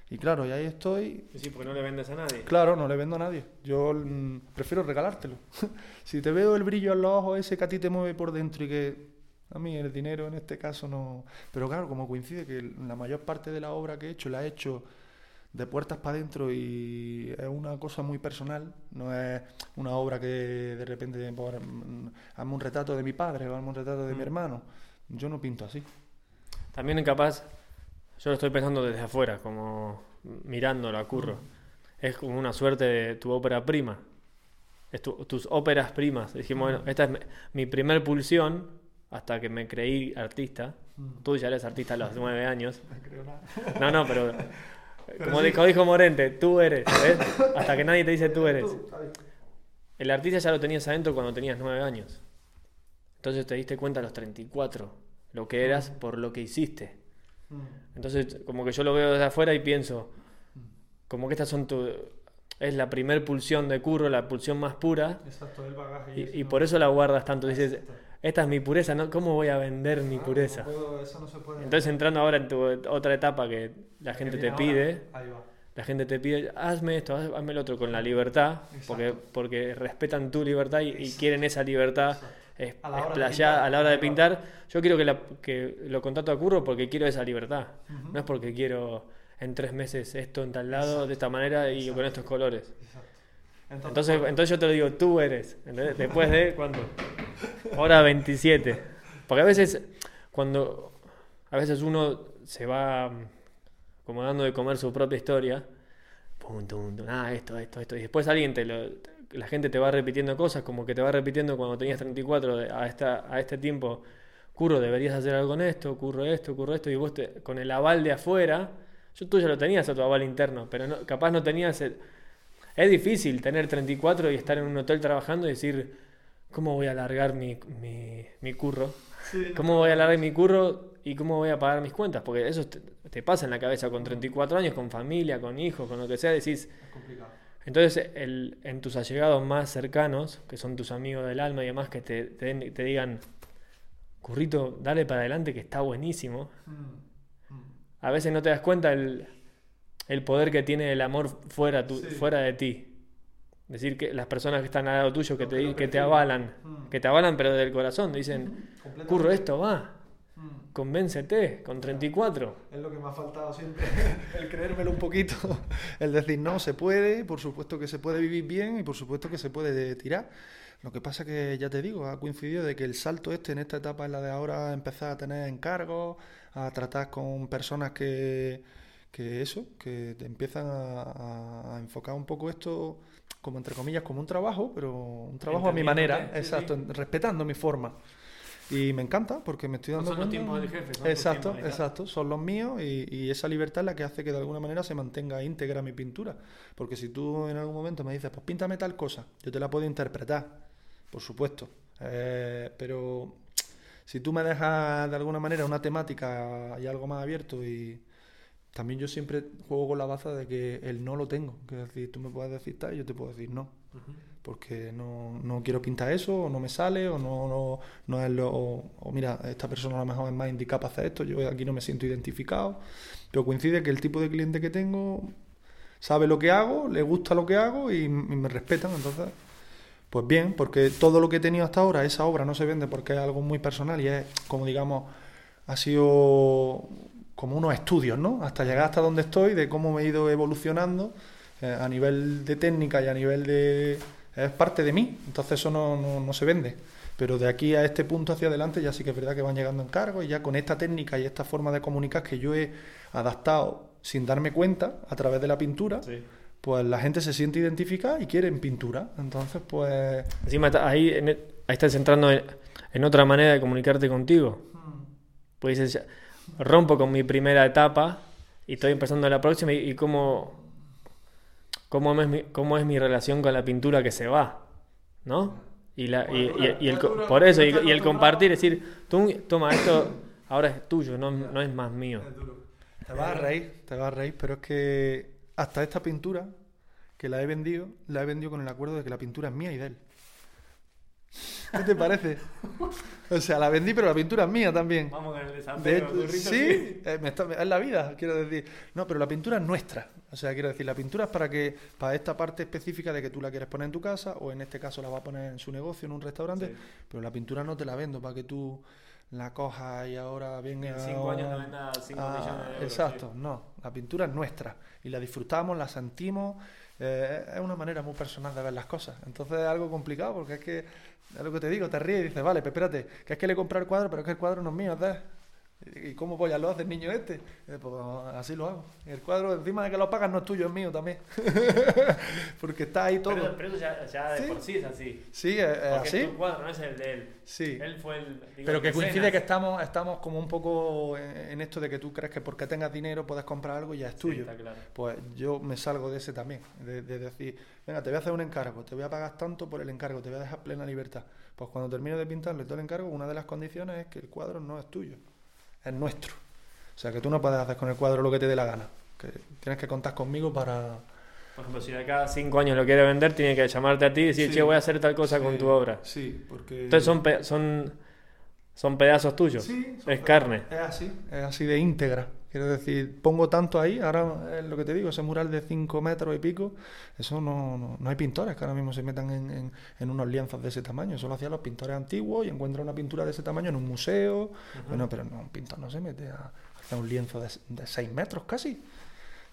Y claro, y ahí estoy. Sí, porque no le vendes a nadie. Claro, no le vendo a nadie. Yo mmm, prefiero regalártelo. si te veo el brillo en los ojos ese que a ti te mueve por dentro y que a mí el dinero en este caso no. Pero claro, como coincide que la mayor parte de la obra que he hecho la he hecho de puertas para adentro y es una cosa muy personal, no es una obra que de repente por, hazme un retrato de mi padre o hazme un retrato de mm. mi hermano. Yo no pinto así. También capaz yo lo estoy pensando desde afuera, como mirándolo a Curro. Es como una suerte de tu ópera prima. Es tu, tus óperas primas. Dijimos, bueno, esta es mi, primer pulsión hasta que me creí artista. Tú ya eres artista a los nueve años. No, no, pero como dijo, dijo Morente, tú eres. ¿ves? Hasta que nadie te dice tú eres. El artista ya lo tenías adentro cuando tenías nueve años. Entonces te diste cuenta a los 34 lo que eras por lo que hiciste. Entonces, como que yo lo veo desde afuera y pienso, como que estas son tu... Es la primer pulsión de curro, la pulsión más pura. Exacto, el bagaje. Y, y, y por eso la guardas tanto. Dices, esta es mi pureza, ¿no? ¿Cómo voy a vender mi Claro, pureza? no puedo- eso no se puede. Entonces, entrando ahora en tu otra etapa que la gente te pide, ahora, ahí va. la gente te pide, hazme esto, haz- hazme lo otro, con la libertad, porque, Exacto. porque respetan tu libertad y, quieren esa libertad Exacto. Es, A la pintar. a la hora de pintar. Yo quiero que, la- que lo contrato a Curro porque quiero esa libertad. Ujú. No es porque quiero en tres meses esto en tal lado, Exacto. de esta manera y con Exacto. estos colores. Exacto. Entonces, entonces yo te lo digo, tú eres. ¿entendés? Después de, ¿cuánto? Hora 27. Porque a veces, cuando. A veces uno se va mm, como dando de comer su propia historia. Tum, tum, ah, esto, esto, esto. Y después alguien te lo. La gente te va repitiendo cosas, como que te va repitiendo cuando tenías 34 de- a, esta, a este tiempo. Curro, deberías hacer algo con esto, curro esto, curro esto. Y vos te- con el aval de afuera. Yo tú ya lo tenías a tu aval interno, pero no- capaz no tenías. el- es difícil tener 34 y estar en un hotel trabajando y decir, ¿cómo voy a alargar mi, mi, mi curro? Sí, no, ¿Cómo voy a alargar mi curro y cómo voy a pagar mis cuentas? Porque eso te, te pasa en la cabeza con 34 años, con familia, con hijos, con lo que sea, decís... Es complicado. Entonces, el, en tus allegados más cercanos, que son tus amigos del alma y demás, que te, te, te digan, currito, dale para adelante que está buenísimo. A veces no te das cuenta el, el poder que tiene el amor fuera, tu- Sí. fuera de ti. Decir que las personas que están al lado tuyo, que te, que que te avalan, Mm. que te avalan pero del corazón, dicen, curro, esto va. Convéncete, con 34. Es lo que me ha faltado siempre, el creérmelo un poquito, el decir no, se puede, por supuesto que se puede vivir bien y por supuesto que se puede tirar. Lo que pasa que, ya te digo, ha coincidido de que el salto este en esta etapa es la de ahora empezar a tener encargos, a tratar con personas que, que eso, que te empiezan a, enfocar un poco esto como entre comillas como un trabajo, pero un trabajo a mi manera, sí, exacto, sí. respetando mi forma. Y me encanta porque me estoy No dando son los tiempos del jefe, Exacto, tiempos, exacto, son los míos y, y esa libertad es la que hace que de alguna manera se mantenga íntegra mi pintura. Porque si tú en algún momento me dices, pues píntame tal cosa, yo te la puedo interpretar, por supuesto. Eh, pero si tú me dejas de alguna manera una temática y algo más abierto y también yo siempre juego con la baza de que el no lo tengo. Que es decir, tú me puedes decir tal y yo te puedo decir no. Porque no, no, quiero pintar eso, o no me sale, o no, no, no es lo. O, mira, esta persona a lo mejor es más indicada para hacer esto, yo aquí no me siento identificado. Pero coincide que el tipo de cliente que tengo sabe lo que hago, le gusta lo que hago y, me respetan. Entonces, pues bien, porque todo lo que he tenido hasta ahora, esa obra no se vende porque es algo muy personal y es, como digamos, ha sido como unos estudios, ¿no? Hasta llegar hasta donde estoy, de cómo me he ido evolucionando eh, a nivel de técnica y a nivel de... es parte de mí, entonces eso no, no, se vende. Pero de aquí a este punto hacia adelante ya sí que es verdad que van llegando encargos y ya con esta técnica y esta forma de comunicar que yo he adaptado sin darme cuenta a través de la pintura, pues la gente se siente identificada y quiere pintura. Entonces, pues... Encima ahí, e, ahí estás entrando en, otra manera de comunicarte contigo. Hmm. Pues dices, rompo con mi primera etapa y estoy empezando la próxima y, cómo, cómo, es mi, cómo es mi relación con la pintura que se va, ¿no? Y, la, y, el, por eso, y, el compartir, decir, tú, toma, esto ahora es tuyo, no, no es más mío. Te vas a reír, te vas a reír, pero es que hasta esta pintura, que la he vendido, la he vendido con el acuerdo de que la pintura es mía y de él. ¿Qué te parece? O sea, la vendí, pero la pintura es mía también. Vamos con el desafío. sí, eh, es la vida, quiero decir. No, pero la pintura es nuestra. O sea, quiero decir, la pintura es para que para esta parte específica de que tú la quieres poner en tu casa o en este caso la va a poner en su negocio, en un restaurante, pero la pintura no te la vendo para que tú la cojas y ahora venga... En cinco años no venda 5 millones de euros. Exacto, no. La pintura es nuestra y la disfrutamos, la sentimos. Eh, es una manera muy personal de ver las cosas. Entonces es algo complicado porque es que, es lo que te digo, te ríes y dices, vale, pues espérate, que es que le he comprado el cuadro, pero es que el cuadro no es mío, es de ¿Y cómo ya lo hace el niño este? Eh, pues así lo hago. el cuadro, encima de que lo pagas, no es tuyo, es mío también. Porque está ahí todo. Pero, eso ya, de por sí es así. Sí, es, así. Es tu cuadro, no es el de él. Sí. Él fue el. pero que coincide que estamos, estamos como un poco en esto de que tú crees que porque tengas dinero puedes comprar algo y ya es tuyo. está claro. Pues yo me salgo de ese también. De, de, decir, venga, te voy a hacer un encargo, te voy a pagar tanto por el encargo, te voy a dejar plena libertad. Pues cuando termine de pintarle todo el encargo, una de las condiciones es que el cuadro no es tuyo, es nuestro. O sea, que tú no puedes hacer con el cuadro lo que te dé la gana. Que tienes que contar conmigo para... Por ejemplo, si de cada cinco años lo quiere vender, tiene que llamarte a ti y decir, che, voy a hacer tal cosa con tu obra. Sí, porque... Entonces son, son, son pedazos tuyos. Sí, es carne. Es así, es así de íntegra. Quiero decir, pongo tanto ahí, ahora es lo que te digo, ese mural de 5 metros y pico, eso no, no, hay pintores que ahora mismo se metan en, en, unos lienzos de ese tamaño, eso lo hacían los pintores antiguos y encuentran una pintura de ese tamaño en un museo, bueno, pero no, un pintor no se mete a, un lienzo de, de 6 metros casi.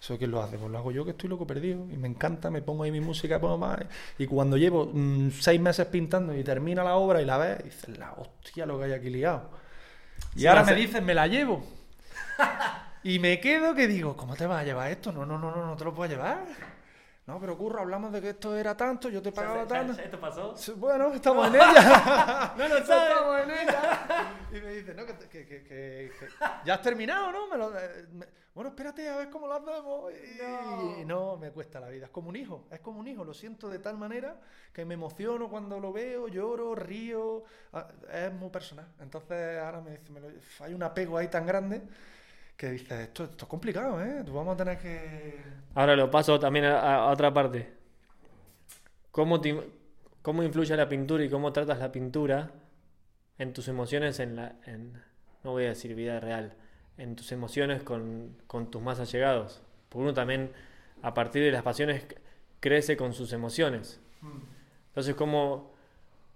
¿Eso quién lo hace? Pues lo hago yo que estoy loco perdido y me encanta, me pongo ahí mi música, pongo más. Y cuando llevo 6 mm, seis meses pintando y termina la obra y la ves, dices, la hostia lo que hay aquí liado. Y ahora me dices, me la llevo. y me quedo que digo, ¿cómo te vas a llevar esto? No, no, no, no, no te lo puedo llevar. No, pero curro, hablamos de que esto era tanto, yo te pagaba tanto. ¿Esto pasó? Bueno, estamos en ella. no lo sabes. Estamos en ella. Y me dice, no, que, que, que, ya has terminado, ¿no? Me lo, eh, bueno, espérate a ver cómo lo hacemos. Y no. me cuesta la vida. Es como un hijo, es como un hijo. Lo siento de tal manera que me emociono cuando lo veo, lloro, río. Ah, es muy personal. Entonces ahora me dice, me lo, hay un apego ahí tan grande que dices, esto, esto es complicado, ¿eh? Tú vamos a tener que... Ahora lo paso también a, otra parte. ¿Cómo, ¿Cómo influye la pintura y cómo tratas la pintura en tus emociones en la... En, no voy a decir vida real, en tus emociones con, con tus más allegados? Porque uno también, a partir de las pasiones, crece con sus emociones. Mm. Entonces, ¿cómo...?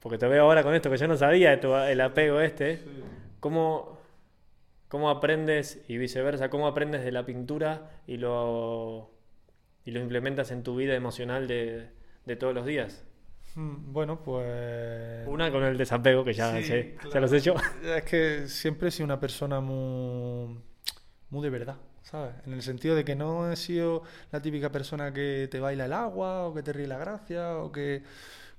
Porque te veo ahora con esto que yo no sabía, el apego este. ¿Cómo ¿Cómo aprendes y viceversa? ¿Cómo aprendes de la pintura y lo, y lo implementas en tu vida emocional de, todos los días? Mm, bueno, pues... Una con el desapego, que ya, sé, ya lo he hecho. Es que siempre he sido una persona muy, muy de verdad, ¿sabes? En el sentido de que no he sido la típica persona que te baila el agua o que te ríe la gracia o que...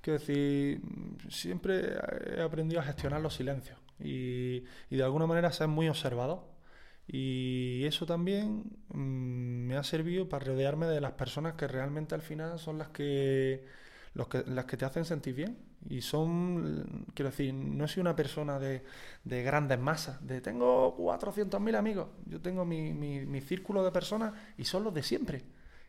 Quiero decir, siempre he aprendido a gestionar los silencios y, de alguna manera ser muy observado. Y eso también mm, me ha servido para rodearme de las personas que realmente al final son las que, los que, las que te hacen sentir bien. Y son, quiero decir, no soy una persona de, de grandes masas, de tengo 400.000 amigos, yo tengo mi, mi, mi círculo de personas y son los de siempre.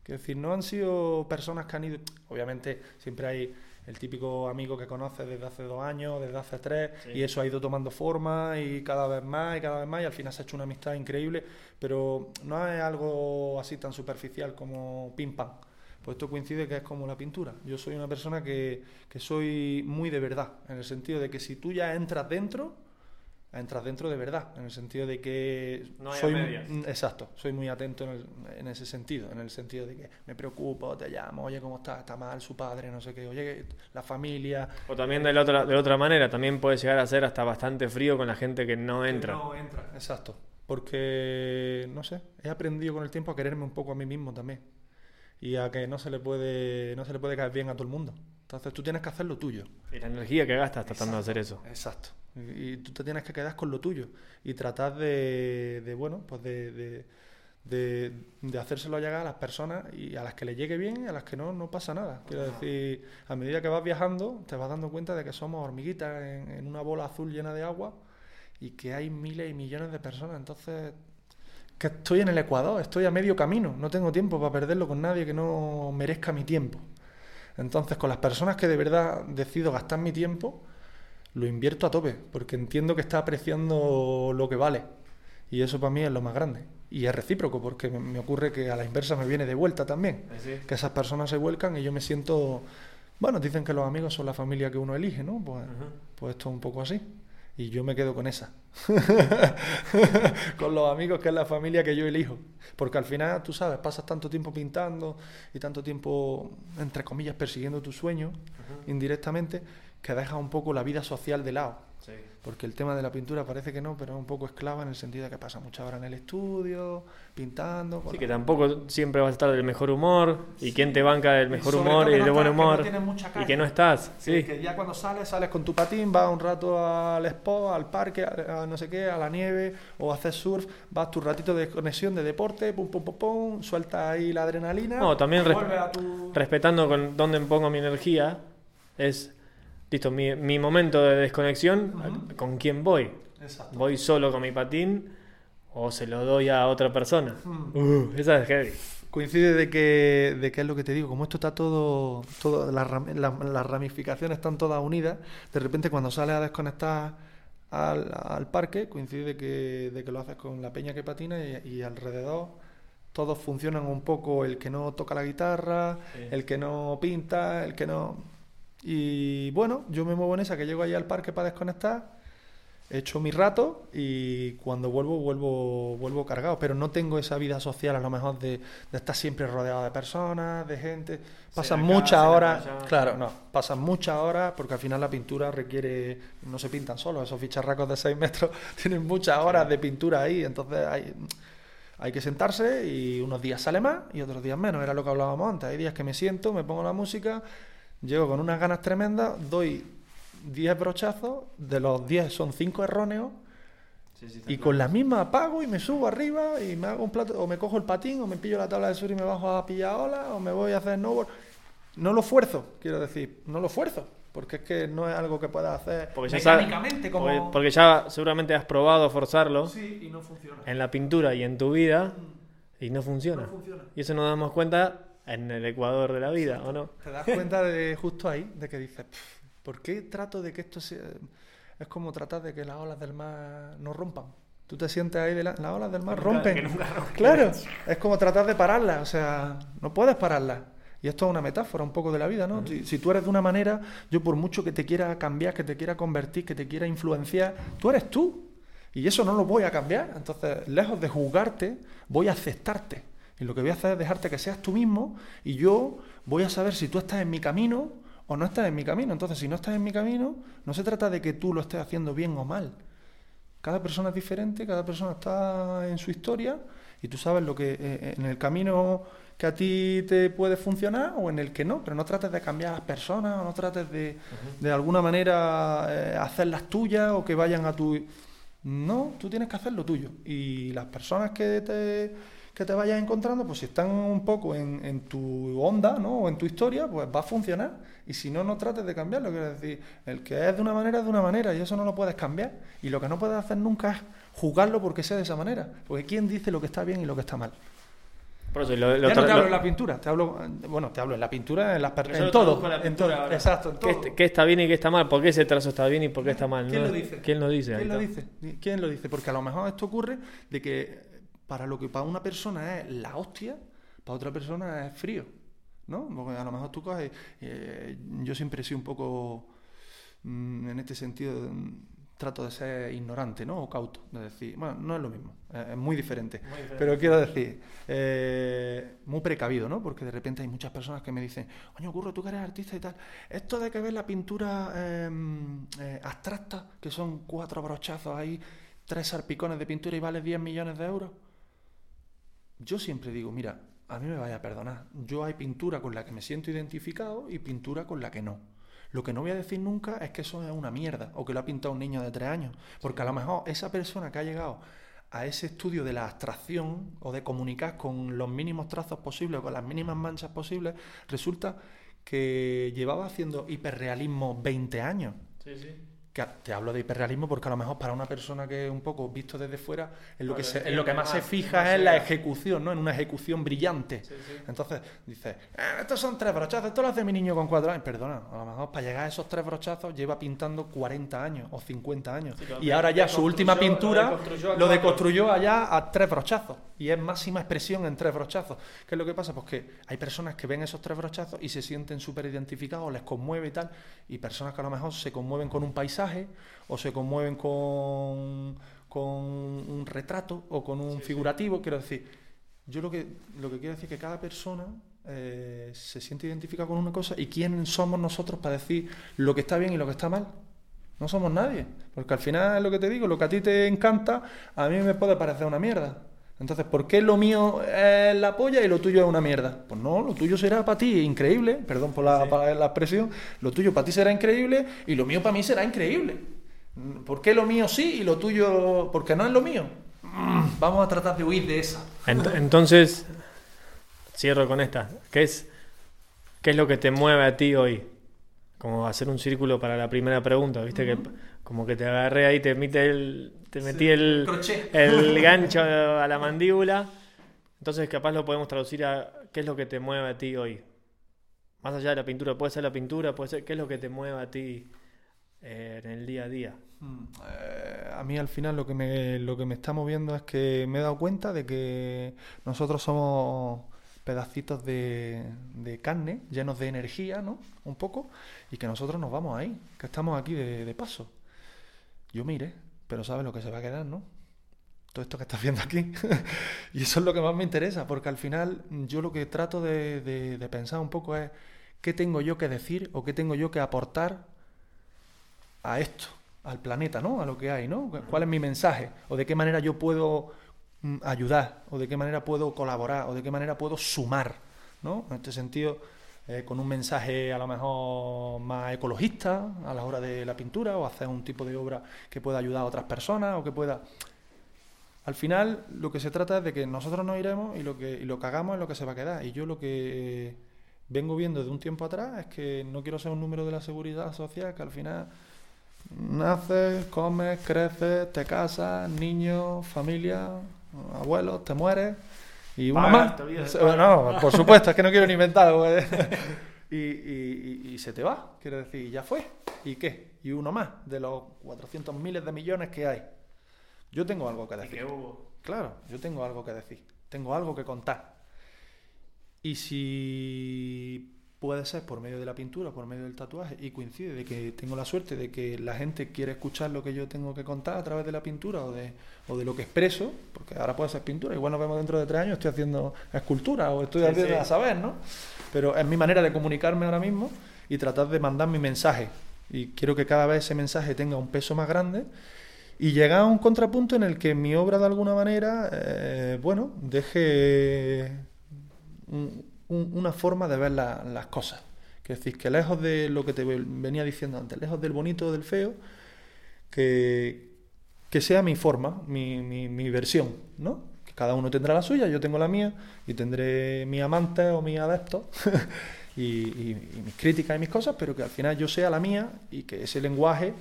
Quiero decir, no han sido personas que han ido, obviamente siempre hay el típico amigo que conoces desde hace dos años, desde hace tres, y eso ha ido tomando forma y cada vez más y cada vez más, y al final se ha hecho una amistad increíble, pero no es algo así tan superficial como pim pam. Pues esto coincide que es como la pintura. Yo soy una persona que, que soy muy de verdad, en el sentido de que si tú ya entras dentro, entras dentro de verdad, en el sentido de que No hay soy medias. exacto, soy muy atento en, el- en ese sentido, en el sentido de que me preocupo, te llamo, oye cómo está, está mal su padre, no sé qué, oye la familia, O también de la otra, de la otra manera, también puede llegar a ser hasta bastante frío con la gente que no entra. No entra, exacto, porque no sé, he aprendido con el tiempo a quererme un poco a mí mismo también y a que no se le puede no se le puede caer bien a todo el mundo. Entonces tú tienes que hacer lo tuyo. Y la energía que gastas tratando de hacer eso. Exacto. Y, y tú te tienes que quedar con lo tuyo y tratar de, de, bueno, pues de, de, de, de hacérselo llegar a las personas y a las que le llegue bien y a las que no, no pasa nada. Quiero decir, a medida que vas viajando, te vas dando cuenta de que somos hormiguitas en, en una bola azul llena de agua y que hay miles y millones de personas. Entonces, que estoy en el Ecuador, estoy a medio camino, no tengo tiempo para perderlo con nadie que no merezca mi tiempo. Entonces, con las personas que de verdad decido gastar mi tiempo, lo invierto a tope, porque entiendo que está apreciando lo que vale. Y eso para mí es lo más grande. Y es recíproco, porque me, ocurre que a la inversa me viene de vuelta también. Que esas personas se vuelcan y yo me siento... Bueno, dicen que los amigos son la familia que uno elige, ¿no? Pues, pues esto es un poco así. Y yo me quedo con esa. con los amigos, que es la familia que yo elijo. Porque al final, tú sabes, pasas tanto tiempo pintando y tanto tiempo, entre comillas, persiguiendo tus sueños indirectamente, que dejas un poco la vida social de lado. Porque el tema de la pintura parece que no, pero es un poco esclava en el sentido de que pasa muchas horas en el estudio, pintando. Sí, la- que tampoco siempre vas a estar del mejor humor. ¿Y quién te banca del mejor humor y que de no buen estás- que no humor? mucha y calle. que no estás. Sí, Sí. que ya cuando sales, sales con tu patín, vas un rato al expo, al parque, a, a no sé qué, a la nieve, o haces surf, vas tu ratito de conexión de deporte, pum, pum, pum, pum, sueltas ahí la adrenalina. No, también res- tu... respetando con dónde pongo mi energía, es, listo, mi, mi momento de desconexión. ¿con quién voy? Exacto. ¿Voy solo con mi patín o se lo doy a otra persona? Mm. Uh, esa es heavy. Coincide de que, de que es lo que te digo, como esto está todo, todo las, las- ramificaciones están todas unidas, de repente cuando sales a desconectar al, al parque, coincide de que, de que lo haces con la peña que patina y, y alrededor todos funcionan un poco el que no toca la guitarra, Sí. el que no pinta, el que no... Y bueno, yo me muevo en esa, que llego ahí al parque para desconectar, he hecho mi rato y cuando vuelvo, vuelvo, vuelvo cargado. Pero no tengo esa vida social a lo mejor de, de estar siempre rodeado de personas, de gente. Pasan muchas horas, claro, no, pasan muchas horas porque al final la pintura requiere, no se pintan solos, esos ficharracos de 6 metros tienen muchas horas de pintura ahí, entonces hay, hay que sentarse y unos días sale más y otros días menos, era lo que hablábamos antes. Hay días que me siento, me pongo la música, llego con unas ganas tremendas, doy 10 brochazos, de los 10 son 5 erróneos y con la misma apago y me subo arriba y me hago un plato, o me cojo el patín, o me pillo la tabla de sur y me bajo a pillar olas, o me voy a hacer snowboard. No lo fuerzo, quiero decir, no lo fuerzo, porque es que no es algo que pueda hacer Porque mecánicamente como... porque, porque ya seguramente has probado forzarlo Sí, y no funciona. en la pintura y en tu vida y no funciona. No funciona. Y eso nos damos cuenta en el Ecuador de la vida, ¿o no? Te das cuenta de justo ahí, de que dices, "Pff, ¿por qué trato de que esto sea... Es como tratar de que las olas del mar no rompan. Tú te sientes ahí, de la- las olas del mar rompen. Claro, es como tratar de pararlas, o sea, no puedes pararlas. Y esto es una metáfora un poco de la vida, ¿no? Si, si tú eres de una manera, yo por mucho que te quiera cambiar, que te quiera convertir, que te quiera influenciar, tú eres tú. Y eso no lo voy a cambiar. Entonces, lejos de juzgarte, voy a aceptarte. Y lo que voy a hacer es dejarte que seas tú mismo y yo voy a saber si tú estás en mi camino o no estás en mi camino. Entonces, si no estás en mi camino, no se trata de que tú lo estés haciendo bien o mal. Cada persona es diferente, cada persona está en su historia y tú sabes lo que eh, en el camino que a ti te puede funcionar o en el que no, pero no trates de cambiar a las personas o no trates de, de alguna manera eh, hacerlas tuyas o que vayan a tu... No, tú tienes que hacer lo tuyo y las personas que te, que te vayas encontrando, pues si están un poco en, tu onda, ¿no? O en tu historia, pues va a funcionar. Y si no, no trates de cambiarlo. Quiero decir, el que es de una manera es de una manera y eso no lo puedes cambiar. Y lo que no puedes hacer nunca es juzgarlo porque sea de esa manera. Porque ¿quién dice lo que está bien y lo que está mal? Por eso, lo, ya no te hablo en la pintura, te hablo, bueno, te hablo en la pintura, en, en todo, en todo, exacto, ¿Qué, está bien y qué está mal? ¿Por qué ese trazo está bien y por qué está mal? ¿Quién lo dice? ¿Quién lo dice? ¿Quién lo dice? ¿Quién lo dice? Porque a lo mejor esto ocurre de que para lo que para una persona es la hostia, para otra persona es frío, ¿no? Porque a lo mejor tú coges, eh, yo siempre he sido un poco, mm, en este sentido, trato de ser ignorante, ¿no? O cauto, de decir, bueno, no es lo mismo, es muy diferente. Pero quiero decir, eh, muy precavido, ¿no? Porque de repente hay muchas personas que me dicen, oye, Curro, tú que eres artista y tal, esto de que ves la pintura em, eh, abstracta, que son cuatro brochazos ahí, tres sarpicones de pintura y vale 10 millones de euros. Yo siempre digo, mira, a mí me vaya a perdonar, yo hay pintura con la que me siento identificado y pintura con la que no. Lo que no voy a decir nunca es que eso es una mierda o que lo ha pintado un niño de tres años. Porque a lo mejor esa persona que ha llegado a ese estudio de la abstracción o de comunicar con los mínimos trazos posibles o con las mínimas manchas posibles, resulta que llevaba haciendo hiperrealismo 20 años. Sí, sí te hablo de hiperrealismo porque a lo mejor para una persona que es un poco visto desde fuera, en lo, que, se, lo que más se fija es la ejecución, ¿no? En una ejecución brillante. Entonces, dices, ah, estos son tres brochazos, esto lo hace mi niño con cuatro años. Perdona, a lo mejor para llegar a esos tres brochazos lleva pintando 40 años o 50 años. y ahora ya su última pintura lo deconstruyó, allá a tres brochazos. Y es máxima expresión en tres brochazos. ¿Qué es lo que pasa? Pues que hay personas que ven esos tres brochazos y se sienten súper identificados, les conmueve y tal. Y personas que a lo mejor se conmueven con un paisaje o se conmueven con, con un retrato o con un figurativo. Quiero decir, yo lo que, lo que quiero decir es que cada persona eh, se siente identificada con una cosa y quién somos nosotros para decir lo que está bien y lo que está mal. No somos nadie, porque al final lo que te digo, lo que a ti te encanta, a mí me puede parecer una mierda. Entonces, ¿por qué lo mío es la polla y lo tuyo es una mierda? Pues no, lo tuyo será para ti increíble, perdón por la, la expresión, lo tuyo para ti será increíble y lo mío para mí será increíble. ¿Por qué lo mío sí y lo tuyo porque no es lo mío? Vamos a tratar de huir de esa. Entonces, cierro con esta. ¿Qué es, ¿Qué es lo que te mueve a ti hoy? Como hacer un círculo para la primera pregunta, ¿viste? Que como que te agarré ahí, te, el, te metí el, el gancho a la mandíbula. Entonces capaz lo podemos traducir a qué es lo que te mueve a ti hoy. Más allá de la pintura, puede ser la pintura, puede ser qué es lo que te mueve a ti eh, en el día a día. Mm, eh, a mí al final lo que, me, lo que me está moviendo es que me he dado cuenta de que nosotros somos pedacitos de, de carne llenos de energía, ¿no? Un poco, y que nosotros nos vamos ahí, que estamos aquí de paso yo mire, pero sabes lo que se va a quedar, ¿no? Todo esto que estás viendo aquí. y eso es lo que más me interesa, porque al final yo lo que trato de, pensar un poco es qué tengo yo que decir o qué tengo yo que aportar a esto, al planeta, ¿no? A lo que hay, ¿no? ¿Cuál es mi mensaje? ¿O de qué manera yo puedo mm, ayudar? ¿O de qué manera puedo colaborar? ¿O de qué manera puedo sumar? ¿No? En este sentido eh, con un mensaje a lo mejor más ecologista a la hora de la pintura o hacer un tipo de obra que pueda ayudar a otras personas o que pueda... Al final lo que se trata es de que nosotros nos iremos y lo que, lo que hagamos es lo que se va a quedar. Y yo lo que vengo viendo de un tiempo atrás es que no quiero ser un número de la seguridad social, que al final naces, comes, creces, te casas, niños, familia, abuelos, te mueres y una más. No, por supuesto, es que no quiero ni inventar. y, y, y, se te va, quiero decir, ya fue. ¿Y qué? Y uno más, de los 400 miles de millones que hay. Yo tengo algo que decir. Claro, yo tengo algo que decir. Tengo algo que contar. Y si puede ser por medio de la pintura, por medio del tatuaje, y coincide de que tengo la suerte de que la gente quiere escuchar lo que yo tengo que contar a través de la pintura o de, o de lo que expreso, porque ahora puede ser pintura, igual nos vemos dentro de tres años, estoy haciendo escultura o estoy haciendo a saber, ¿no? Pero es mi manera de comunicarme ahora mismo y tratar de mandar mi mensaje. Y quiero que cada vez ese mensaje tenga un peso más grande y llegar a un contrapunto en el que mi obra de alguna manera, eh, bueno, deje una forma de ver las cosas. Que es que lejos de lo que te venía diciendo antes, lejos del bonito del feo, que, que sea mi forma, mi, mi, versión, ¿no? Que cada uno tendrá la suya, yo tengo la mía y tendré mi amante o mi adeptos y, mis críticas y mis cosas, pero que al final yo sea la mía y que ese lenguaje,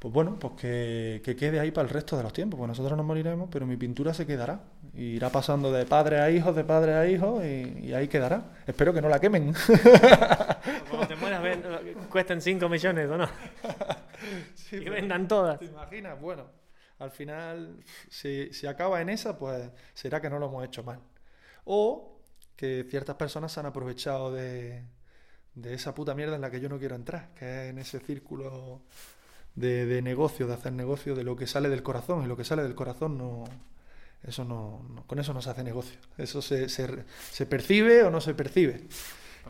pues bueno, pues que, quede ahí para el resto de los tiempos, pues nosotros nos moriremos, pero mi pintura se quedará, irá pasando de padre a hijos, de padre a hijos y, ahí quedará. Espero que no la quemen. Cuando te mueras, cuesten 5 millones o no. y vendan todas. ¿Te imaginas? Bueno, al final, si, si acaba en esa, pues será que no lo hemos hecho mal. O que ciertas personas se han aprovechado de, de esa puta mierda en la que yo no quiero entrar, que es en ese círculo de, de, negocio, de hacer negocio, de lo que sale del corazón, y lo que sale del corazón no, eso no, con eso no se hace negocio. Eso se, se, se percibe o no se percibe.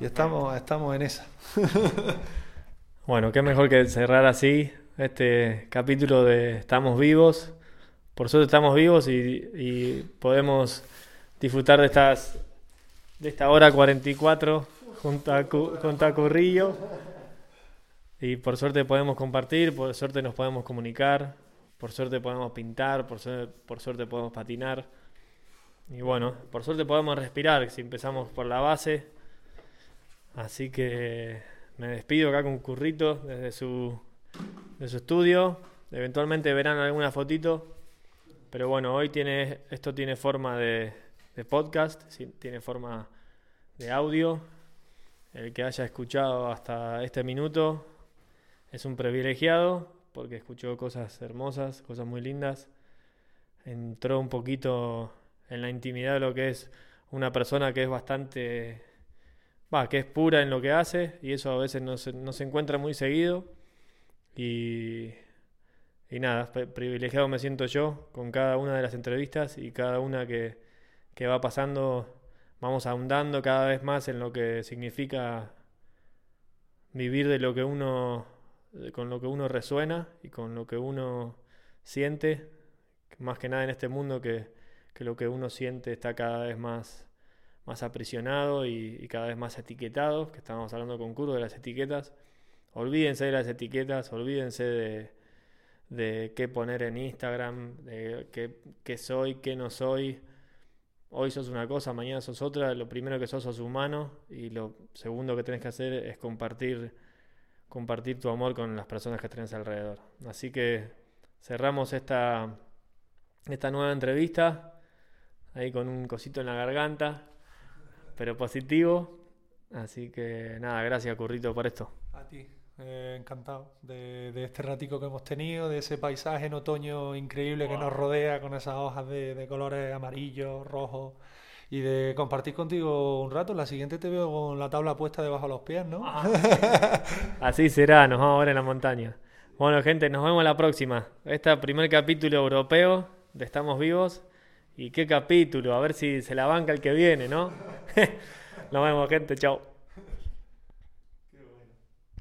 Y estamos, estamos en esa. bueno, qué mejor que cerrar así este capítulo de Estamos vivos. Por suerte estamos vivos y, y podemos disfrutar de estas de esta hora 44 junto a, junto a Currillo. Y por suerte podemos compartir, por suerte nos podemos comunicar, por suerte podemos pintar, por suerte, por suerte podemos patinar. Y bueno, por suerte podemos respirar si empezamos por la base. Así que me despido acá con Currito desde su, de su estudio. Eventualmente verán alguna fotito. Pero bueno, hoy tiene, esto tiene forma de, de podcast, tiene forma de audio. El que haya escuchado hasta este minuto es un privilegiado porque escuchó cosas hermosas, cosas muy lindas. Entró un poquito en la intimidad de lo que es una persona que es bastante, que es pura en lo que hace y eso a veces no se, no se encuentra muy seguido. Y, y nada, privilegiado me siento yo con cada una de las entrevistas y cada una que, que va pasando vamos ahondando cada vez más en lo que significa vivir de lo que uno con lo que uno resuena y con lo que uno siente, más que nada en este mundo que, que lo que uno siente está cada vez más, más aprisionado y, cada vez más etiquetado, que estábamos hablando con Curro de las etiquetas. Olvídense de las etiquetas, olvídense de, de qué poner en Instagram, de qué, qué soy, qué no soy hoy sos una cosa, mañana sos otra, lo primero que sos sos humano y lo segundo que tenés que hacer es compartir, compartir tu amor con las personas que tenés alrededor. Así que cerramos esta, esta nueva entrevista, ahí con un cosito en la garganta, pero positivo. Así que nada, gracias Currito por esto. A ti. Eh, encantado de, este ratico que hemos tenido, de ese paisaje en otoño increíble que nos rodea con esas hojas de, colores amarillos, rojos y de compartir contigo un rato. La siguiente te veo con la tabla puesta debajo de los pies, ¿no? Ah. Así será, nos vamos a ver en la montaña. Bueno, gente, nos vemos la próxima. Este primer capítulo europeo de Estamos Vivos. ¿Y qué capítulo? A ver si se la banca el que viene, ¿no? nos vemos, gente. Chao.